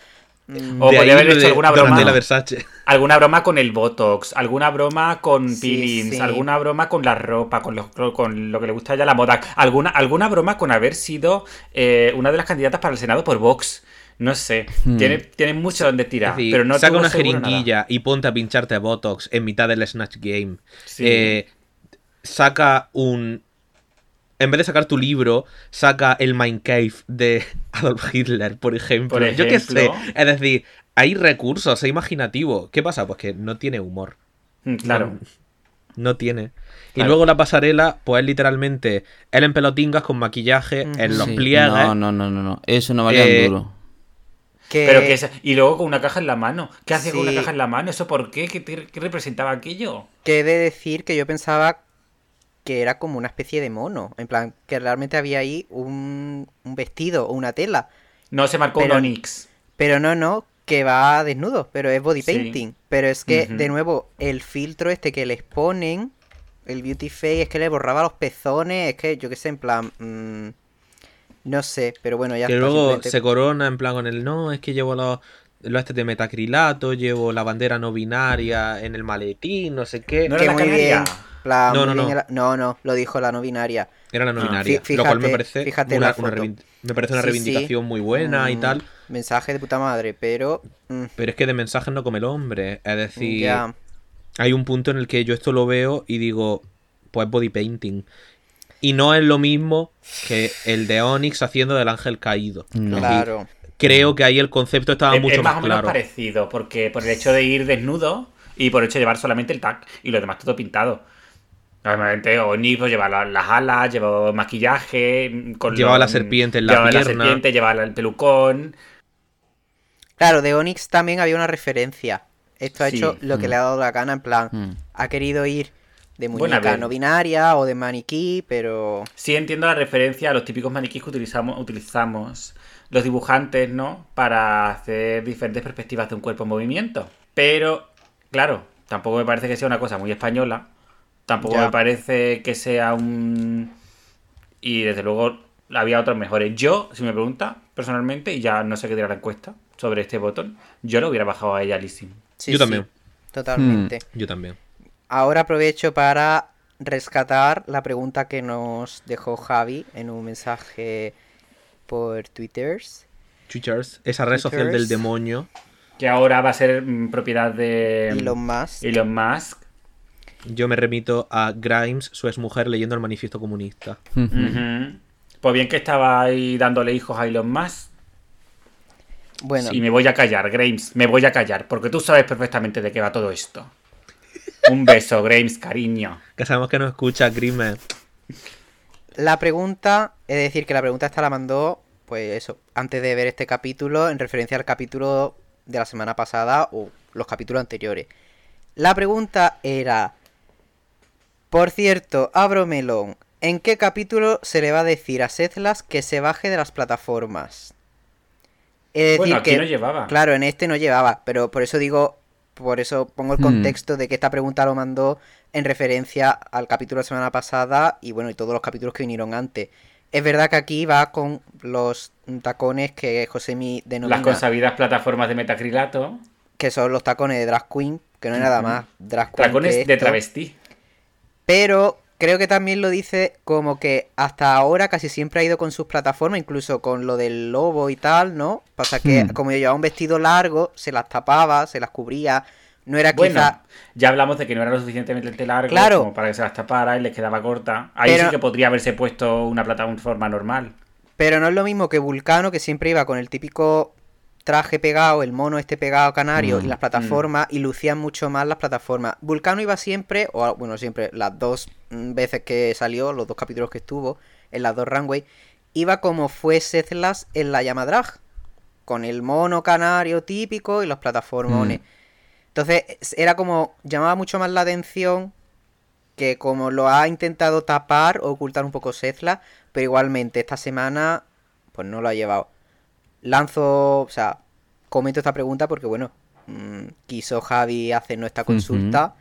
O De podría haber hecho de alguna broma. Versace. Alguna broma con el Botox, alguna broma con Sí, peelings, sí. alguna broma con la ropa, con, los- con lo que le gusta a ella la moda, alguna, alguna broma con haber sido eh, una de las candidatas para el Senado por Vox. No sé, Hmm. tiene, tiene mucho donde tirar, decir, pero no saca una nada. jeringuilla y ponte a pincharte Botox en mitad del Snatch Game. Sí. Eh, saca un. En vez de sacar tu libro, saca el Mein Kampf de *laughs* Adolf Hitler, por ejemplo. Por Yo qué sé. Es decir, hay recursos, es imaginativo. ¿Qué pasa? Pues que no tiene humor. Mm, Claro. No tiene. Y luego la pasarela, pues es literalmente él en pelotingas con maquillaje, en los Sí. pliegues. No, no, no, no, no. Eso no valía Eh, un duro. que, Pero que esa- y luego con una caja en la mano. ¿Qué hacía con una caja en la mano? ¿Eso por qué? ¿Qué, te- qué representaba aquello? que he de decir que yo pensaba que era como una especie de mono. En plan, que realmente había ahí un, un vestido o una tela. No se marcó Pero- un Onix. Pero no, no, que va desnudo, pero es body Sí. painting. Pero es que, de nuevo, el filtro este que les ponen, el beauty face, es que le borraba los pezones, es que yo qué sé, en plan... mm, no sé, pero bueno, ya que está, luego simplemente- se corona en plan con el no, es que llevo los, los este de metacrilato, llevo la bandera no binaria en el maletín, no sé qué. No que era la muy canaria. bien. No, no, no. no, no, lo dijo la no binaria. Era la no Ah. binaria. Fí- lo cual me fíjate- parece fíjate una, me parece una Sí, sí. reivindicación muy buena y Mm, tal. Mensaje de puta madre, pero... mm, Pero es que de mensajes no come el hombre. Es decir, hay un punto en el que yo esto lo veo y digo, pues body painting. Y no es lo mismo que el de Onyx haciendo del ángel caído. No. Es decir, Claro. Creo que ahí el concepto estaba Es, mucho es más más, o menos claro. parecido, porque por el hecho de ir desnudo y por el hecho de llevar solamente el tag y lo demás todo pintado. Normalmente Oni pues lleva la- las alas, lleva maquillaje, mm, con Llevaba lo- la serpiente en la llevaba pierna. serpiente, llevaba el pelucón. Claro, de Onyx también había una referencia. Esto ha Sí. hecho lo que Mm. le ha dado la gana, en plan, Mm. ha querido ir de Bueno, a muñeca ver. no binaria o de maniquí, pero... Sí entiendo la referencia a los típicos maniquís que utilizamos, utilizamos los dibujantes, ¿no? Para hacer diferentes perspectivas de un cuerpo en movimiento. Pero, claro, tampoco me parece que sea una cosa muy española. Tampoco Ya. me parece que sea un... Y desde luego había otros mejores. Yo, si me pregunta, personalmente, y ya no sé qué dirá la encuesta sobre este botón, yo lo hubiera bajado a ella. Sí, Yo sí, también. totalmente. Yo también. Ahora aprovecho para rescatar la pregunta que nos dejó Javi en un mensaje por Twitters. Twitters, esa red social del demonio. Que ahora va a ser mm, propiedad de Elon Musk. Elon Musk. Yo me remito a Grimes, su exmujer, leyendo el manifiesto comunista. Pues bien que estaba ahí dándole hijos a Elon Musk. Bueno, Y me voy a callar, Grames, me voy a callar, porque tú sabes perfectamente de qué va todo esto. Un beso, Grames, cariño. Que sabemos que no escucha Grimes. la pregunta, es decir, que la pregunta esta la mandó, pues eso, antes de ver este capítulo, en referencia al capítulo de la semana pasada o los capítulos anteriores. La pregunta era, por cierto, abro melón, ¿en qué capítulo se le va a decir a Sethlas que se baje de las plataformas? Es decir, Bueno, aquí que, no llevaba. Claro, en este no llevaba, pero por eso digo, por eso pongo el Hmm. contexto de que esta pregunta lo mandó en referencia al capítulo de la semana pasada y bueno, y todos los capítulos que vinieron antes. Es verdad que aquí va con los tacones que Josemi denomina, Las consabidas plataformas de metacrilato. que son los tacones de drag queen, que no es nada más drag queen. que Tacones de travesti. Pero creo que también lo dice como que hasta ahora casi siempre ha ido con sus plataformas, incluso con lo del lobo y tal, ¿no? Pasa que Hmm. como yo llevaba un vestido largo, se las tapaba, se las cubría. No era Bueno, quizá. ya hablamos de que no era lo suficientemente largo Claro. como para que se las tapara y les quedaba corta. Ahí Pero- sí que podría haberse puesto una plataforma normal. Pero no es lo mismo que Vulcano, que siempre iba con el típico traje pegado, el mono este pegado canario Mm, y las plataformas, y lucían mucho más las plataformas. Vulcano iba siempre, o bueno, siempre, las dos mm, veces que salió, los dos capítulos que estuvo, en las dos runway, iba como fue Sethlas en la llama drag, con el mono canario típico y los plataformones. Mm. Entonces, es- era como, llamaba mucho más la atención que como lo ha intentado tapar o ocultar un poco Sethla, pero igualmente esta semana pues no lo ha llevado. Lanzo, o sea, comento esta pregunta porque bueno, mm, quiso Javi hacernos esta consulta.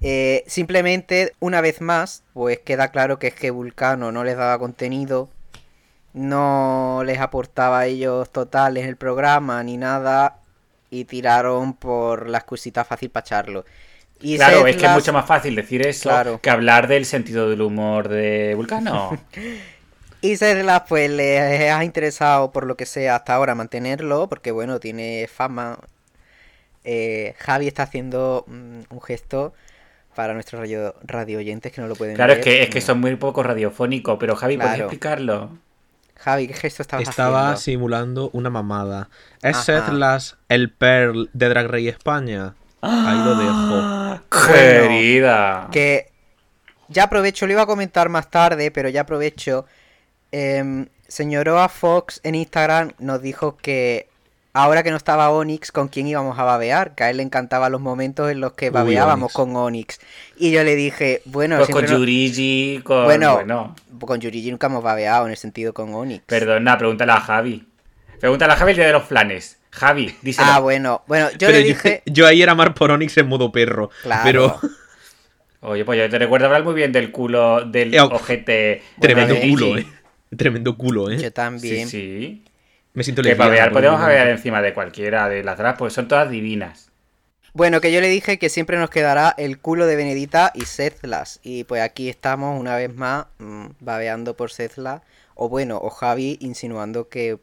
Eh, simplemente, una vez más, pues queda claro que es que Vulcano no les daba contenido, no les aportaba a ellos total en el programa ni nada, y tiraron por la excusita fácil para echarlo. Y Claro, Seth es que es mucho más fácil decir eso Claro. que hablar del sentido del humor de Vulcano. *laughs* Y Sedlas, pues le ha interesado por lo que sea hasta ahora mantenerlo, porque bueno, tiene fama. Eh, Javi está haciendo mm, un gesto para nuestros radio, radio oyentes que no lo pueden Claro, es ver. que, es que son muy poco radiofónico, pero Javi, ¿puedes Claro. explicarlo? Javi, ¿qué gesto estabas Estaba haciendo? simulando una mamada. ¿Es Ajá. Seth Las el Pearl de Drag Race España? Ahí lo dejo. Querida. Que ya aprovecho, lo iba a comentar más tarde, pero ya aprovecho. Eh, señoroa Fox en Instagram nos dijo que ahora que no estaba Onyx, ¿con quién íbamos a babear? Que a él le encantaban los momentos en los que Uy, babeábamos Onyx. con Onyx. Y yo le dije, bueno, Pues con no- Yurigi, con... Bueno, Bueno, con Yurigi nunca hemos babeado en el sentido con Onyx. perdona, pregúntale a Javi. Pregúntale a Javi el día de los flanes. Javi, díselo. Ah, bueno. Bueno, yo pero le yo, dije. *laughs* yo ahí era Mark Poronix en modo perro. Claro. Pero Oye, pues yo te recuerdo hablar muy bien del culo del Eh, ojete. tremendo de culo, eh. Tremendo culo, eh. Yo también. Sí, sí. Me siento Que el podemos babear encima de cualquiera de las drags, pues son todas divinas. Bueno, que yo le dije que siempre nos quedará el culo de Benedita y Sezlas. Y pues aquí estamos una vez más mm, babeando por Sezlas. O bueno, o Javi insinuando que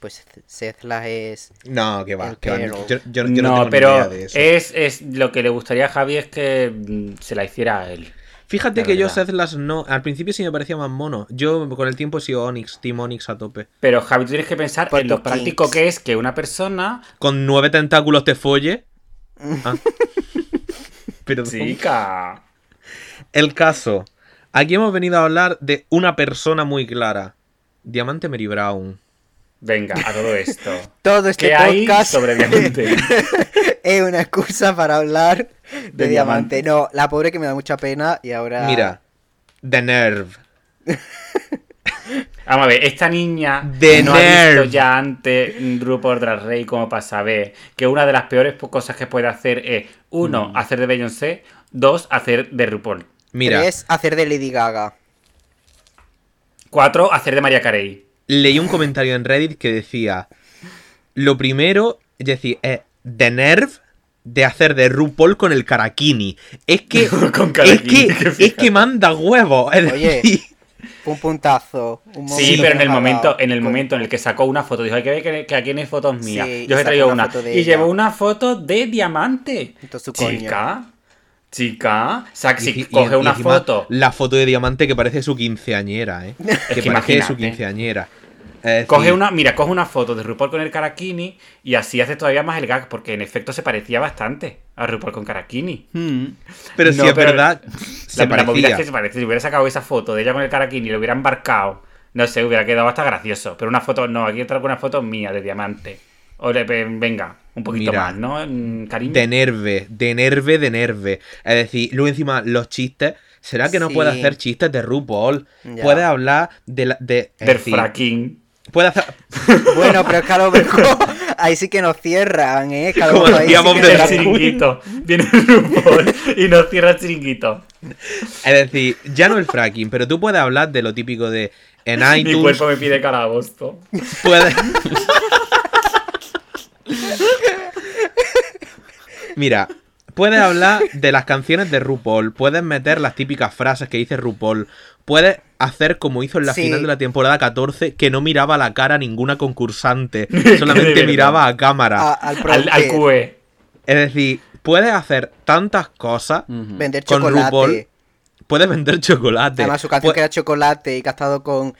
pues Sezlas es... No, que va. Que. Yo, yo- yo no, no, tengo ni pero idea de eso. es, es lo que le gustaría a Javi es que mm, se la hiciera a él. Fíjate la que yo. Sethlas no. Al principio sí me parecía más mono. Yo con el tiempo he sido Onyx, Team Onyx a tope. Pero Javi, tú tienes que pensar Por en lo práctico que es que una persona. Con nueve tentáculos te folle. *laughs* Ah. Pero Chica. el caso. Aquí hemos venido a hablar de una persona muy clara. Diamante Mary Brown. Venga, a todo esto. *laughs* Todo este ¿Qué hay podcast sobre Diamante? *laughs* es una excusa para hablar de, De diamante. Diamante. No, la pobre que me da mucha pena y ahora... Mira. The Nerve. *laughs* Vamos a ver, esta niña The no ha nerve. visto ya antes RuPaul Drag Race como para saber que una de las peores cosas que puede hacer es, uno, Mm. hacer de Beyoncé, dos, hacer de RuPaul. Mira. Tres, hacer de Lady Gaga. Cuatro, hacer de María Carey. Leí un comentario en Reddit que decía: Lo primero, es decir, es The Nerve de hacer de RuPaul con el Karakini. Es que. *laughs* Con es Karakini, que, que es que manda huevos. Oye, Un puntazo. un Sí, pero en el momento, en el momento en el que sacó una foto, dijo, hay que ver que, que aquí no hay fotos mías. Sí, Yo os he traído una de Y ella. llevó una foto de diamante. Entonces, coño. Chica, si y- y- coge y una encima foto. La foto de diamante que parece su quinceañera, ¿eh? *laughs* que que parece su quinceañera. Es decir, Coge una, mira, coge una foto de RuPaul con el Karakini y así hace todavía más el gag, porque en efecto se parecía bastante a RuPaul con Karakini. Hmm. Pero si No, es pero verdad, se la, la movida es parecía. que se parece. Si hubiera sacado esa foto de ella con el Karakini y lo hubiera embarcado, no sé, hubiera quedado hasta gracioso. Pero una foto, no, aquí traigo una foto mía de diamante. O venga, un poquito Mira, más, ¿no? Cariño. De nerve, de nerve, de nerve. Es decir, luego encima los chistes. ¿Será que no Sí. puede hacer chistes de RuPaul? Ya. Puede hablar de la. De, Del decir, fracking. Puede hacer. *laughs* Bueno, pero es que a lo mejor *laughs* ahí sí que nos cierran, ¿eh? Que a lo Como mejor ahí sí hacíamos que de El nos- la- chiringuito. Viene RuPaul y nos cierra el chiringuito. Es decir, ya no el fracking, pero tú puedes hablar de lo típico de. En Mi iTunes. cuerpo me pide cara a agosto. Puedes. *laughs* Mira, puedes hablar de las canciones de RuPaul, puedes meter las típicas frases que dice RuPaul, puedes hacer como hizo en la Sí. final de la temporada 14, que no miraba a la cara a ninguna concursante, *laughs* solamente miraba a cámara. a- al, Al, al QE. Es decir, puedes hacer tantas cosas, vender con chocolate. RuPaul, puedes vender chocolate. Además, su canción Pu- que era chocolate y que ha estado con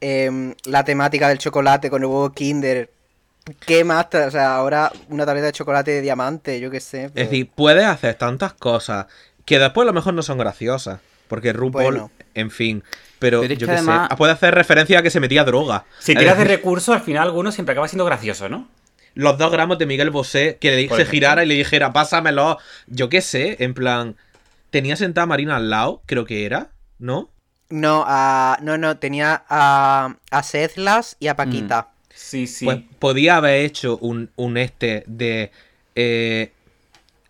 em, la temática del chocolate, con el huevo Kinder. ¿Qué más? O sea, ahora una tableta de chocolate de diamante, yo qué sé. Es pues, decir, puedes hacer tantas cosas que después a lo mejor no son graciosas. Porque RuPaul, Bueno. en fin. Pero, yo que qué además- sé. Puede hacer referencia a que se metía droga. Si tiras de recursos, al final alguno siempre acaba siendo gracioso, ¿no? Los dos gramos de Miguel Bosé, que le se girara y le dijera, pásamelo. Yo qué sé, en plan. Tenía sentada a Marina al lado, creo que era, ¿no? No, a, no, no, tenía a, a Sezlas y a Paquita. Sí, sí. Pues podía haber hecho un, un este de. eh,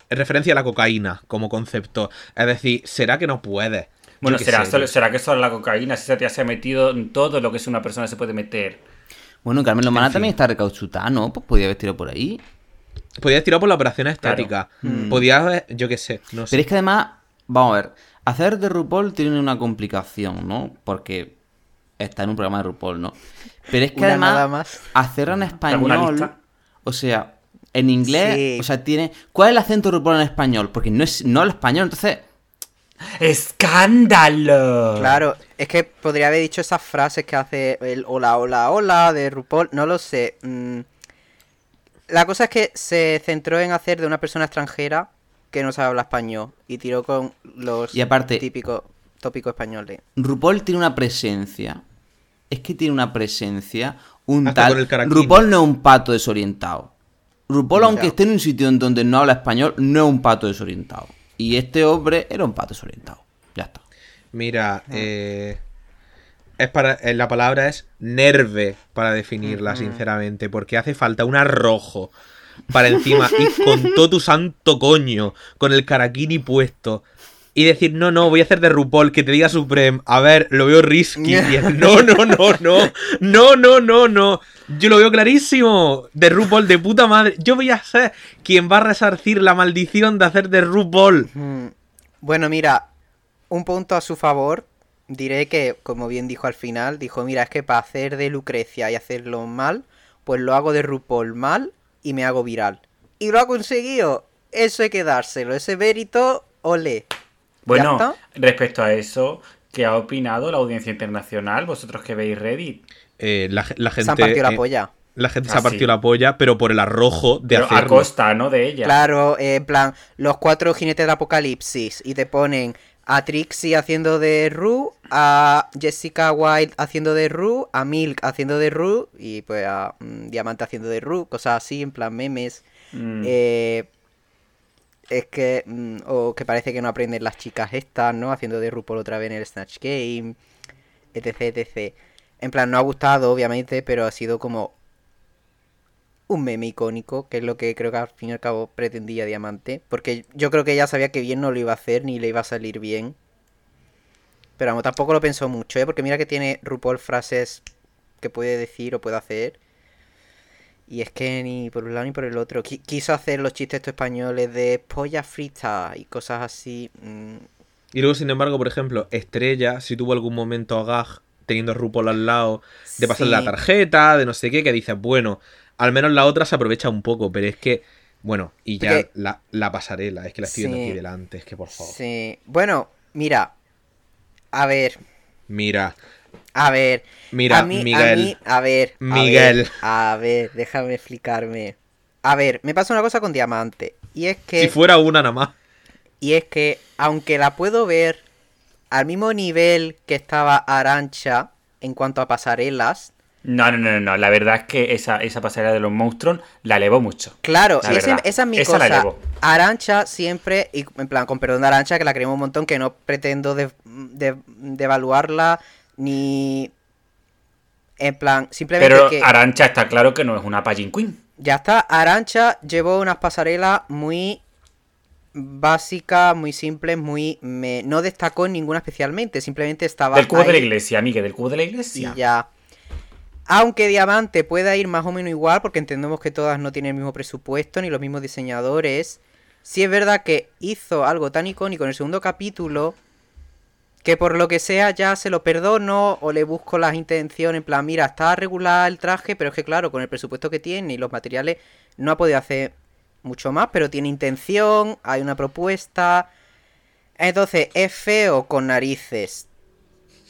referencia a la cocaína como concepto. Es decir, ¿será que no puede? bueno, será, sé, solo- será que solo la cocaína, si esa tía se ha metido en todo lo que es una persona se puede meter. Bueno, Carmen Lomana En fin. también está recauchutada, ¿no? Pues podía haber tirado por ahí. Podías tirar por la operación estética. Mm. Podías haber, yo qué sé, no sé. Pero es que además, vamos a ver, hacer de RuPaul tiene una complicación, ¿no? Porque está en un programa de RuPaul, ¿no? Pero es que Una además, nada más. hacerlo en ¿Alguna español, o sea, en inglés, Sí. o sea, tiene... ¿Cuál es el acento de RuPaul en español? Porque no es no el español, entonces... ¡Escándalo! Claro, es que podría haber dicho esas frases que hace el hola, hola, hola de RuPaul, no lo sé. mm. La cosa es que se centró en hacer de una persona extranjera que no sabe hablar español y tiró con los Y aparte- típicos tópicos españoles. RuPaul tiene una presencia. Es que tiene una presencia. Un Hasta tal. RuPaul no es un pato desorientado. RuPaul, Ya. aunque esté en un sitio en donde no habla español, no es un pato desorientado. Y este hombre era un pato desorientado. Ya está. Mira, Ah. eh, es para, eh, la palabra es nerve para definirla, sinceramente, porque hace falta un arrojo para encima y con todo tu santo coño, con el caraquini puesto. Y decir, no, no, voy a hacer de RuPaul, que te diga Supreme. A ver, lo veo risky. *laughs* No, no, no, no. No, no, no, no. Yo lo veo clarísimo. De RuPaul, de puta madre. Yo voy a ser quien va a resarcir la maldición de hacer de RuPaul. Mm, Bueno, mira, un punto a su favor. Diré que, como bien dijo al final, dijo, mira, es que para hacer de Lucrecia y hacerlo mal, pues lo hago de RuPaul mal y me hago viral. Y lo ha conseguido. Eso hay que dárselo. Ese mérito, ole. Bueno, respecto a eso, ¿qué ha opinado la audiencia internacional? Vosotros que veis Reddit. Eh, la, la gente. Se han partido la eh, polla. La gente se Ah, ha partido sí. la polla, pero por el arrojo de Pero a hacerlo. costa, ¿no? De ella. Claro, eh, en plan, los cuatro jinetes del apocalipsis. Y te ponen a Trixie haciendo de Ru, a Jessica Wilde haciendo de Ru, a Milk haciendo de Ru, y pues a mm, Diamante haciendo de Ru, cosas así, en plan memes. Mm. Eh, es que. mm, o que parece que no aprenden las chicas estas, ¿no? Haciendo de RuPaul otra vez en el Snatch Game. Etc, etc. En plan, no ha gustado, obviamente, pero ha sido como. Un meme icónico, que es lo que creo que al fin y al cabo pretendía Diamante. Porque yo creo que ella sabía que bien no lo iba a hacer, ni le iba a salir bien. Pero vamos, tampoco lo pensó mucho, ¿eh? Porque mira que tiene RuPaul frases que puede decir o puede hacer. Y es que ni por un lado ni por el otro. Qui- Quiso hacer los chistes estos españoles de polla frita y cosas así. mm, Y luego, sin embargo, por ejemplo, Estrella, si tuvo algún momento a Gag teniendo a RuPaul al lado, de pasarle Sí. la tarjeta, de no sé qué, que dices, bueno, al menos la otra se aprovecha un poco, pero es que, bueno, y ya Porque- la, la pasarela, es que la estoy viendo Sí. aquí delante, es que por favor. Sí. Bueno, mira. A ver, Mira, a ver. Mira, a mí, Miguel. A, mí, a ver. a Miguel. ver, A ver, déjame explicarme. A ver, me pasa una cosa con Diamante. Y es que. si fuera una nada más. Y es que, aunque la puedo ver al mismo nivel que estaba Arancha en cuanto a pasarelas, No, no, no, no, no. La verdad es que esa, esa pasarela de los monstruos la elevó mucho. Claro, ese- esa es mi Esa cosa. Arancha siempre, y en plan, con perdón de Arancha, que la queremos un montón, que no pretendo de, de- devaluarla, ni... En plan, simplemente Pero que... Arancha está claro que no es una Pageant Queen. Ya está, Arancha llevó unas pasarelas muy básicas, muy simples, muy... me- no destacó ninguna especialmente, simplemente estaba... Del cubo de la iglesia, Miguel, del cubo de la Y iglesia. ya. Aunque Diamante pueda ir más o menos igual, porque entendemos que todas no tienen el mismo presupuesto ni los mismos diseñadores, sí es verdad que hizo algo tan icónico en el segundo capítulo que por lo que sea ya se lo perdono o le busco las intenciones, en plan, mira, está regular el traje, pero es que claro, con el presupuesto que tiene y los materiales no ha podido hacer mucho más, pero tiene intención, hay una propuesta. Entonces, es feo con narices,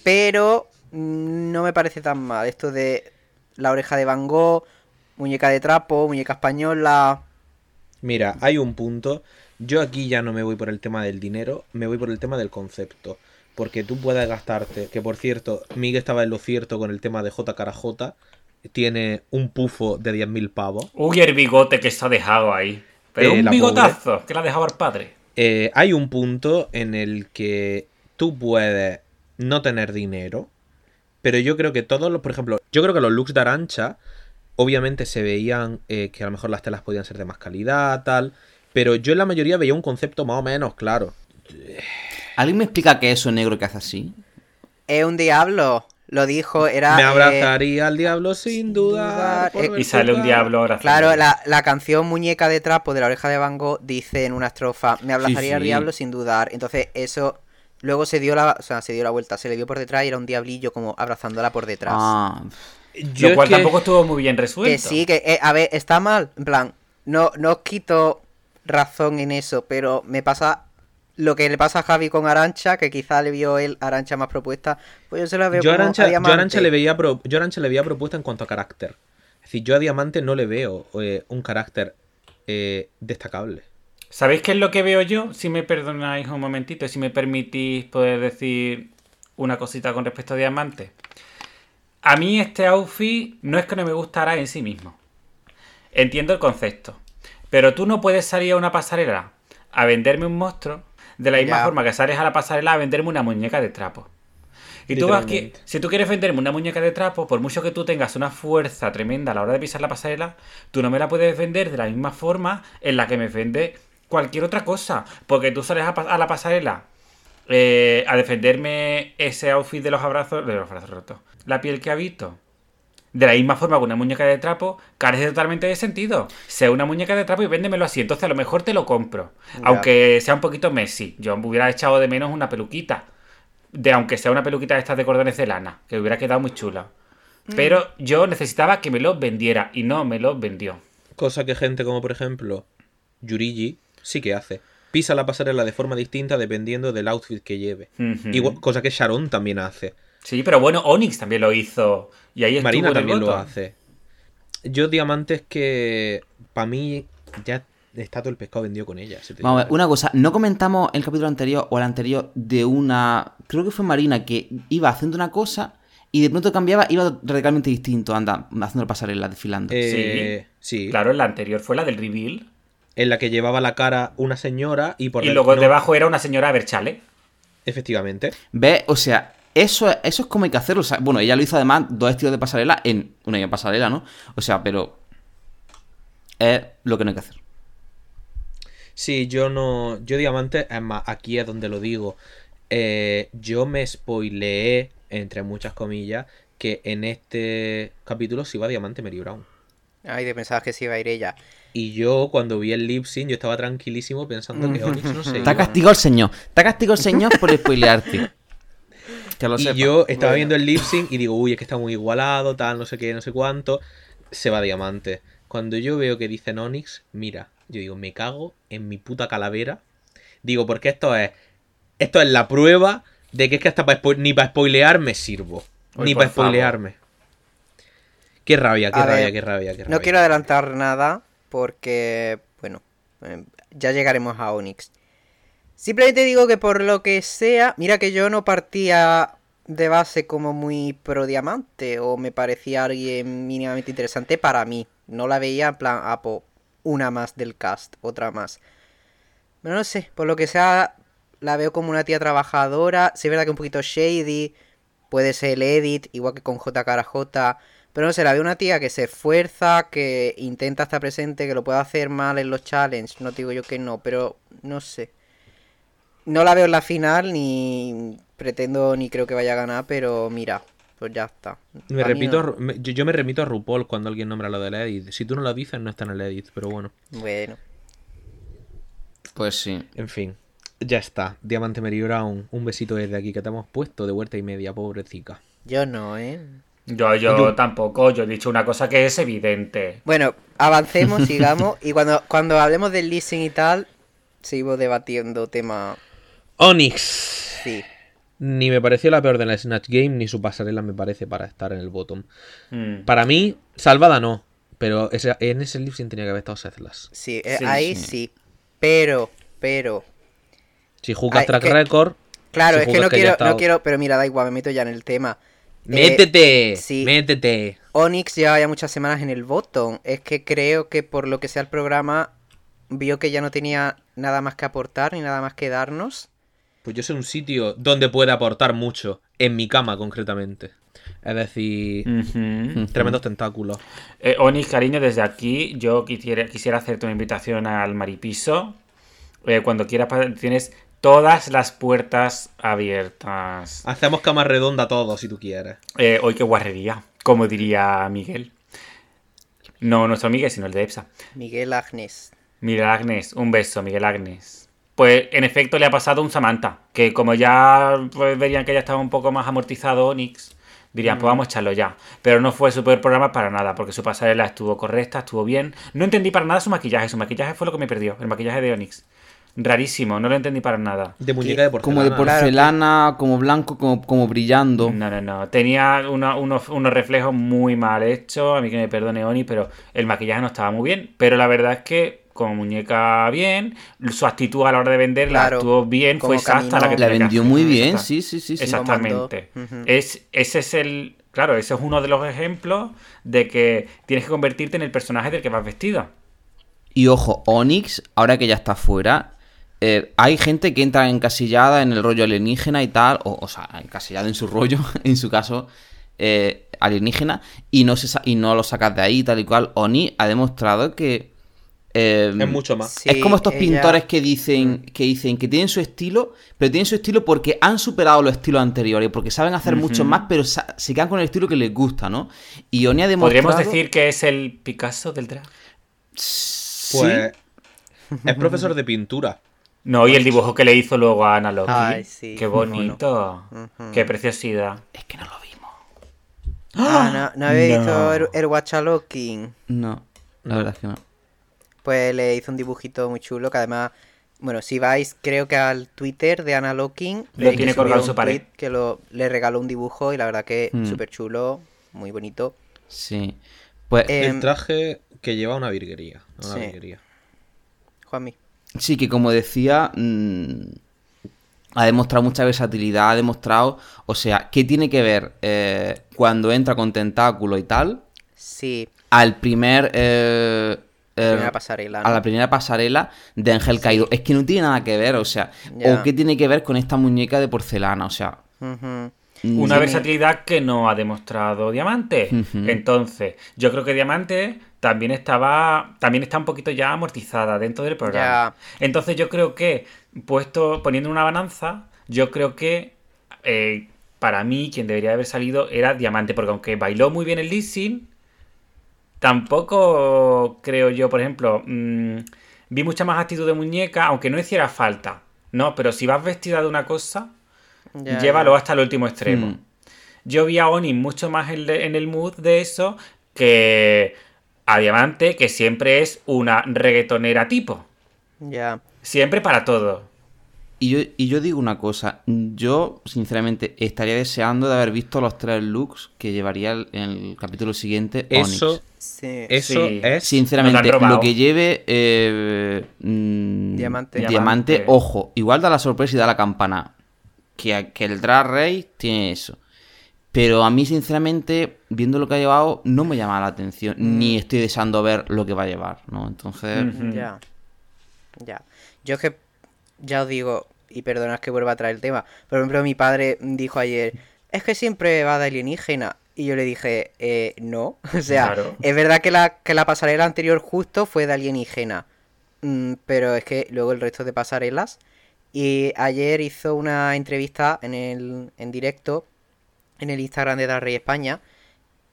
pero no me parece tan mal. Esto de la oreja de Van Gogh, muñeca de trapo, muñeca española. Mira, hay un punto. Yo aquí ya no me voy por el tema del dinero, me voy por el tema del concepto. Porque tú puedes gastarte, que por cierto, Miguel estaba en lo cierto con el tema de J cara J, tiene un pufo de 10.000 pavos. Uy, el bigote que se ha dejado ahí. Pero Eh, un la bigotazo que le ha dejado al padre. Eh, hay un punto en el que tú puedes no tener dinero, pero yo creo que todos los, por ejemplo, yo creo que los looks de Arancha, obviamente se veían eh, que a lo mejor las telas podían ser de más calidad, tal, pero yo en la mayoría veía un concepto más o menos claro. ¿Alguien me explica qué es eso negro que hace así? Es un diablo. Lo dijo, era. Me eh, abrazaría al diablo sin por eh, Y sale un diablo ahora. Claro, la, la canción Muñeca de Trapo de la oreja de Van Gogh dice en una estrofa, me abrazaría Sí, al diablo sin dudar. Entonces eso luego se dio la, o sea, se dio la vuelta, se le dio por detrás y era un diablillo como abrazándola por detrás. Ah, Yo Lo es cual que- tampoco estuvo muy bien resuelto. que sí, que eh, a ver, está mal, en plan, no, no os quito razón en eso, pero me pasa lo que le pasa a Javi con Arancha, que quizá le vio él Arancha más propuesta, pues yo se la veo Yo a como Arancha, a yo Diamante. Arancha le veía pro- yo Arancha le veía propuesta en cuanto a carácter. Es decir, yo a Diamante no le veo eh, un carácter eh, destacable. ¿Sabéis qué es lo que veo yo? Si me perdonáis un momentito, si me permitís poder decir una cosita con respecto a Diamante. A mí este outfit no es que no me gustara en sí mismo. Entiendo el concepto. Pero tú no puedes salir a una pasarela a venderme un monstruo de la misma Ya. forma que sales a la pasarela a venderme una muñeca de trapo. Y tú vas que, si tú quieres venderme una muñeca de trapo, por mucho que tú tengas una fuerza tremenda a la hora de pisar la pasarela, tú no me la puedes vender de la misma forma en la que me vende cualquier otra cosa. Porque tú sales a, a la pasarela eh, a defenderme ese outfit de los abrazos, de los brazos rotos, la piel que ha visto. De la misma forma que una muñeca de trapo carece totalmente de sentido. Sea una muñeca de trapo y véndemelo así. Entonces a lo mejor te lo compro. Ya. Aunque sea un poquito Messi. Yo me hubiera echado de menos una peluquita. De aunque sea una peluquita de estas de cordones de lana. Que hubiera quedado muy chula. Pero yo necesitaba que me lo vendiera. Y no me lo vendió. Cosa que gente como por ejemplo Yurigi sí que hace. Pisa la pasarela de forma distinta dependiendo del outfit que lleve. Igual- cosa que Sharon también hace. Sí, pero bueno, Onyx también lo hizo. Y ahí estuvo Marina en el también lo hace. Yo diamantes que para mí ya está todo el pescado vendido con ella. si Vamos a ver, una cosa, no comentamos el capítulo anterior o el anterior de una. Creo que fue Marina que iba haciendo una cosa y de pronto cambiaba, iba radicalmente distinto, anda, haciendo la pasarela, desfilando. Eh, sí. Claro, la anterior fue la del reveal. En la que llevaba la cara una señora y por y luego no, debajo era una señora Berchale. Efectivamente. ¿Ves? O sea, eso, es- eso es como hay que hacerlo. o sea, bueno, ella lo hizo además dos estilos de pasarela en una misma pasarela, ¿no? O sea, pero. Es lo que no hay que hacer. Sí, yo no. Yo diamantes, es más, aquí es donde lo digo. Eh, yo me spoileé, entre muchas comillas, que en este capítulo se iba Diamante Mary Brown. Ay, de pensabas que se iba a ir ella. Y yo, cuando vi el lip sync, yo estaba tranquilísimo pensando que *laughs* Onyx no se Te ha castigado el señor. Te ha castigado el señor por spoilearte. Que lo Y yo estaba Bueno. viendo el lip sync y digo, uy, es que está muy igualado, tal, no sé qué, no sé cuánto. Se va Diamante. Cuando yo veo que dicen Onyx, mira, yo digo, me cago en mi puta calavera. Digo, porque esto es. Esto es la prueba de que es que hasta pa ni para spoilear me sirvo. Uy, ni para spoilearme. Qué rabia, qué A rabia, ver, qué rabia, qué rabia. No quiero adelantar nada porque, bueno, eh, ya llegaremos a Onyx. Simplemente digo que por lo que sea, mira que yo no partía de base como muy pro diamante o me parecía alguien mínimamente interesante para mí. No la veía en plan, ah, una más del cast, otra más. Pero no sé, por lo que sea, la veo como una tía trabajadora. Sí, es verdad que un poquito shady. Puede ser el edit, igual que con JKJ. Pero no sé, la veo una tía que se esfuerza, que intenta estar presente, que lo puede hacer mal en los challenges. No digo yo que no, pero no sé. No la veo en la final, ni pretendo ni creo que vaya a ganar, pero mira, pues ya está. Me repito, no. Yo, yo me remito a RuPaul cuando alguien nombra lo del edit. Si tú no lo dices, no está en el edit, pero bueno. Bueno, Pues sí. En fin, ya está. Diamante Mary Brown, un besito desde aquí que te hemos puesto de vuelta y media, pobrecita. yo no, ¿eh? Yo, yo Yo- tampoco. Yo he dicho una cosa que es evidente. Bueno, avancemos, *laughs* sigamos. Y cuando, cuando hablemos del leasing y tal, seguimos debatiendo tema. Onyx. Sí. Ni me pareció la peor de la Snatch Game, ni su pasarela me parece para estar en el bottom. Mm. Para mí, salvada no. Pero ese- en ese lip tenía que haber estado Sethless. Sí, eh, Sí, ahí sí. sí. Pero, pero. Si jugas Ay, track que- record. Claro, si es que no quiero, estado- no quiero, pero mira, da igual, me meto ya en el tema. Eh, Métete, sí. métete. Onyx lleva ya muchas semanas en el bottom. Es que creo que por lo que sea el programa, vio que ya no tenía nada más que aportar ni nada más que darnos. Pues yo sé un sitio donde puede aportar mucho. En mi cama, concretamente. Es decir, tremendos tentáculos. Eh, Onyx, cariño, desde aquí yo quisiera, quisiera hacerte una invitación al Maripiso. Eh, cuando quieras, tienes todas las puertas abiertas. Hacemos cama redonda todos, si tú quieres. Eh, hoy qué guarrería, como diría Miguel. No nuestro Miguel, sino el de EPSA. Miguel Agnes. Miguel Agnes, un beso, Miguel Agnes. Pues en efecto le ha pasado un Samantha, que como ya pues, verían que ya estaba un poco más amortizado Onyx, dirían, pues vamos a echarlo ya. Pero no fue super programa para nada, porque su pasarela estuvo correcta, estuvo bien. No entendí para nada su maquillaje, su maquillaje fue lo que me perdió, el maquillaje de Onyx. Rarísimo, no lo entendí para nada. De muñeca de porcelana. Como de porcelana, como blanco, como, como brillando. No, no, no. Tenía una- unos, unos reflejos muy mal hechos. A mí que me perdone Oni, pero el maquillaje no estaba muy bien. Pero la verdad es que, como muñeca bien, su actitud a la hora de venderla Claro, actuó bien, fue exacta la que. La vendió muy bien, Exacta. sí, sí, sí. sí. Exactamente. Es, ese es el. Claro, ese es uno de los ejemplos de que tienes que convertirte en el personaje del que vas vestido. Y ojo, Onyx, ahora que ya está fuera, eh, hay gente que entra encasillada en el rollo alienígena y tal, o, o sea, encasillada en su rollo, *laughs* en su caso, eh, alienígena, y no, se, y no lo sacas de ahí, tal y cual. Oni ha demostrado que... eh, Es mucho más. Sí, es como estos ella- pintores que dicen, que dicen que tienen su estilo, pero tienen su estilo porque han superado los estilos anteriores, porque saben hacer mucho más, pero se quedan con el estilo que les gusta, ¿no? Y Oni ha demostrado... Podríamos decir que es el Picasso del drag. Sí. Pues *laughs* es profesor de pintura. No, y el dibujo que le hizo luego a Ana Loki. Ay, sí, Qué bonito. Qué preciosidad. Es que no lo vimos. Ah, no, no habéis No. visto el, el Watchaloking. No, la verdad es que no. Pues le hizo un dibujito muy chulo que además, bueno, si vais, creo que al Twitter de Ana Locking, Lo tiene colgado su pared. que lo, le regaló un dibujo y la verdad que Hmm. súper chulo, muy bonito. Sí. Pues Eh, El Em, traje que lleva una virguería. Una sí. virguería. Juanmi. sí, que como decía, mm, ha demostrado mucha versatilidad, ha demostrado, o sea, ¿qué tiene que ver eh, cuando entra con tentáculo y tal Sí, al primer... eh, eh, primera pasarela. a la primera pasarela de Ángel Caído. Es que no tiene nada que ver, o sea, o qué tiene que ver con esta muñeca de porcelana, o sea... Mm, Una Sí. versatilidad que no ha demostrado Diamante. Entonces, yo creo que Diamante también estaba. También está un poquito ya amortizada dentro del programa. Entonces, yo creo que, puesto, poniendo una balanza, yo creo que eh, para mí, quien debería haber salido era Diamante. Porque aunque bailó muy bien el sync, tampoco creo yo, por ejemplo, mm, vi mucha más actitud de muñeca, aunque no hiciera falta. No, pero si vas vestida de una cosa, Ya, llévalo ya. hasta el último extremo. Mm. Yo vi a Oni mucho más en, en el mood de eso que a Diamante, que siempre es una reggaetonera tipo. Ya. Siempre para todo. Y yo, y yo digo una cosa, yo sinceramente estaría deseando de haber visto los tres looks que llevaría el- en el capítulo siguiente Eso, Onyx. Sí. eso Sí. es. Sinceramente, lo que lleve eh, mm, Diamante. diamante, Diamante. ojo, igual da la sorpresa y da la campana. Que, que el Drag Race tiene eso. Pero a mí, sinceramente, viendo lo que ha llevado, no me llama la atención. Ni estoy deseando ver lo que va a llevar, ¿no? Entonces. Ya. Ya. Yo es que, ya os digo, y perdonad que vuelva a traer el tema, por ejemplo, mi padre dijo ayer, es que siempre va de alienígena. Y yo le dije, eh, no. *laughs* O sea, Claro. es verdad que la, que la pasarela anterior justo fue de alienígena. Mm, pero es que luego el resto de pasarelas. Y ayer hizo una entrevista en el en directo en el Instagram de Race España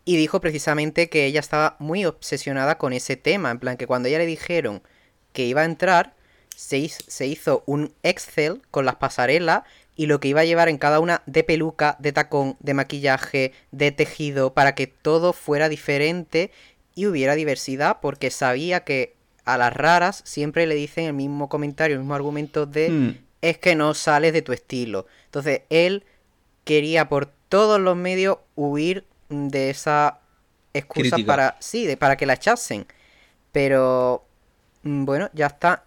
y dijo precisamente que ella estaba muy obsesionada con ese tema, en plan que cuando ella le dijeron que iba a entrar, se hizo, se hizo un Excel con las pasarelas y lo que iba a llevar en cada una de peluca, de tacón, de maquillaje, de tejido, para que todo fuera diferente y hubiera diversidad, porque sabía que a las raras siempre le dicen el mismo comentario, el mismo argumento de Hmm. es que no sales de tu estilo. Entonces él quería por todos los medios huir de esa excusa Crítica. para sí, de, para que la echasen. Pero mm, bueno, ya está.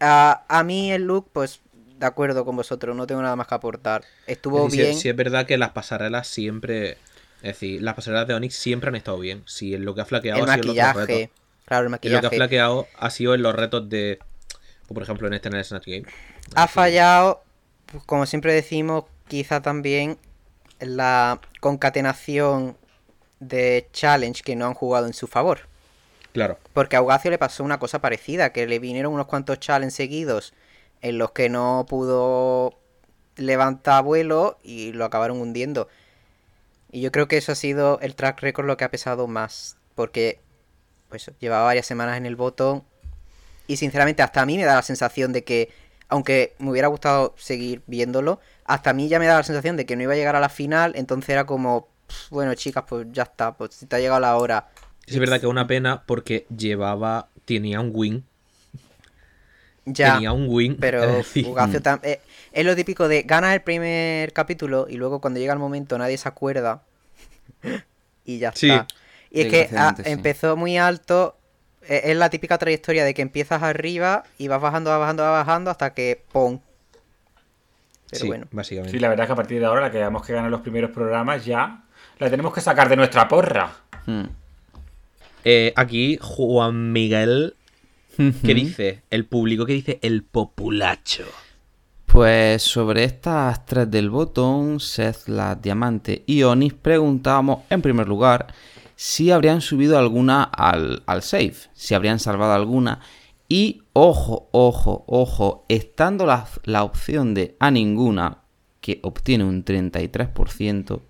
A, a mí el look, pues de acuerdo con vosotros, no tengo nada más que aportar. Estuvo bien. sí, sí es verdad que las pasarelas siempre. Es decir, las pasarelas de Onyx siempre han estado bien. Si lo que ha flaqueado el ha sido los maquillaje. retos. Claro, el Y lo que ha flaqueado ha sido en los retos de. o por ejemplo, en este en el Snatch Game. Ha fallado, pues, como siempre decimos, quizá también la concatenación de challenge que no han jugado en su favor. Claro. Porque a Augacio le pasó una cosa parecida, que le vinieron unos cuantos challenges seguidos en los que no pudo levantar vuelo y lo acabaron hundiendo. Y yo creo que eso ha sido el track record lo que ha pesado más, porque pues llevaba varias semanas en el botón y sinceramente hasta a mí me da la sensación de que aunque me hubiera gustado seguir viéndolo, hasta a mí ya me da la sensación de que no iba a llegar a la final, entonces era como, "Pff, bueno chicas, pues ya está, pues si te ha llegado la hora. Es verdad que es una pena porque llevaba. tenía un win. Ya. Tenía un win. *laughs* Pero eh, es lo típico de ganas el primer capítulo y luego cuando llega el momento nadie se acuerda *laughs* y ya Sí. está. Y es que ah, Desgraciadamente, sí. empezó muy alto, eh, es la típica trayectoria de que empiezas arriba y vas bajando, vas bajando, vas bajando hasta que ¡pum! Pero sí, bueno, básicamente. Sí, la verdad es que a partir de ahora, la que veamos que gana los primeros programas, ya la tenemos que sacar de nuestra porra. hmm. Eh, aquí Juan Miguel ¿Qué dice el público? ¿Qué dice el populacho? Pues sobre estas tres del botón, Sethla, Diamante y Onis, preguntábamos en primer lugar si habrían subido alguna al, al save, si habrían salvado alguna. Y ojo, ojo, ojo, estando la, la opción de a ninguna, que obtiene un 33%,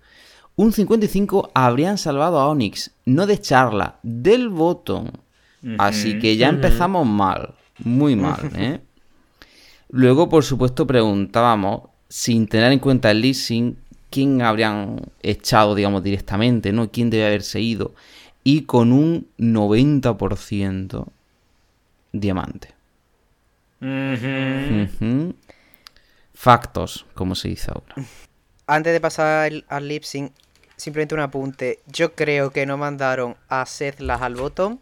un 55% habrían salvado a Onyx, no de charla, del botón. Así que ya empezamos mal, muy mal, *laughs* ¿eh? Luego, por supuesto, preguntábamos, sin tener en cuenta el leasing, quién habrían echado, digamos, directamente, ¿no? ¿Quién debe haberse ido? Y con un 90% diamante. Factos, como se dice ahora. Antes de pasar al- al lip sync, simplemente un apunte. Yo creo que no mandaron a Sethlas al botón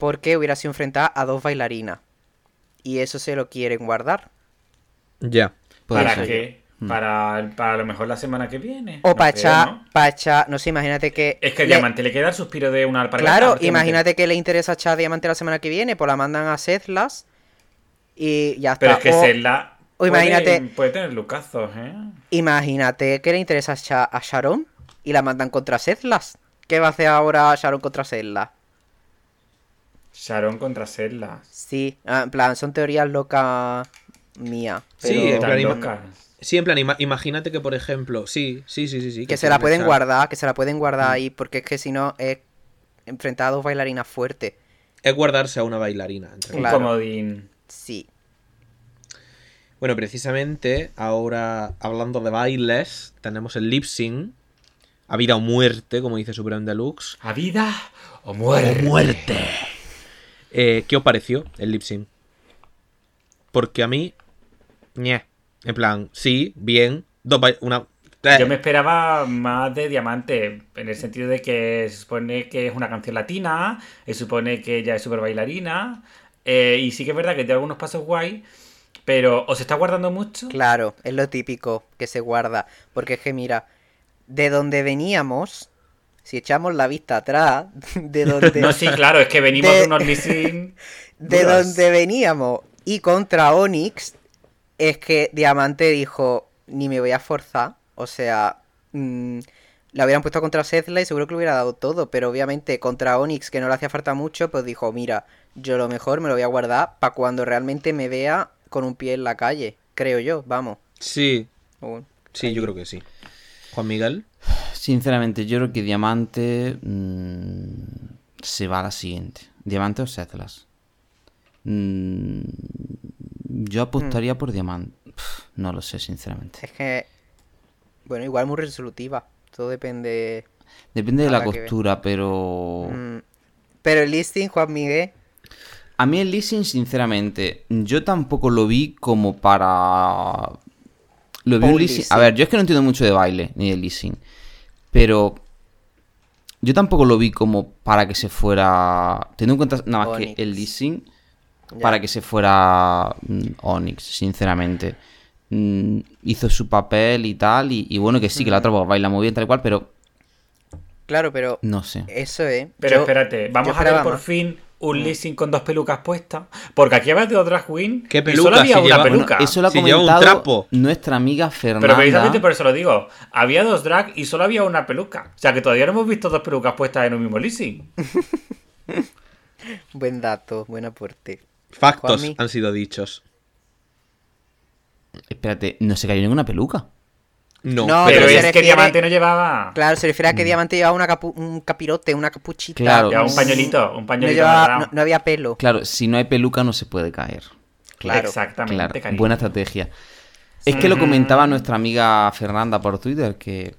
porque hubiera sido enfrentada a dos bailarinas. Y eso se lo quieren guardar. Ya. Puede ¿Para ser. qué? Para, para a lo mejor la semana que viene. O No para echar, ¿no? pa' echar- no sé, imagínate que... Es que le- Diamante le queda el suspiro de una alpargata. Claro, imagínate que le interesa echar Diamante la semana que viene, pues la mandan a Sethlas y ya está. Pero es que O Zelda o puede, imagínate- puede tener lucazos, ¿eh? Imagínate que le interesa echar a Sharon y la mandan contra Sethlas. ¿Qué va a hacer ahora Sharon contra Sethlas? Sharon contra Zelda. Sí, ah, en plan, son teorías locas mías. Sí, en plan, ima-. Sí, en plan, ima- imagínate que, por ejemplo, sí, sí, sí, sí, sí. que se la pueden guardar, que se la pueden Mm. guardar ahí, porque es que si no es enfrentar a dos bailarinas fuertes. Es guardarse a una bailarina. entre Un Claro. comodín. Sí. Bueno, precisamente ahora hablando de bailes, tenemos el lip sync. A vida o muerte, como dice Supreme Deluxe. ¿A vida o muerte? ¡Muerte! Eh, ¿Qué os pareció el lip sync? Porque a mí. ñe. En plan, sí, bien. Dos una. eh, Yo me esperaba más de Diamante, en el sentido de que se supone que es una canción latina, se supone que ella es súper bailarina, eh, y sí que es verdad que tiene algunos pasos guay, pero ¿os está guardando mucho? Claro, es lo típico que se guarda. Porque es que mira, de donde veníamos, si echamos la vista atrás, *laughs* de *laughs* donde, No, sí, claro, es que venimos de- de unos *laughs* missing de donde veníamos y contra Onyx, es que Diamante dijo, ni me voy a forzar. O sea, mm, la hubieran puesto contra Sethla y seguro que le hubiera dado todo. Pero obviamente contra Onyx, que no le hacía falta mucho, pues dijo, mira, yo lo mejor me lo voy a guardar para cuando realmente me vea con un pie en la calle. Creo yo, vamos. Sí, Uh, sí, yo creo que sí. Juan Miguel. Sinceramente, yo creo que Diamante mm, se va a la siguiente. Diamante o Setlas. Mm, yo apostaría por Diamante. Pf, no lo sé, sinceramente. Es que, bueno, igual muy resolutiva. Todo depende. Depende de la costura, pero... Mm, Pero el listing, Juan Miguel, A mí el leasing, sinceramente, yo tampoco lo vi como para... Lo vi Un leasing. A ver, yo es que no entiendo mucho de baile ni de leasing. Pero... Yo tampoco lo vi como para que se fuera... Teniendo en cuenta nada más Onyx. que el leasing, Ya. para que se fuera mm, Onyx, sinceramente. Mm, hizo su papel y tal, y, y bueno, que sí, que la otra pues, baila muy bien, tal y cual, pero claro, pero no sé. eso es. Pero Yo- espérate, vamos a ver por más. fin un leasing con dos pelucas puestas, porque aquí había de otra Queen ¿Qué y peluca? solo había Si una lleva- peluca. Eso lo ha Si lleva un comentado trapo. nuestra amiga Fernanda. Pero precisamente por eso lo digo. Había dos drag y solo había una peluca. O sea que todavía no hemos visto dos pelucas puestas en un mismo leasing. *laughs* Buen dato, buen aporte. Factos Juanmi. han sido dichos. Espérate, no se cayó ninguna peluca. No, No, pero es que Diamante no llevaba. Claro, se refiere a que Diamante llevaba una capu- un capirote, una capuchita. Mm. Claro. Llevaba un pañuelito, un No, pañuelito llevaba- no- no había pelo. Claro, si no hay peluca no se puede caer. Claro. Exactamente, Claro, buena estrategia. Es que lo comentaba nuestra amiga Fernanda por Twitter, que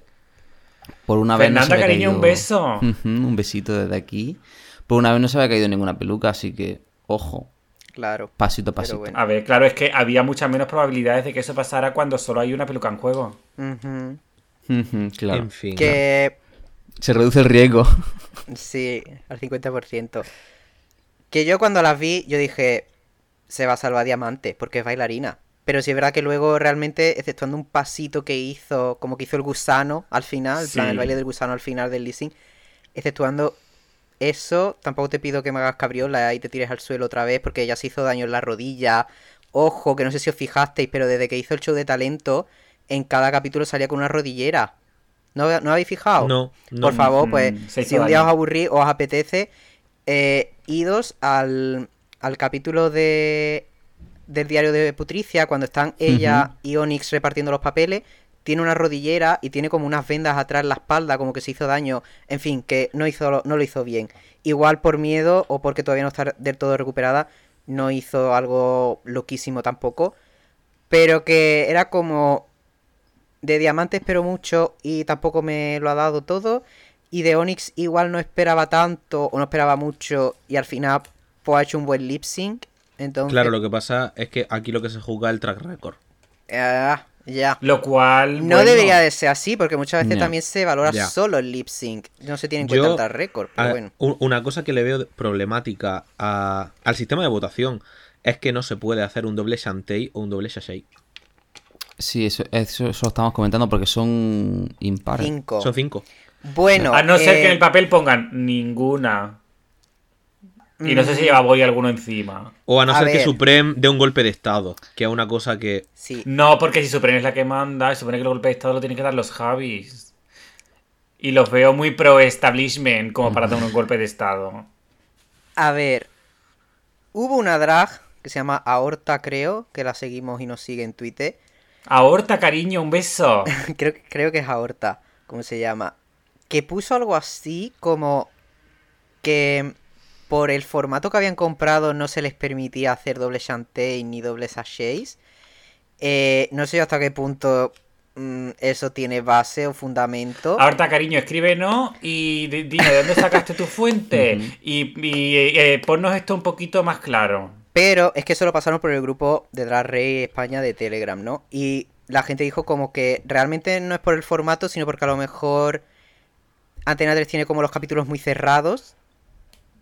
por una vez no se Fernanda, cariño, caído- un beso. Un besito desde aquí. Por una vez no se había caído ninguna peluca, así que, ojo, Claro. pasito a pasito. bueno. A ver, claro, es que había muchas menos probabilidades de que eso pasara cuando solo hay una peluca en juego. Claro. En fin. Que Se reduce el riesgo. sí, al 50%. Que yo cuando las vi, yo dije, se va a salvar Diamante, porque es bailarina. Pero sí es verdad que luego realmente, exceptuando un pasito que hizo, como que hizo el gusano al final, plan el baile del gusano al final del leasing, exceptuando eso, tampoco te pido que me hagas cabriola y te tires al suelo otra vez porque ya se hizo daño en la rodilla. Ojo, que no sé si os fijasteis, pero desde que hizo el show de talento, en cada capítulo salía con una rodillera. ¿No, ¿no habéis fijado? No, no. Por favor, pues, Mm, si un día daño. os aburrís o os apetece, eh, idos al, al capítulo de del diario de Putricia, cuando están ella y Onyx repartiendo los papeles, tiene una rodillera y tiene como unas vendas atrás en la espalda, como que se hizo daño. En fin, que no, hizo, lo- no lo hizo bien. Igual por miedo o porque todavía no está del todo recuperada, no hizo algo loquísimo tampoco. Pero que era como de Diamante espero mucho y tampoco me lo ha dado todo. Y de Onyx igual no esperaba tanto o no esperaba mucho y al final pues ha hecho un buen lip sync. Entonces, Claro, lo que pasa es que aquí lo que se juzga es el track record. ah, ya. Lo cual. No bueno, debería de ser así, porque muchas veces también se valora solo el lip sync. No se tiene en cuenta Yo, el track record, pero a- bueno. un- una cosa que le veo problemática a- al sistema de votación es que no se puede hacer un doble Shantae o un doble Shashei. Sí, eso, eso, eso lo estamos comentando porque son impares. Cinco. Son cinco. Bueno, A no ser que eh, en el papel pongan ninguna. Y no sé si lleva Boy alguno encima. O a no A ser que. Supreme dé un golpe de estado, que es una cosa que... sí. No, porque si Supreme es la que manda, supone que el golpe de estado lo tienen que dar los Javis. Y los veo muy pro-establishment como para dar un *laughs* golpe de estado. A ver, hubo una drag que se llama Aorta, creo, que la seguimos y nos sigue en Twitter. Aorta, cariño, un beso. *laughs* creo, creo que es Aorta, ¿cómo se llama? Que puso algo así como que por el formato que habían comprado no se les permitía hacer doble Shantae ni doble sachets. Eh, no sé hasta qué punto mm, eso tiene base o fundamento. Aorta, cariño, escríbenos y di- dime de dónde sacaste tu fuente. *laughs* Y, y, eh, ponnos esto un poquito más claro. Pero es que eso lo pasaron por el grupo de Drag Race España de Telegram, ¿no? Y la gente dijo como que realmente no es por el formato, sino porque a lo mejor Antena 3 tiene como los capítulos muy cerrados.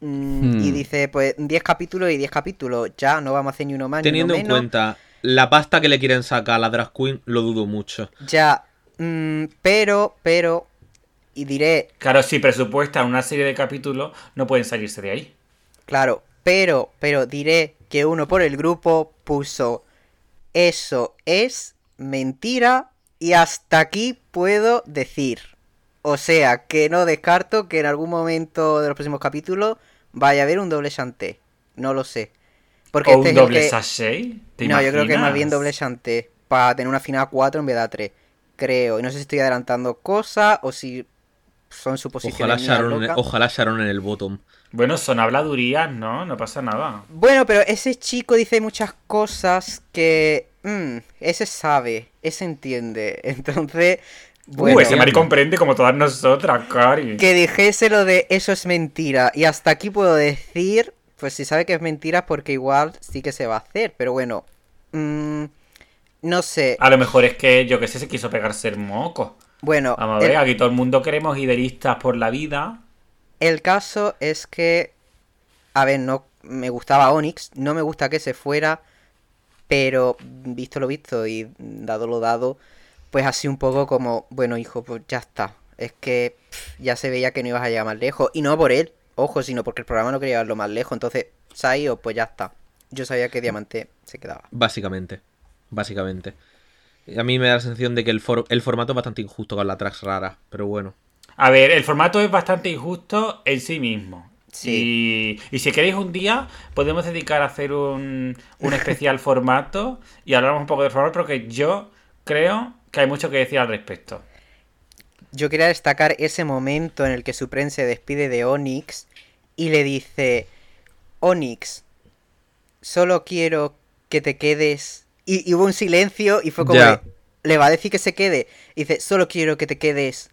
Mm, Y Hmm. dice, pues 10 capítulos y 10 capítulos. Ya, no vamos a hacer ni uno más Teniendo ni en uno menos. cuenta la pasta que le quieren sacar a la drag queen, lo dudo mucho. Ya, mm, pero, pero, y diré, Claro, si presupuestan una serie de capítulos, no pueden salirse de ahí. Claro, pero, pero diré que uno por el grupo puso eso es mentira y hasta aquí puedo decir. O sea, que no descarto que en algún momento de los próximos capítulos vaya a haber un doble chanté. No lo sé. Porque o este un es doble que- sachet. ¿te No, yo creo que más bien doble chanté. Para tener una final 4 en vez de 3. Creo. Y no sé si estoy adelantando cosas o si son suposiciones Ojalá Sharon, locas. ojalá Sharon en el bottom. Bueno, son habladurías, ¿no? No pasa nada. Bueno, pero ese chico dice muchas cosas que... mm, ese sabe, ese entiende. *laughs* Entonces, bueno, uh, ese Mari comprende como todas nosotras, Cari. que dijese lo de eso es mentira. Y hasta aquí puedo decir, pues si sabe que es mentira, porque igual sí que se va a hacer. Pero bueno, mm, no sé. A lo mejor es que, yo que sé, se quiso pegarse el moco. Bueno, Vamos a el- ver, aquí todo el mundo queremos idealistas por la vida. El caso es que, a ver, no me gustaba Onyx, no me gusta que se fuera, pero visto lo visto y dado lo dado, pues así un poco como, bueno, hijo, pues ya está. Es que pff, ya se veía que no ibas a llegar más lejos. Y no por él, ojo, sino porque el programa no quería llevarlo más lejos. Entonces, se ha ido, pues ya está. Yo sabía que Diamante se quedaba. Básicamente. Básicamente. A mí me da la sensación de que el, for- el formato es bastante injusto con la tracks rara, pero bueno. A ver, el formato es bastante injusto en sí mismo. Sí. Y, y si queréis un día, podemos dedicar a hacer un, un *laughs* especial formato y hablamos un poco del formato, porque yo creo que hay mucho que decir al respecto. Yo quería destacar ese momento en el que Supreme se despide de Onyx y le dice, Onyx, solo quiero que te quedes. Y, y hubo un silencio y fue como, de, le va a decir que se quede. Y dice, solo quiero que te quedes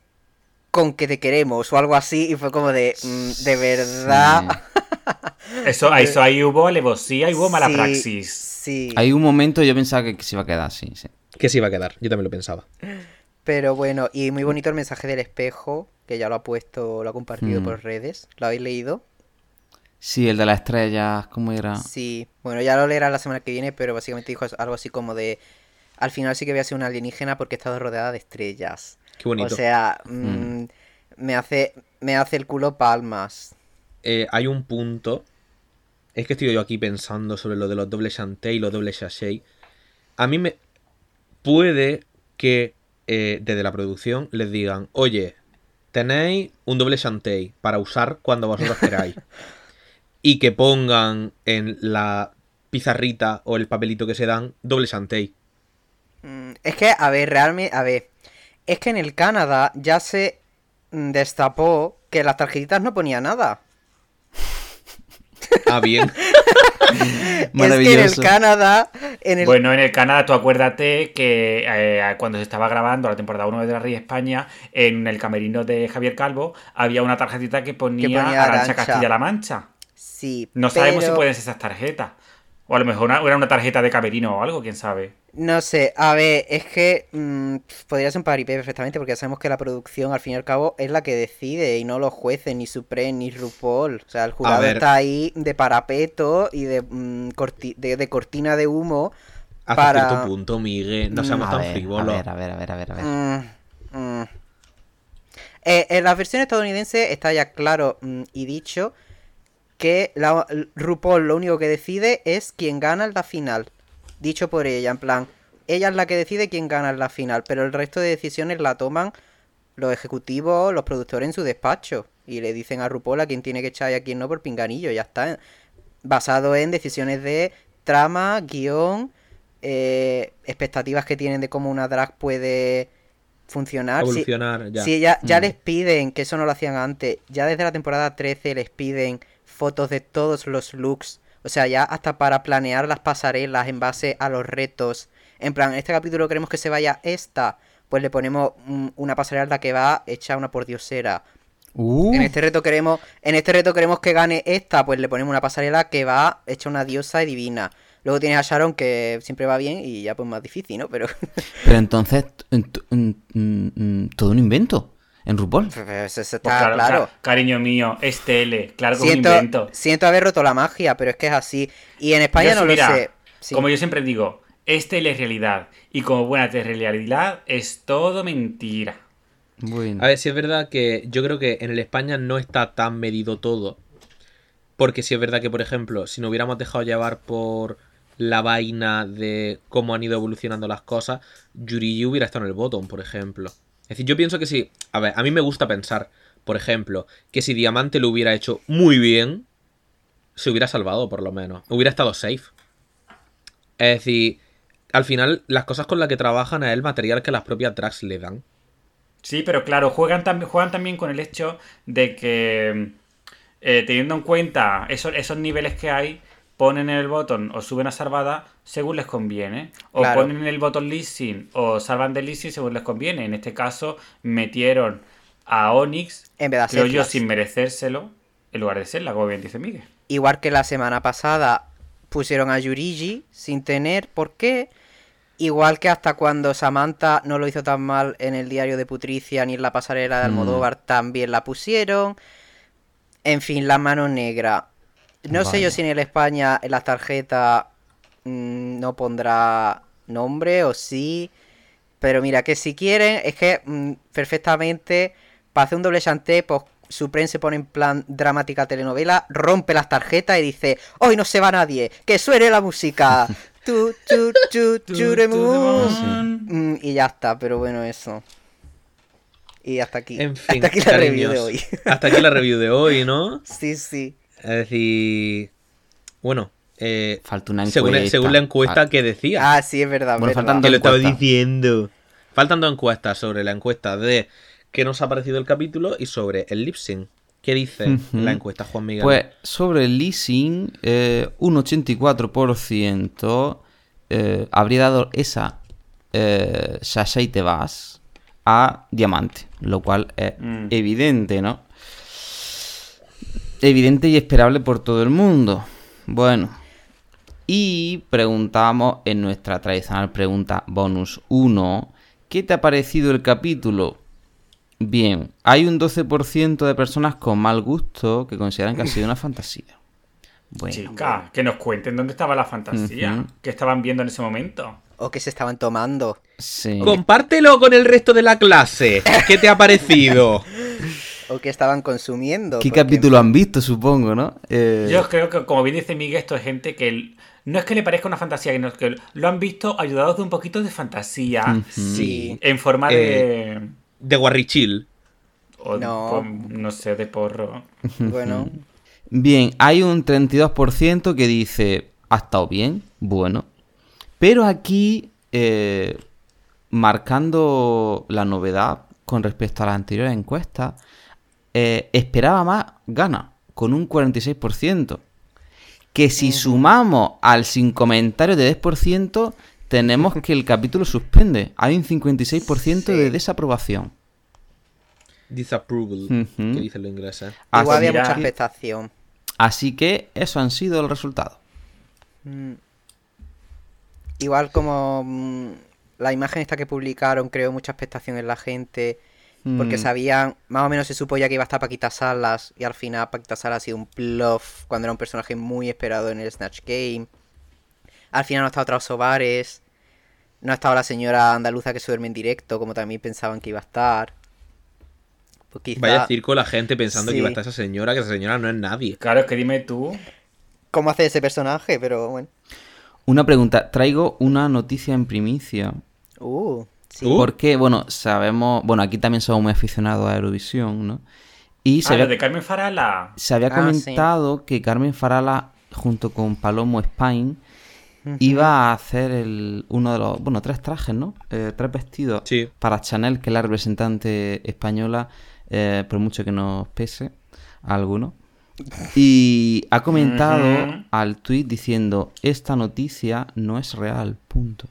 con que te queremos o algo así. Y fue como de, "Mm, de verdad. *laughs* Eso, eso ahí hubo alevosía y hubo mala Sí, praxis. Sí. Hay un momento yo pensaba que se iba a quedar así. sí. Que se iba a quedar, yo también lo pensaba. Pero bueno, y muy bonito el mensaje del espejo, que ya lo ha puesto, lo ha compartido Mm. por redes. ¿Lo habéis leído? Sí, el de las estrellas, ¿cómo era? Sí, bueno, ya lo leerá la semana que viene, pero básicamente dijo algo así como de, al final sí que voy a ser una alienígena porque he estado rodeada de estrellas. Qué bonito. O sea, mm, me hace me hace el culo palmas. eh, hay un punto. Es que estoy yo aquí pensando sobre lo de los dobles chanté y los dobles sachet. A mí me. Puede que eh, desde la producción les digan: Oye, tenéis un doble chanté para usar cuando vosotros queráis. *laughs* y que pongan en la pizarrita o el papelito que se dan doble chanté. Mm, Es que, a ver, realmente, a ver, es que en el Canadá ya se destapó que las tarjetitas no ponía nada. Ah, bien. *laughs* *laughs* Es que en el. Canadá, en el... Bueno, en el Canadá, tú acuérdate que eh, cuando se estaba grabando la temporada 1 de la Rey España, en el camerino de Javier Calvo, había una tarjetita que ponía, ponía Arancha. Castilla-La Mancha. sí, No sabemos si pueden ser esas tarjetas. O a lo mejor una- era una tarjeta de camerino o algo, quién sabe. No sé, a ver, es que mm, podría ser un paripé perfectamente porque ya sabemos que la producción al fin y al cabo es la que decide y no los jueces, ni Supreme, ni RuPaul. O sea, el jurado está ahí de parapeto y de, mm, corti- de, de cortina de humo Hasta para... cierto punto, Miguel. No Mm, seamos A tan ver, a frívolos. ver, a ver, a ver, a ver, a ver. Mm, mm. Eh, en la versión estadounidense está ya claro mm, y dicho que la, RuPaul lo único que decide es quién gana en la final. Dicho por ella, en plan, ella es la que decide quién gana en la final, pero el resto de decisiones la toman los ejecutivos, los productores en su despacho. Y le dicen a RuPaul a quién tiene que echar y a quién no por pinganillo, ya está. Basado en decisiones de trama, guion, eh, expectativas que tienen de cómo una drag puede funcionar. Si- Evolucionar, ya. si ya, ya Mm. les piden, que eso no lo hacían antes, ya desde la temporada 13 les piden fotos de todos los looks. O sea, ya hasta para planear las pasarelas en base a los retos. En plan, en este capítulo queremos que se vaya esta. Pues le ponemos una pasarela que va hecha una pordiosera. Uh, En este reto queremos, en este reto queremos que gane esta, pues le ponemos una pasarela que va hecha una diosa y divina. Luego tienes a Sharon que siempre va bien y ya pues más difícil, ¿no? Pero Pero entonces, mm, mm, todo un invento en RuPaul. pues, eso está Pues claro, claro. ca- cariño mío, es tele, claro que es un Siento, invento. siento haber roto la magia, pero es que es así. Y en España Yo no lo sé. Sí. Como yo siempre digo, es realidad Y como buena realidad es todo mentira. Bueno. A ver, si es verdad que yo creo que en el España no está tan medido todo. Porque si es verdad que, por ejemplo, si nos hubiéramos dejado llevar por la vaina de cómo han ido evolucionando las cosas, Yuri hubiera estado en el bottom, por ejemplo. Es decir, yo pienso que si. A ver, a mí me gusta pensar, por ejemplo, que si Diamante lo hubiera hecho muy bien, se hubiera salvado, por lo menos. Hubiera estado safe. Es decir, al final, las cosas con las que trabajan es el material que las propias tracks le dan. Sí, pero claro, juegan, tam- juegan también con el hecho de que, eh, teniendo en cuenta esos, esos niveles que hay, ponen el botón o suben a salvada según les conviene. O Claro. ponen el botón leasing o salvan de leasing según les conviene. En este caso, metieron a Onyx, En vez de creo yo, sin merecérselo, en lugar de serla, como bien dice Miguel. Igual que la semana pasada pusieron a Yurigi sin tener por qué. Igual que hasta cuando Samantha no lo hizo tan mal en el diario de Putricia ni en la pasarela de Mm. Almodóvar también la pusieron. En fin, la mano negra. No sé yo si en el España en las tarjetas mm, no pondrá nombre o sí. Pero mira, que si quieren, es que mm, perfectamente para hacer un doble chanté, pues Supreme se pone en plan dramática telenovela, rompe las tarjetas y dice, hoy no se va nadie, que suene la música. *laughs* Tu, tu, tu, turemú. Mm, y ya está, pero bueno, eso. Y hasta aquí. En fin, hasta aquí la review de hoy. Hasta aquí la review de hoy, ¿no? *laughs* sí, sí. Es decir, bueno, eh, Falta una según, encuesta. según la encuesta Fal- que decía, Ah, sí, es verdad. Bueno, verdad. faltan que lo estaba diciendo. Faltan dos encuestas sobre la encuesta de qué nos ha parecido el capítulo y sobre el lip sync. ¿Qué dice la encuesta, Juan Miguel? Pues sobre el leasing, eh, un 84% eh, habría dado esa eh, Sasha y te vas a Diamante, lo cual es Mm. evidente, ¿no? Evidente y esperable por todo el mundo. Bueno, y preguntamos en nuestra tradicional pregunta bonus 1, ¿qué te ha parecido el capítulo? Bien, hay un 12% de personas con mal gusto que consideran que ha sido una *laughs* fantasía. Bueno, Chica, que nos cuenten dónde estaba la fantasía Ujú. que estaban viendo en ese momento. O que se estaban tomando. sí. Compártelo con el resto de la clase. ¿Qué te ha parecido? *laughs* o qué estaban consumiendo. ¿Qué porque- capítulo han visto, supongo, no? Eh, Yo creo que, como bien dice Miguel, esto es gente que no es que le parezca una fantasía, sino que lo han visto ayudados de un poquito de fantasía Sí. en forma de. De Guarrichil. o- No. no sé, de porro. *laughs* Bueno, Bien, hay un 32% que dice, ha estado bien, bueno. Pero aquí, eh, marcando la novedad con respecto a las anteriores encuestas, eh, esperaba más gana, con un 46%. Que si sumamos al sin comentario de 10%, tenemos *laughs* que el capítulo suspende. Hay un 56% de desaprobación. Disapproval. Que dicen los ingleses. Así igual había mucha expectación. Así que eso han sido los resultados. Mm. Igual como mm, la imagen esta que publicaron creó mucha expectación en la gente. Porque Mm. sabían, más o menos se supo ya que iba a estar Paquita Salas. Y al final Paquita Salas ha sido un bluff cuando era un personaje muy esperado en el Snatch Game. Al final no ha estado Sobares. No ha estado la señora andaluza que se duerme en directo, como también pensaban que iba a estar. Pues quizá- Vaya circo la gente pensando que iba a estar esa señora, que esa señora no es nadie. Claro, es que dime tú. ¿Cómo hace ese personaje? Pero bueno. Una pregunta, traigo una noticia en primicia. Uh, sí. Uh. Porque, bueno, sabemos, bueno, aquí también somos muy aficionados a Eurovisión, ¿no? Y se Ah, lo había, de Carmen Farala. se había Ah, comentado que Carmen Farala, junto con Palomo Spain, iba a hacer el, uno de los, bueno, tres trajes, ¿no? Eh, tres vestidos Sí. para Chanel, que es la representante española, eh, por mucho que nos pese a algunos. Y ha comentado al tweet diciendo, esta noticia no es real, punto.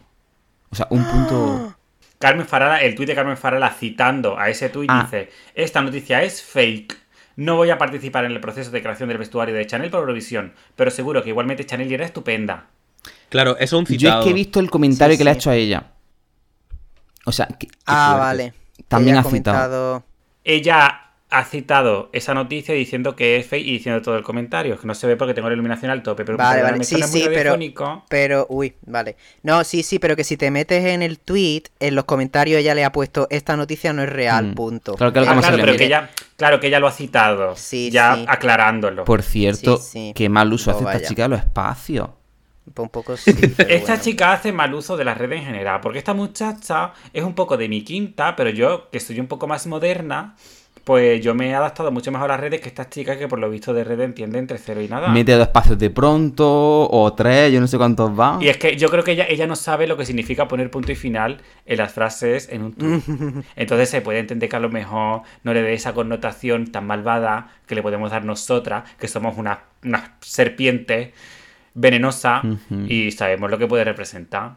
O sea, un punto... Carmen Farala, el tuit de Carmen Farala citando a ese tuit Ah. dice: Esta noticia es fake. No voy a participar en el proceso de creación del vestuario de Chanel por Eurovisión, pero seguro que igualmente Chanel era estupenda. Claro, eso es un Yo citado. es que he visto el comentario Sí, que le ha hecho a ella. O sea, que- Ah, vale. También Ella ha citado. comentado... Ella ha citado esa noticia diciendo que es fake y diciendo todo el comentario, que no se ve porque tengo la iluminación al tope, pero Vale, vale, sí, sí, pero, pero, uy, vale. No, sí, sí, pero que si te metes en el tweet, en los comentarios ella le ha puesto, esta noticia no es real, Mm. punto. Claro, claro, Ah, claro, pero que ella, claro que ella lo ha citado, Sí, ya sí. aclarándolo. Por cierto, Sí, sí. qué mal uso No hace esta chica de los espacios. Un poco sí, *laughs* pero Esta bueno. chica hace mal uso de las redes en general, porque esta muchacha es un poco de mi quinta, pero yo, que soy un poco más moderna, pues yo me he adaptado mucho mejor a las redes que estas chicas que por lo visto de redes entienden entre cero y nada. Mete dos espacios de pronto, o tres, yo no sé cuántos van. Y es que yo creo que ella, ella no sabe lo que significa poner punto y final en las frases en un tweet. *laughs* Entonces se puede entender que a lo mejor no le dé esa connotación tan malvada que le podemos dar nosotras, que somos una, una serpiente venenosa y sabemos lo que puede representar.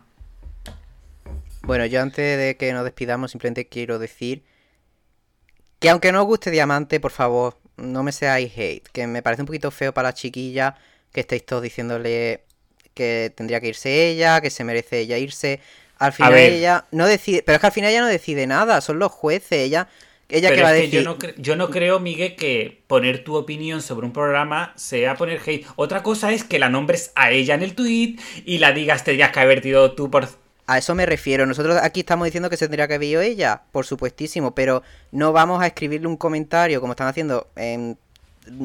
Bueno, yo antes de que nos despidamos, simplemente quiero decir que aunque no os guste Diamante, por favor, no me seáis hate, que me parece un poquito feo para la chiquilla que estéis todos diciéndole que tendría que irse ella, que se merece ella irse. Al final ella no decide, pero es que al final ella no decide nada, son los jueces, ella, ella que va a decir. yo, no cre- yo no creo, Miguel, que poner tu opinión sobre un programa sea poner hate. Otra cosa es que la nombres a ella en el tweet y la digas, tendrías que haber tú por... A eso me refiero. Nosotros aquí estamos diciendo que se tendría que haber ido ella, por supuestísimo, pero no vamos a escribirle un comentario como están haciendo en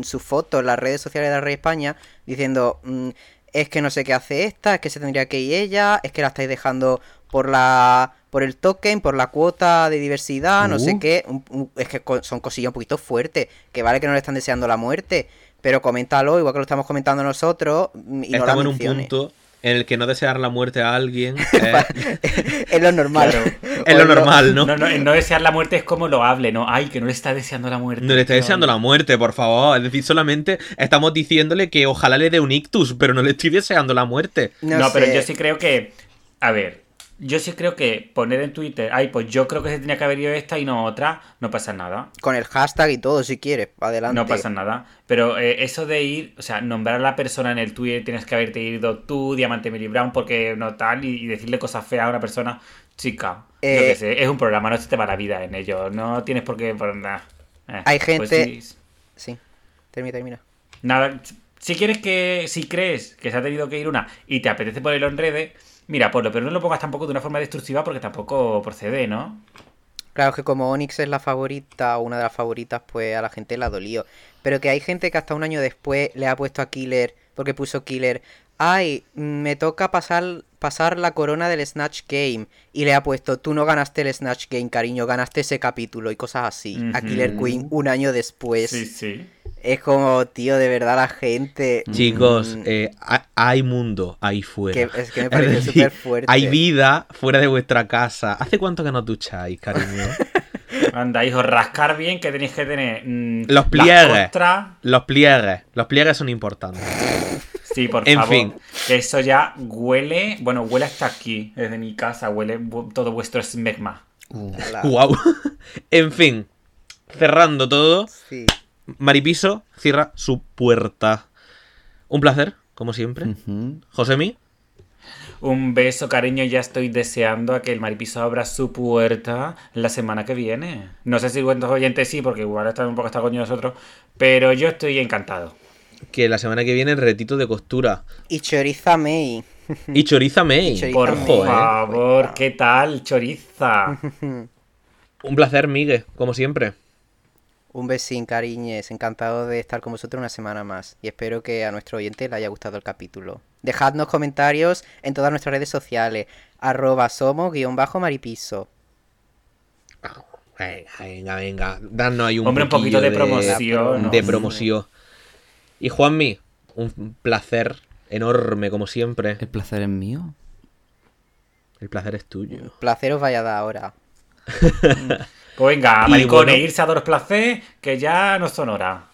sus fotos en las redes sociales de la Rey España, diciendo mm, es que no sé qué hace esta, es que se tendría que ir ella, es que la estáis dejando por la por el token, por la cuota de diversidad, no sé Uh. qué. un- un- es que son cosillas un poquito fuertes, que vale que no le están deseando la muerte, pero coméntalo, igual que lo estamos comentando nosotros, mm, y no la Estamos en un punto en el que no desear la muerte a alguien *laughs* eh, es lo normal. Claro. *laughs* es lo normal, ¿no? No, no, no desear la muerte es como lo hable, ¿no? Ay, que no le está deseando la muerte. No le está deseando la muerte, por favor. Es decir, solamente estamos diciéndole que ojalá le dé un ictus, pero no le estoy deseando la muerte. No, pero sé. yo sí creo que. A ver, yo sí creo que poner en Twitter, ay, pues yo creo que se tenía que haber ido esta y no otra, no pasa nada. Con el hashtag y todo, si quieres, adelante. No pasa nada. Pero eh, eso de ir, o sea, nombrar a la persona en el Twitter, tienes que haberte ido tú, Diamante Millie Brown, porque no tal, y, y decirle cosas feas a una persona, chica. Yo Eh, qué sé, es un programa, no se te va la vida en ello. No tienes por qué. Por. Eh, Hay pues gente- sí, Sí, termina, termina. Nada, si quieres que, si crees que se ha tenido que ir una y te apetece ponerlo en redes, mira, ponlo, pero no lo pongas tampoco de una forma destructiva porque tampoco procede, ¿no? Claro que como Onyx es la favorita o una de las favoritas, pues a la gente la dolió. Pero que hay gente que hasta un año después le ha puesto a Killer, porque puso Killer, ay, me toca pasar, pasar la corona del Snatch Game. Y le ha puesto, tú no ganaste el Snatch Game, cariño, ganaste ese capítulo y cosas así. A Killer. Queen un año después. Sí, sí. Es como, tío, de verdad la gente... Chicos, mm, eh, ha- hay mundo ahí fuera. que, es que me pareció *laughs* decir, súper fuerte. Hay vida fuera de vuestra casa. ¿Hace cuánto que no ducháis, cariño? *laughs* Anda, hijo, rascar bien que tenéis que tener. mm, Los pliegues. Los pliegues. Los pliegues son importantes. Sí, por En favor. fin. Que eso ya huele. Bueno, huele hasta aquí, desde mi casa. Huele todo vuestro smegma. Ala, Wow. *laughs* en fin. Cerrando todo. sí. Maripiso cierra su puerta. Un placer, como siempre. Ujú. Josemi. Un beso, cariño. Ya estoy deseando a que el maripiso abra su puerta la semana que viene. No sé si cuántos oyentes sí, porque igual están un poco hasta coño nosotros. Pero yo estoy encantado. Que la semana que viene el retito de costura. Y Choriza May. Y Choriza May. Y Choriza Por May. Favor, ¿qué tal, choriza? *laughs* Un placer, Miguel, como siempre. Un besín, cariñes. Encantado de estar con vosotros una semana más. Y espero que a nuestro oyente le haya gustado el capítulo. Dejadnos comentarios en todas nuestras redes sociales. Arroba somos guion bajo maripiso. Venga, venga, venga. Danos ahí un Hombre, un poquito de promoción. De promoción. Y Juanmi, un placer enorme, como siempre. El placer es mío. El placer es tuyo. Placer os vaya a dar ahora. *laughs* Pues venga, Y maricones, bueno. irse a dos placer, que ya no son hora.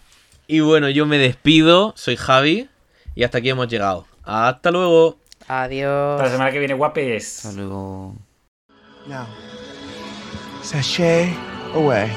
Y bueno, yo me despido. Soy Javi. Y hasta aquí hemos llegado. Hasta luego. Adiós. Hasta la semana que viene, guapes. Hasta luego. Now, sashay away.